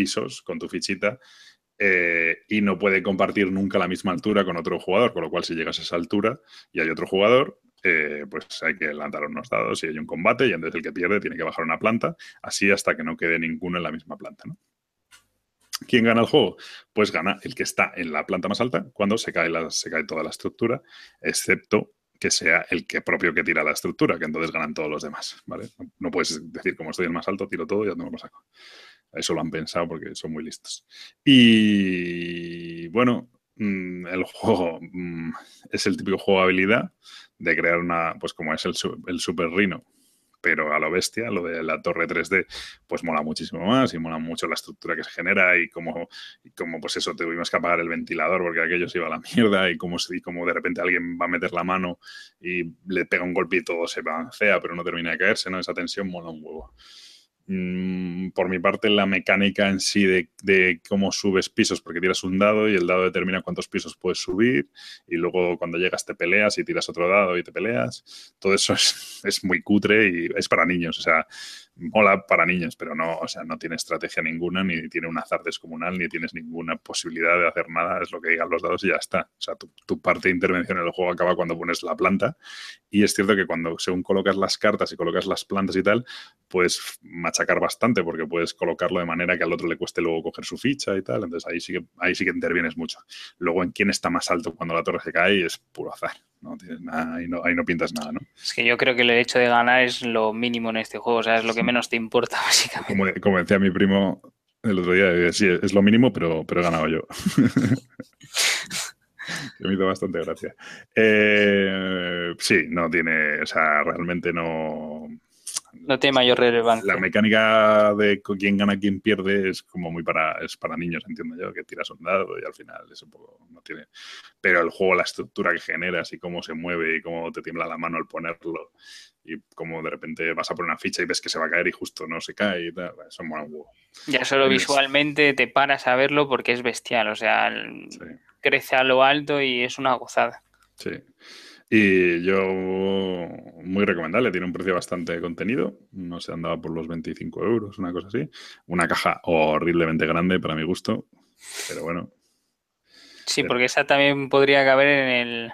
A: pisos con tu fichita eh, y no puede compartir nunca la misma altura con otro jugador, con lo cual si llegas a esa altura y hay otro jugador, eh, pues hay que lanzar unos dados y hay un combate y entonces el que pierde tiene que bajar una planta, así hasta que no quede ninguno en la misma planta. ¿Quién gana el juego? Pues gana el que está en la planta más alta cuando se cae, la, se cae toda la estructura, excepto que sea el que propio que tira la estructura, que entonces ganan todos los demás, ¿vale? No, puedes decir, como estoy el más alto, tiro todo y ya no me lo saco. Eso lo han pensado porque son muy listos. Y bueno, mm, el juego mm, es el típico juego de habilidad de crear una, pues como es el, Super Rhino, pero a lo bestia, lo de la torre 3D, pues mola muchísimo más y mola mucho la estructura que se genera y cómo, y cómo pues eso, tuvimos que apagar el ventilador porque aquello se iba a la mierda y cómo, y como de repente alguien va a meter la mano y le pega un golpe y todo se balancea, pero no termina de caerse, ¿no? Esa tensión mola un huevo. Mm, por mi parte, la mecánica en sí de, cómo subes pisos, porque tiras un dado y el dado determina cuántos pisos puedes subir, y luego cuando llegas te peleas y tiras otro dado y te peleas. Todo eso es, es muy cutre y es para niños. O sea, mola para niños, pero no, o sea, no tiene estrategia ninguna, ni tiene un azar descomunal, ni tienes ninguna posibilidad de hacer nada, es lo que digan los dados y ya está. O sea, tu, tu, parte de intervención en el juego acaba cuando pones la planta. Y es cierto que cuando, según colocas las cartas y colocas las plantas y tal, puedes machacar bastante, porque puedes colocarlo de manera que al otro le cueste luego coger su ficha y tal. Entonces ahí sí que, ahí sí que intervienes mucho. Luego, en quién está más alto cuando la torre se cae es puro azar no tienes nada, ahí no, ahí no pintas nada, ¿no?
B: Es que yo creo que el hecho de ganar es lo mínimo en este juego, o sea, es lo que menos te importa, básicamente.
A: Como, como decía mi primo el otro día, sí, es lo mínimo, pero, pero he ganado yo. que me hizo bastante gracia. Eh, sí, no tiene, o sea, realmente no,
B: no tiene mayor relevancia.
A: La mecánica de quién gana, quién pierde es como muy para, es para niños, entiendo yo, que tiras un dado y al final es un poco, no tiene. Pero el juego, la estructura que generas y cómo se mueve y cómo te tiembla la mano al ponerlo y cómo de repente vas a poner una ficha y ves que se va a caer y justo no se cae y tal, eso mola un huevo.
B: Ya solo visualmente te paras a verlo porque es bestial, o sea, crece a lo alto y es una gozada.
A: Sí. Y yo, muy recomendable, tiene un precio bastante contenido, no se andaba por los 25 euros, una cosa así. Una caja horriblemente grande para mi gusto, pero bueno.
B: Sí, porque esa también podría caber en el...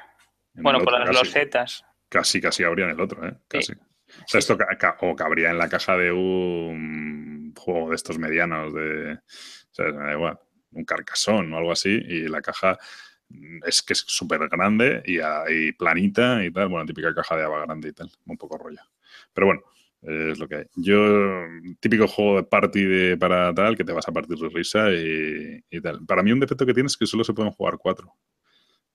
B: bueno, por las losetas.
A: Casi, casi habría en el otro, ¿eh? Casi. O sea, esto o cabría en la caja de un juego de estos medianos, de... O sea, me da igual, un carcasón o algo así, y la caja es que es súper grande y, planita y tal. Bueno, típica caja de agua grande y tal. Un poco rollo. Pero bueno, es lo que hay. Yo, típico juego de party de, para tal, que te vas a partir de risa y, tal. Para mí un defecto que tienes es que solo se pueden jugar cuatro.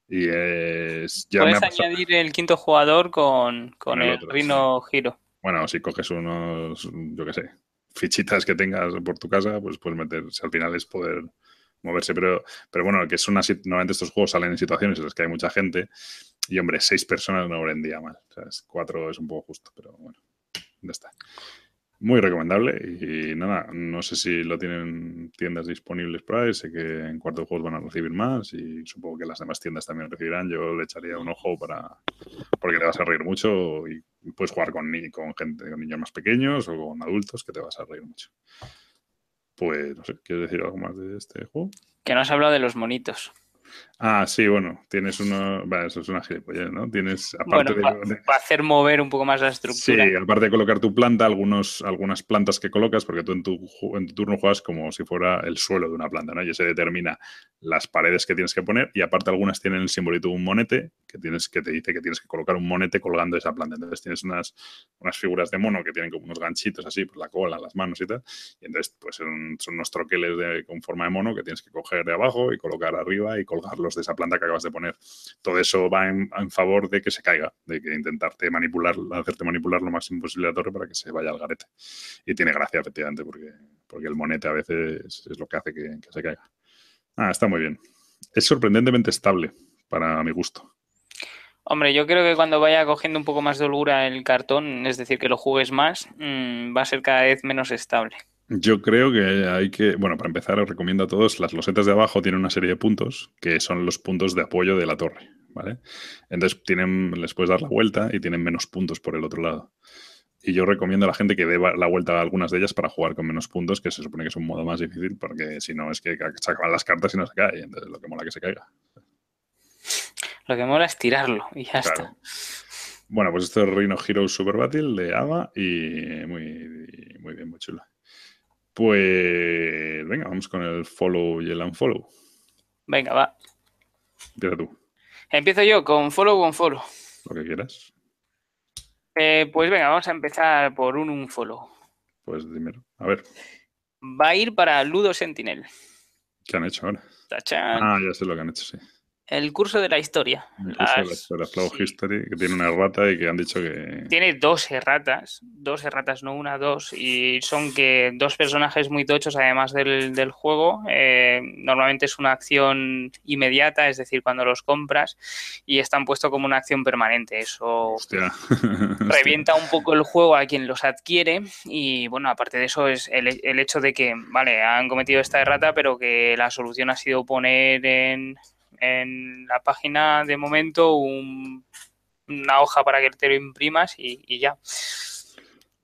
A: Y es,
B: ya Puedes añadir el quinto jugador con, el, Rino Giro.
A: Bueno, si coges unos, yo qué sé, fichitas que tengas por tu casa, pues puedes meter, si al final es poder moverse, pero, pero bueno, que es una, normalmente estos juegos salen en situaciones en las que hay mucha gente y hombre, seis personas no vendría mal, o sea, cuatro es un poco justo, pero bueno, ya está. Muy recomendable y nada, no sé si lo tienen tiendas disponibles por ahí, sé que en cuarto juegos van a recibir más y supongo que las demás tiendas también recibirán. Yo le echaría un ojo para porque te vas a reír mucho y puedes jugar con, con gente, con niños más pequeños o con adultos que te vas a reír mucho. Pues no sé, ¿quieres decir algo más de este juego?
B: Que no has hablado de los monitos.
A: Ah, sí, bueno, tienes uno. Bueno, eso es una gilipollez, ¿no? Tienes. Aparte
B: para, hacer mover un poco más la estructura.
A: Sí, aparte de colocar tu planta, algunos, algunas plantas que colocas, porque tú en tu, en tu turno juegas como si fuera el suelo de una planta, ¿no? Y se determina las paredes que tienes que poner, y aparte algunas tienen el simbolito de un monete, que, tienes, que te dice que tienes que colocar un monete colgando esa planta. Entonces tienes unas, unas figuras de mono que tienen como unos ganchitos así, por la cola, las manos y tal. Y entonces, pues son, son unos troqueles de, con forma de mono que tienes que coger de abajo y colocar arriba y colgarlos de esa planta que acabas de poner. Todo eso va en, favor de que se caiga, de que intentarte manipular, hacerte manipular lo máximo posible la torre para que se vaya al garete. Y tiene gracia, efectivamente, porque, porque el monete a veces es lo que hace que, se caiga. Ah, está muy bien. Es sorprendentemente estable, para mi gusto.
B: Hombre, yo creo que cuando vaya cogiendo un poco más de holgura el cartón, es decir, que lo juegues más, mm, va a ser cada vez menos estable.
A: Yo creo que hay que, bueno, para empezar os recomiendo a todos, las losetas de abajo tienen una serie de puntos que son los puntos de apoyo de la torre, ¿vale? Entonces tienen, les puedes dar la vuelta y tienen menos puntos por el otro lado. Y yo recomiendo a la gente que dé la vuelta a algunas de ellas para jugar con menos puntos, que se supone que es un modo más difícil, porque si no es que se acaban las cartas y no se cae, entonces lo que mola que se caiga.
B: Lo que mola es tirarlo y ya está.
A: Bueno, pues esto es Reino Heroes Super Battle de Ava y muy, muy bien, muy chulo. Pues venga, vamos con el follow y el unfollow.
B: Venga, va.
A: Empieza tú.
B: Empiezo yo con follow o unfollow.
A: Lo que quieras.
B: Eh, pues venga, vamos a empezar por un unfollow.
A: Pues dímelo. A ver.
B: Va a ir para Ludo Sentinel.
A: ¿Qué han hecho ahora?
B: Tachán.
A: Ah, ya sé lo que han hecho, sí.
B: El curso de la historia.
A: El curso de la historia, Flow
B: sí.
A: History, que tiene una errata y que han dicho que.
B: Tiene dos erratas, dos erratas, no una, dos, y son que dos personajes muy tochos, además del, del juego. eh, normalmente es una acción inmediata, es decir, cuando los compras, y están puesto como una acción permanente. Eso
A: Hostia.
B: revienta un poco el juego a quien los adquiere y bueno, aparte de eso es el, el hecho de que, vale, han cometido esta errata, pero que la solución ha sido poner en, en la página de momento un- una hoja para que te lo imprimas y, y ya.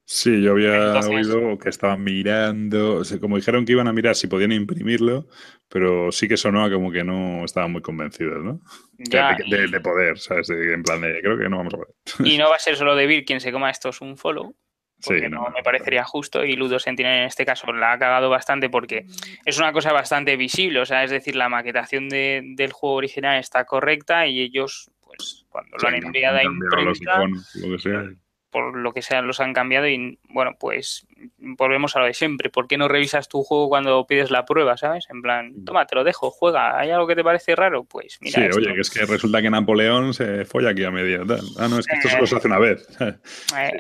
A: Sí, yo había
B: Entonces-
A: oído que estaban mirando, o sea, como dijeron que iban a mirar si podían imprimirlo, pero sí que sonó como que no estaban muy convencidos, ¿no? De-
B: Ya,
A: de, de- de poder, ¿sabes? De- en plan de, creo que no vamos a poder.
B: y, no va a ser solo de Vir quien se coma esto es un follow, porque
A: Sí,
B: no, me parecería justo y Ludo Sentinel en este caso la ha cagado bastante porque es una cosa bastante visible, o sea, es decir, la maquetación de- del juego original está correcta y ellos, pues, cuando
A: Sí,
B: lo han enviado a
A: los
B: imprenta,
A: iconos, lo que sea.
B: Por lo que sea, los han cambiado y, bueno, pues, volvemos a lo de siempre. ¿Por qué no revisas tu juego cuando pides la prueba, sabes? En plan, toma, te lo dejo, juega. ¿Hay algo que te parece raro? Pues, mira,
A: Sí,
B: esto.
A: oye, que es que resulta que Napoleón se folla aquí a media. Ah, no, es que esto solo se hace una vez.
B: Eh,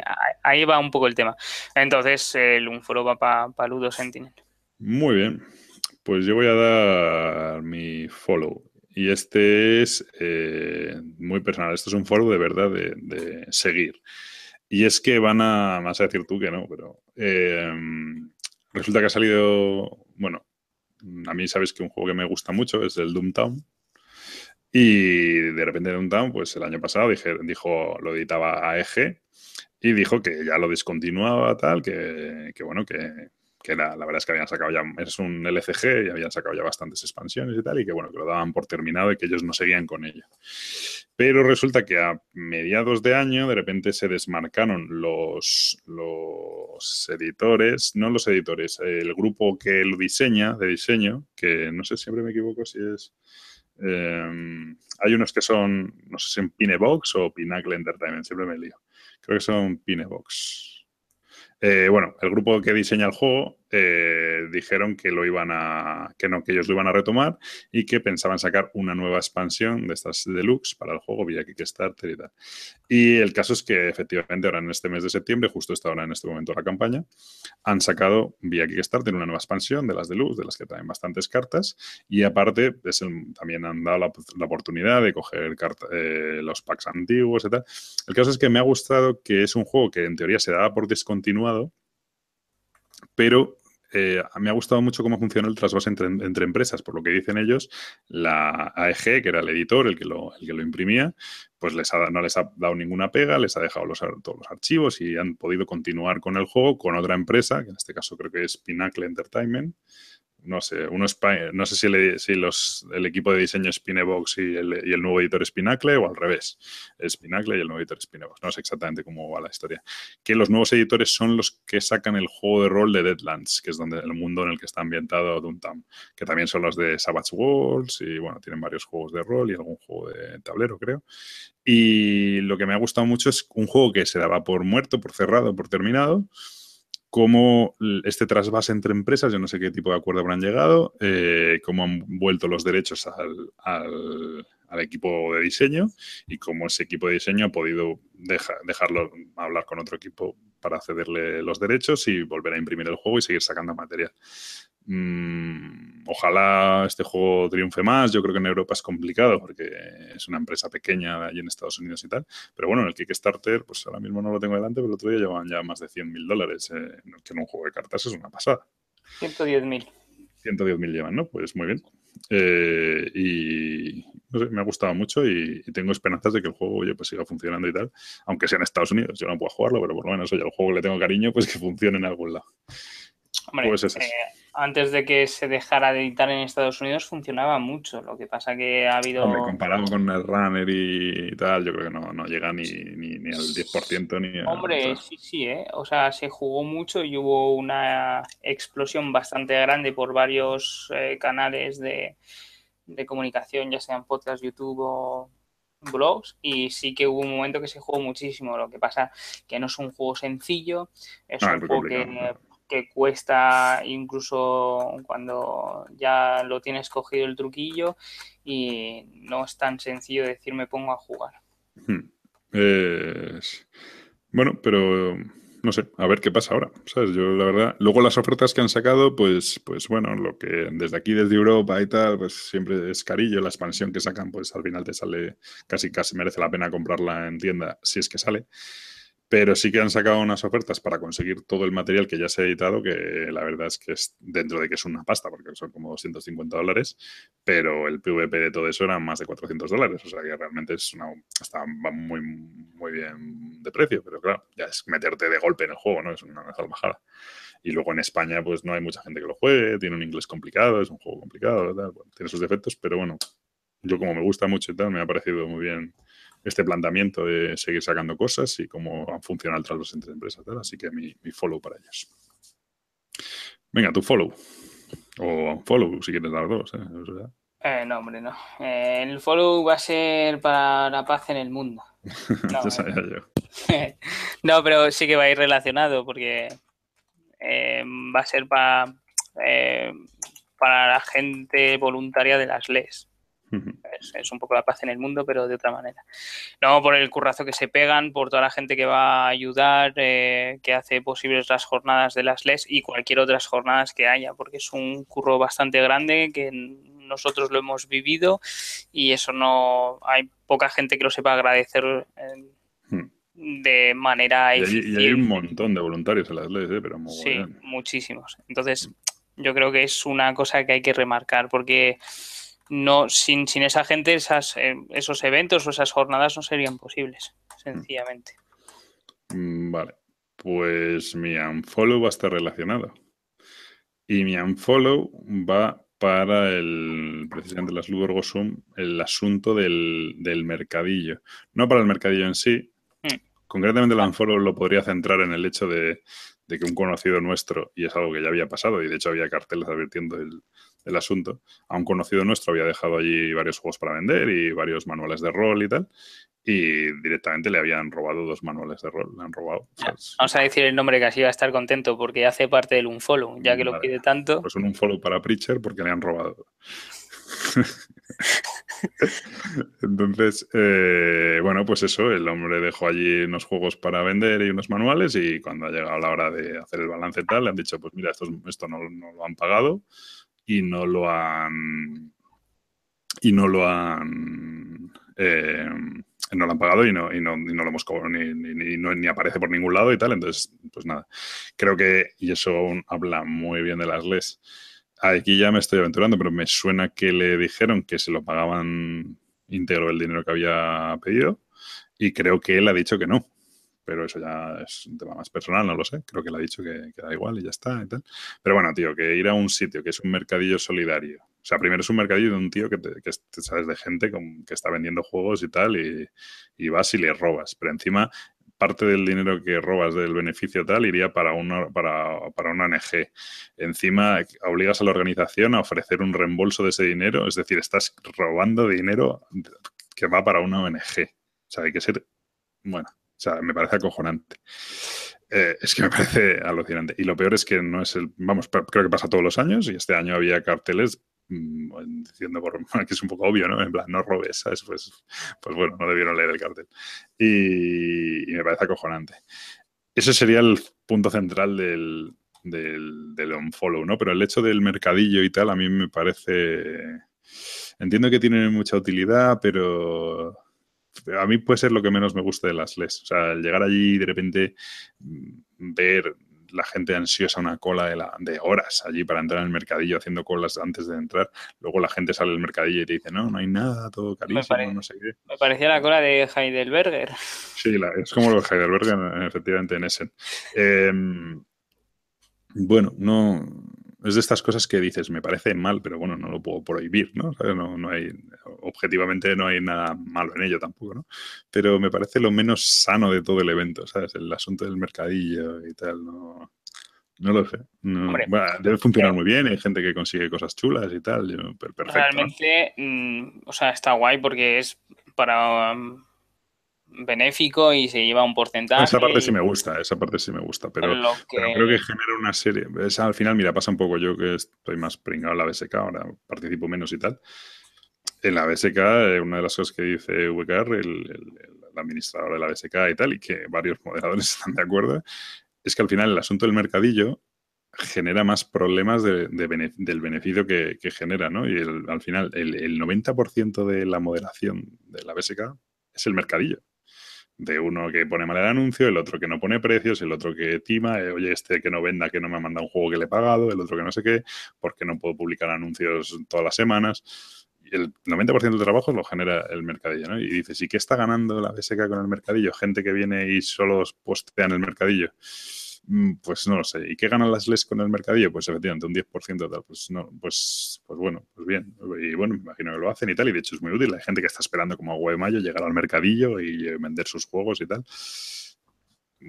B: ahí va un poco el tema. Entonces, el Unforo va para Ludo Sentinel.
A: Muy bien. Pues yo voy a dar mi follow. Y este es eh, muy personal. Esto es un follow de verdad de, de seguir. Y es que van a. Vas a decir tú que no, pero. eh, resulta que ha salido. Bueno, a mí sabes que un juego que me gusta mucho es el Doomtown. Y de repente Doomtown, pues el año pasado dije, dijo, lo editaba AEG y dijo que ya lo descontinuaba, tal, que, que bueno, que, que la, verdad es que habían sacado ya, es un LCG y habían sacado ya bastantes expansiones y tal, y que bueno, que lo daban por terminado y que ellos no seguían con ello. Pero resulta que a mediados de año de repente se desmarcaron los, los editores, no los editores, el grupo que lo diseña, de diseño, que no sé, siempre me equivoco si es... eh, hay unos que son, no sé si en Pinebox o Pinacle Entertainment, siempre me lío. Creo que son Pinebox. Eh, bueno, el grupo que diseña el juego eh, dijeron que lo iban a. que no, que ellos lo iban a retomar y que pensaban sacar una nueva expansión de estas deluxe para el juego vía Kickstarter y tal. Y el caso es que efectivamente ahora en este mes de septiembre, justo está ahora en este momento la campaña, han sacado vía Kickstarter una nueva expansión de las deluxe, de las que traen bastantes cartas, y aparte es también han dado la, oportunidad de coger eh, los packs antiguos y tal. El caso es que me ha gustado que es un juego que en teoría se daba por descontinuado, pero eh, me ha gustado mucho cómo funciona el trasvase entre, entre empresas. Por lo que dicen ellos, la AEG, que era el editor, el que lo, el que lo imprimía, pues les no les ha dado ninguna pega, les ha dejado los, todos los archivos y han podido continuar con el juego con otra empresa, que en este caso creo que es Pinacle Entertainment. No sé, uno no sé si, le- si los, el equipo de diseño es Pinebox y el, y el nuevo editor es Pinacle o al revés. Es Pinacle y el nuevo editor es Pinebox. No sé exactamente cómo va la historia que los nuevos editores son los que sacan el juego de rol de Deadlands, que es donde el mundo en el que está ambientado Downtown, que también son los de Savage Worlds y bueno, tienen varios juegos de rol y algún juego de tablero, creo. Y lo que me ha gustado mucho es un juego que se daba por muerto, por cerrado, por terminado, cómo este trasvase entre empresas, yo no sé qué tipo de acuerdo habrán llegado, eh, cómo han vuelto los derechos al equipo de diseño y cómo ese equipo de diseño ha podido deja- dejarlo hablar con otro equipo para cederle los derechos y volver a imprimir el juego y seguir sacando material. Mm, ojalá este juego triunfe más. Yo creo que en Europa es complicado porque es una empresa pequeña allí en Estados Unidos y tal. Pero bueno, en el Kickstarter, pues ahora mismo no lo tengo delante, pero el otro día llevaban ya más de 100 mil dólares, eh, que en un juego de cartas es una pasada.
B: 110.000.
A: 110.000 llevan, ¿no? Pues muy bien. Eh, y no sé, me ha gustado mucho y, y tengo esperanzas de que el juego oye, pues siga funcionando y tal, aunque sea en Estados Unidos. Yo no puedo jugarlo, pero por lo menos oye, el juego le tengo cariño, pues que funcione en algún lado.
B: Hombre,
A: Pues es.
B: eh, antes de que se dejara de editar en Estados Unidos funcionaba mucho. Lo que pasa que ha habido.
A: Hombre, comparado con el Runner y tal, yo creo que no, no llega ni, ni, ni al 10% ni a,
B: Hombre, sí, sí, ¿eh? O sea, se jugó mucho y hubo una explosión bastante grande por varios eh, canales de, de comunicación, ya sean podcast, YouTube o blogs y sí que hubo un momento que se jugó muchísimo. Lo que pasa que no es un juego sencillo, es
A: Ah,
B: un juego que. Que cuesta incluso cuando ya lo tienes cogido el truquillo y no es tan sencillo decir me pongo a jugar.
A: Hmm. Es- Bueno, pero no sé, a ver qué pasa ahora, ¿sabes? Yo, la verdad, luego las ofertas que han sacado, pues, pues bueno, lo que desde aquí, desde Europa y tal, pues siempre es carillo, la expansión que sacan, pues al final te sale, casi casi merece la pena comprarla en tienda, si es que sale. Pero sí que han sacado unas ofertas para conseguir todo el material que ya se ha editado, que la verdad es que es dentro de que es una pasta, porque son como 250 dólares, pero el PVP de todo eso eran más de 400 dólares, o sea que realmente es una, está muy, muy bien de precio, pero claro, ya es meterte de golpe en el juego, ¿no? Es una salvajada. Y luego en España, pues no hay mucha gente que lo juegue, tiene un inglés complicado, es un juego complicado, tal, tiene sus defectos, pero bueno, yo como me gusta mucho y tal, me ha parecido muy bien este planteamiento de seguir sacando cosas y cómo han funcionado el tratos entre empresas, tal, así que mi, mi follow para ellos. Venga, tu follow. O unfollow, si quieres dar dos, ¿eh? O sea,
B: Eh, no, hombre, no. Eh, el follow va a ser para la paz en el mundo. No,
A: yo.
B: no, pero sí que va a ir relacionado porque eh, va a ser para, eh, para la gente voluntaria de las LES. Es, es un poco la paz en el mundo, pero de otra manera. No por el currazo que se pegan, por toda la gente que va a ayudar, eh, que hace posibles las jornadas de las LES y cualquier otras jornadas que haya, porque es un curro bastante grande que nosotros lo hemos vivido y eso no hay poca gente que lo sepa agradecer eh,
A: Hmm.
B: de manera
A: Y hay, y hay un montón de voluntarios en las leyes, ¿eh? pero
B: Sí,
A: mogollón.
B: muchísimos. Entonces, yo creo que es una cosa que hay que remarcar porque no sin, sin esa gente esas, eh, esos eventos o esas jornadas no serían posibles, sencillamente.
A: Mm, Vale, pues mi unfollow va a estar relacionado. Y mi unfollow va para el, precisamente las Ludorgosum, el asunto del, del mercadillo. No para el mercadillo en sí.
B: Mm.
A: Concretamente el unfollow lo podría centrar en el hecho de, de que un conocido nuestro, y es algo que ya había pasado, y de hecho había carteles advirtiendo el, el asunto, a un conocido nuestro había dejado allí varios juegos para vender y varios manuales de rol y tal, y directamente le habían robado dos manuales de rol, le han robado. ¿sabes?
B: Vamos a decir el nombre que así va a estar contento porque hace parte del unfollow, ya que lo
A: Vale.
B: pide tanto.
A: Pues un unfollow para Preacher porque le han robado. Entonces, eh, bueno, pues eso, el hombre dejó allí unos juegos para vender y unos manuales y cuando ha llegado la hora de hacer el balance y tal, le han dicho, pues mira, esto, esto no, no lo han pagado y no lo han... Y no lo han... eh, no lo han pagado y no, y no, y no lo hemos cobrado, ni, ni, ni, ni aparece por ningún lado y tal. Entonces, pues nada. Creo que, y eso habla muy bien de las LES, Aquí ya me estoy aventurando, pero me suena que le dijeron que se lo pagaban íntegro el dinero que había pedido y creo que él ha dicho que no. Pero eso ya es un tema más personal, no lo sé. Creo que le ha dicho que, da igual y ya está y tal. Pero bueno, tío, que ir a un sitio que es un mercadillo solidario. O sea, primero es un mercadillo de un tío que, te, que sabes de gente que está vendiendo juegos y tal y, y vas y le robas. Pero encima parte del dinero que robas del beneficio tal iría para una, para, para una ONG. Encima obligas a la organización a ofrecer un reembolso de ese dinero, es decir, estás robando dinero que va para una ONG. O sea, hay que ser, bueno, o sea, me parece acojonante. Eh, es que me parece alucinante. Y lo peor es que no es el, vamos, creo que pasa todos los años y este año había carteles mm, diciendo por, que es un poco obvio, ¿no? En plan, no robes, ¿sabes? Pues, pues bueno, no debieron leer el cartel. Y, y me parece acojonante. Ese sería el punto central del, del, del unfollow, ¿no? Pero el hecho del mercadillo y tal, a mí me parece. Entiendo que tiene mucha utilidad, pero a mí puede ser lo que menos me gusta de las LES. O sea, el llegar allí y de repente mm, ver la gente ansiosa una cola de, la, de, horas allí para entrar en el mercadillo haciendo colas antes de entrar. Luego la gente sale del mercadillo y te dice, no, no hay nada, todo carísimo,
B: pare...
A: no sé qué.
B: Me parecía la cola de Heidelberger.
A: Sí, la, es como lo de Heidelberger, efectivamente, en Essen. Eh, bueno, no. Es de estas cosas que dices, me parece mal, pero bueno, no lo puedo prohibir, ¿no? No, no hay, objetivamente no hay nada malo en ello tampoco, ¿no? Pero me parece lo menos sano de todo el evento, ¿sabes? El asunto del mercadillo y tal, no, no lo sé. debe funcionar muy bien, hay gente que consigue cosas chulas y tal, perfecto.
B: Realmente, mm, o sea, está guay porque es para benéfico y se lleva un porcentaje.
A: Esa parte sí me gusta, esa parte sí me gusta, pero, creo que genera una serie. al final, mira, pasa un poco yo que estoy más pringado en la BSK, ahora participo menos y tal. En la BSK, eh, una de las cosas que dice VKR, el, administrador de la BSK y tal, y que varios moderadores están de acuerdo, es que al final el asunto del mercadillo genera más problemas del beneficio que, genera, ¿no? Y al final, el, el 90% de la moderación de la BSK es el mercadillo de uno que pone mal el anuncio, el otro que no pone precios, el otro que tima, eh, oye, este que no venda, que no me ha mandado un juego que le he pagado, el otro que no sé qué, porque no puedo publicar anuncios todas las semanas. El 90% del trabajo lo genera el mercadillo, ¿no? Y dices, ¿y qué está ganando la BSK con el mercadillo? Gente que viene y solo postea en el mercadillo. Mm, pues no lo sé. ¿Y qué ganan las LES con el mercadillo? Pues efectivamente un 10% tal. Pues no, pues, pues bueno, pues bien. Y bueno, me imagino que lo hacen y tal. Y de hecho es muy útil. Hay gente que está esperando como agua de mayo llegar al mercadillo y eh, vender sus juegos y tal.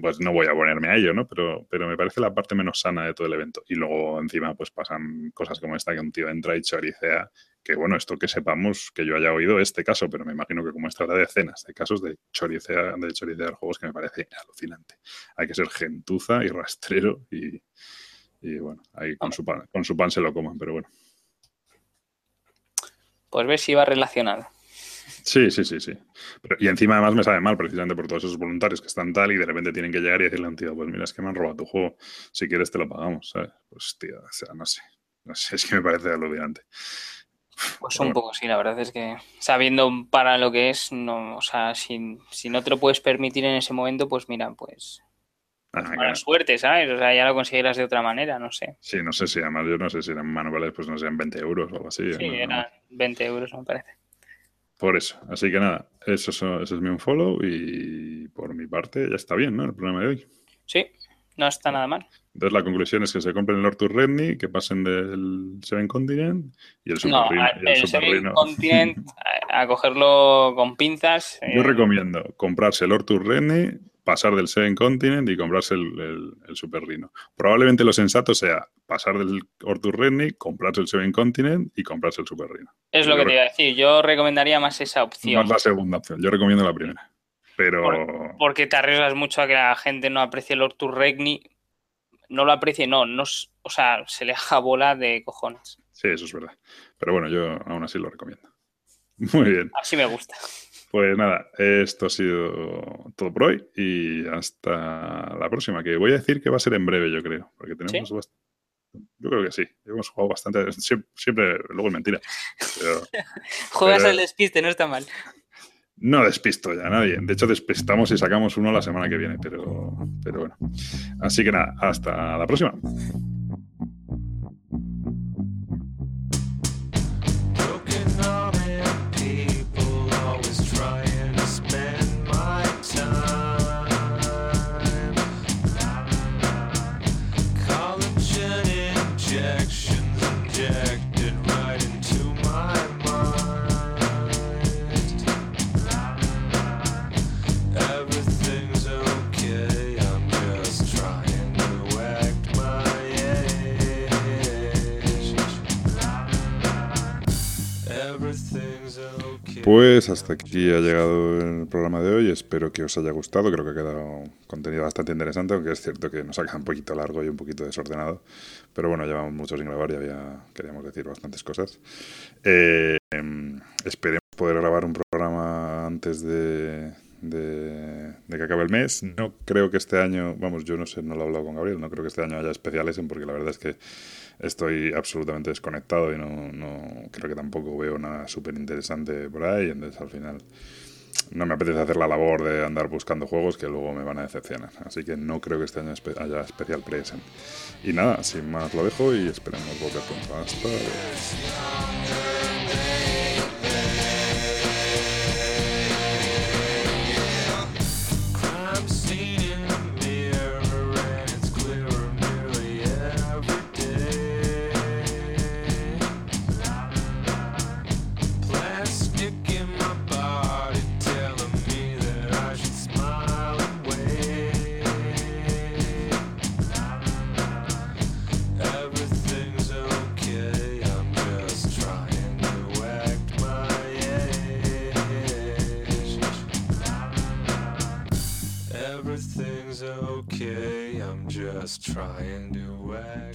A: Pues no voy a ponerme a ello, ¿no? Pero, pero me parece la parte menos sana de todo el evento. Y luego encima pues pasan cosas como esta que un tío entra y choricea que bueno, esto que sepamos, que yo haya oído este caso, pero me imagino que como esta habrá decenas de casos de choricear, de choricear juegos que me parece alucinante. Hay que ser gentuza y rastrero y, bueno, ahí con su, pan, con su pan se lo coman, pero bueno.
B: Pues ver si va relacionado.
A: Sí, sí, sí, sí. y encima además me sabe mal precisamente por todos esos voluntarios que están tal y de repente tienen que llegar y decirle a un tío, pues mira, es que me han robado tu juego, si quieres te lo pagamos, ¿sabes? Pues tío, o sea, no sé, no sé, es que me parece alucinante.
B: Pues un poco sí, la verdad es que sabiendo para lo que es, no, o sea, si, si no te lo puedes permitir en ese momento, pues mira, pues ah, suerte, ¿sabes? O sea, ya lo conseguirás de otra manera, no sé.
A: Sí, no sé si además yo no sé si eran manuales, pues no sean 20 euros o algo así.
B: Sí, eran 20 euros, me parece.
A: Por eso, así que nada, eso, eso es mi unfollow y por mi parte ya está bien, ¿no? El programa de hoy.
B: Sí, no está nada mal.
A: Entonces la conclusión es que se compren el Lord Redney, que pasen del Seven Continent y el Super no,
B: el, Seven Continent a, cogerlo con pinzas.
A: Yo eh. recomiendo comprarse el Lord Redney, pasar del Seven Continent y comprarse el, Super Rhino. Probablemente lo sensato sea pasar del Ortur Redney, comprarse el Seven Continent y comprarse el Super Rhino.
B: Es lo que te iba a decir. Yo recomendaría más esa opción.
A: Más la segunda opción. Yo recomiendo la primera pero...
B: porque te arriesgas mucho a que la gente no aprecie el Ortur Regni. No lo aprecie, no, no, o sea, se le haga bola de cojones.
A: Sí, eso es verdad. Pero bueno, yo aún así lo recomiendo. Muy bien.
B: Así me gusta.
A: Pues nada, esto ha sido todo por hoy y hasta la próxima, que voy a decir que va a ser en breve, yo creo, porque tenemos Yo creo que sí, hemos jugado bastante, siempre, luego es mentira.
B: Juegas al despiste, no está mal.
A: No despisto ya a nadie. De hecho, despistamos y sacamos uno la semana que viene, pero, pero bueno. Así que nada, hasta la próxima. Pues hasta aquí ha llegado el programa de hoy. Espero que os haya gustado. Creo que ha quedado contenido bastante interesante, aunque es cierto que nos ha quedado un poquito largo y un poquito desordenado. Pero bueno, llevamos mucho sin grabar y había, queríamos decir bastantes cosas. Eh, esperemos poder grabar un programa antes de, de, que acabe el mes. No creo que este año, vamos, yo no sé, no lo he hablado con Gabriel, no creo que este año haya especiales, porque la verdad es que estoy absolutamente desconectado y no, no creo que tampoco veo nada súper interesante por ahí. Entonces al final no me apetece hacer la labor de andar buscando juegos que luego me van a decepcionar. Así que no creo que este año haya especial present. Y nada, sin más lo dejo y esperemos volver pronto. Hasta luego.
C: Just try and do well.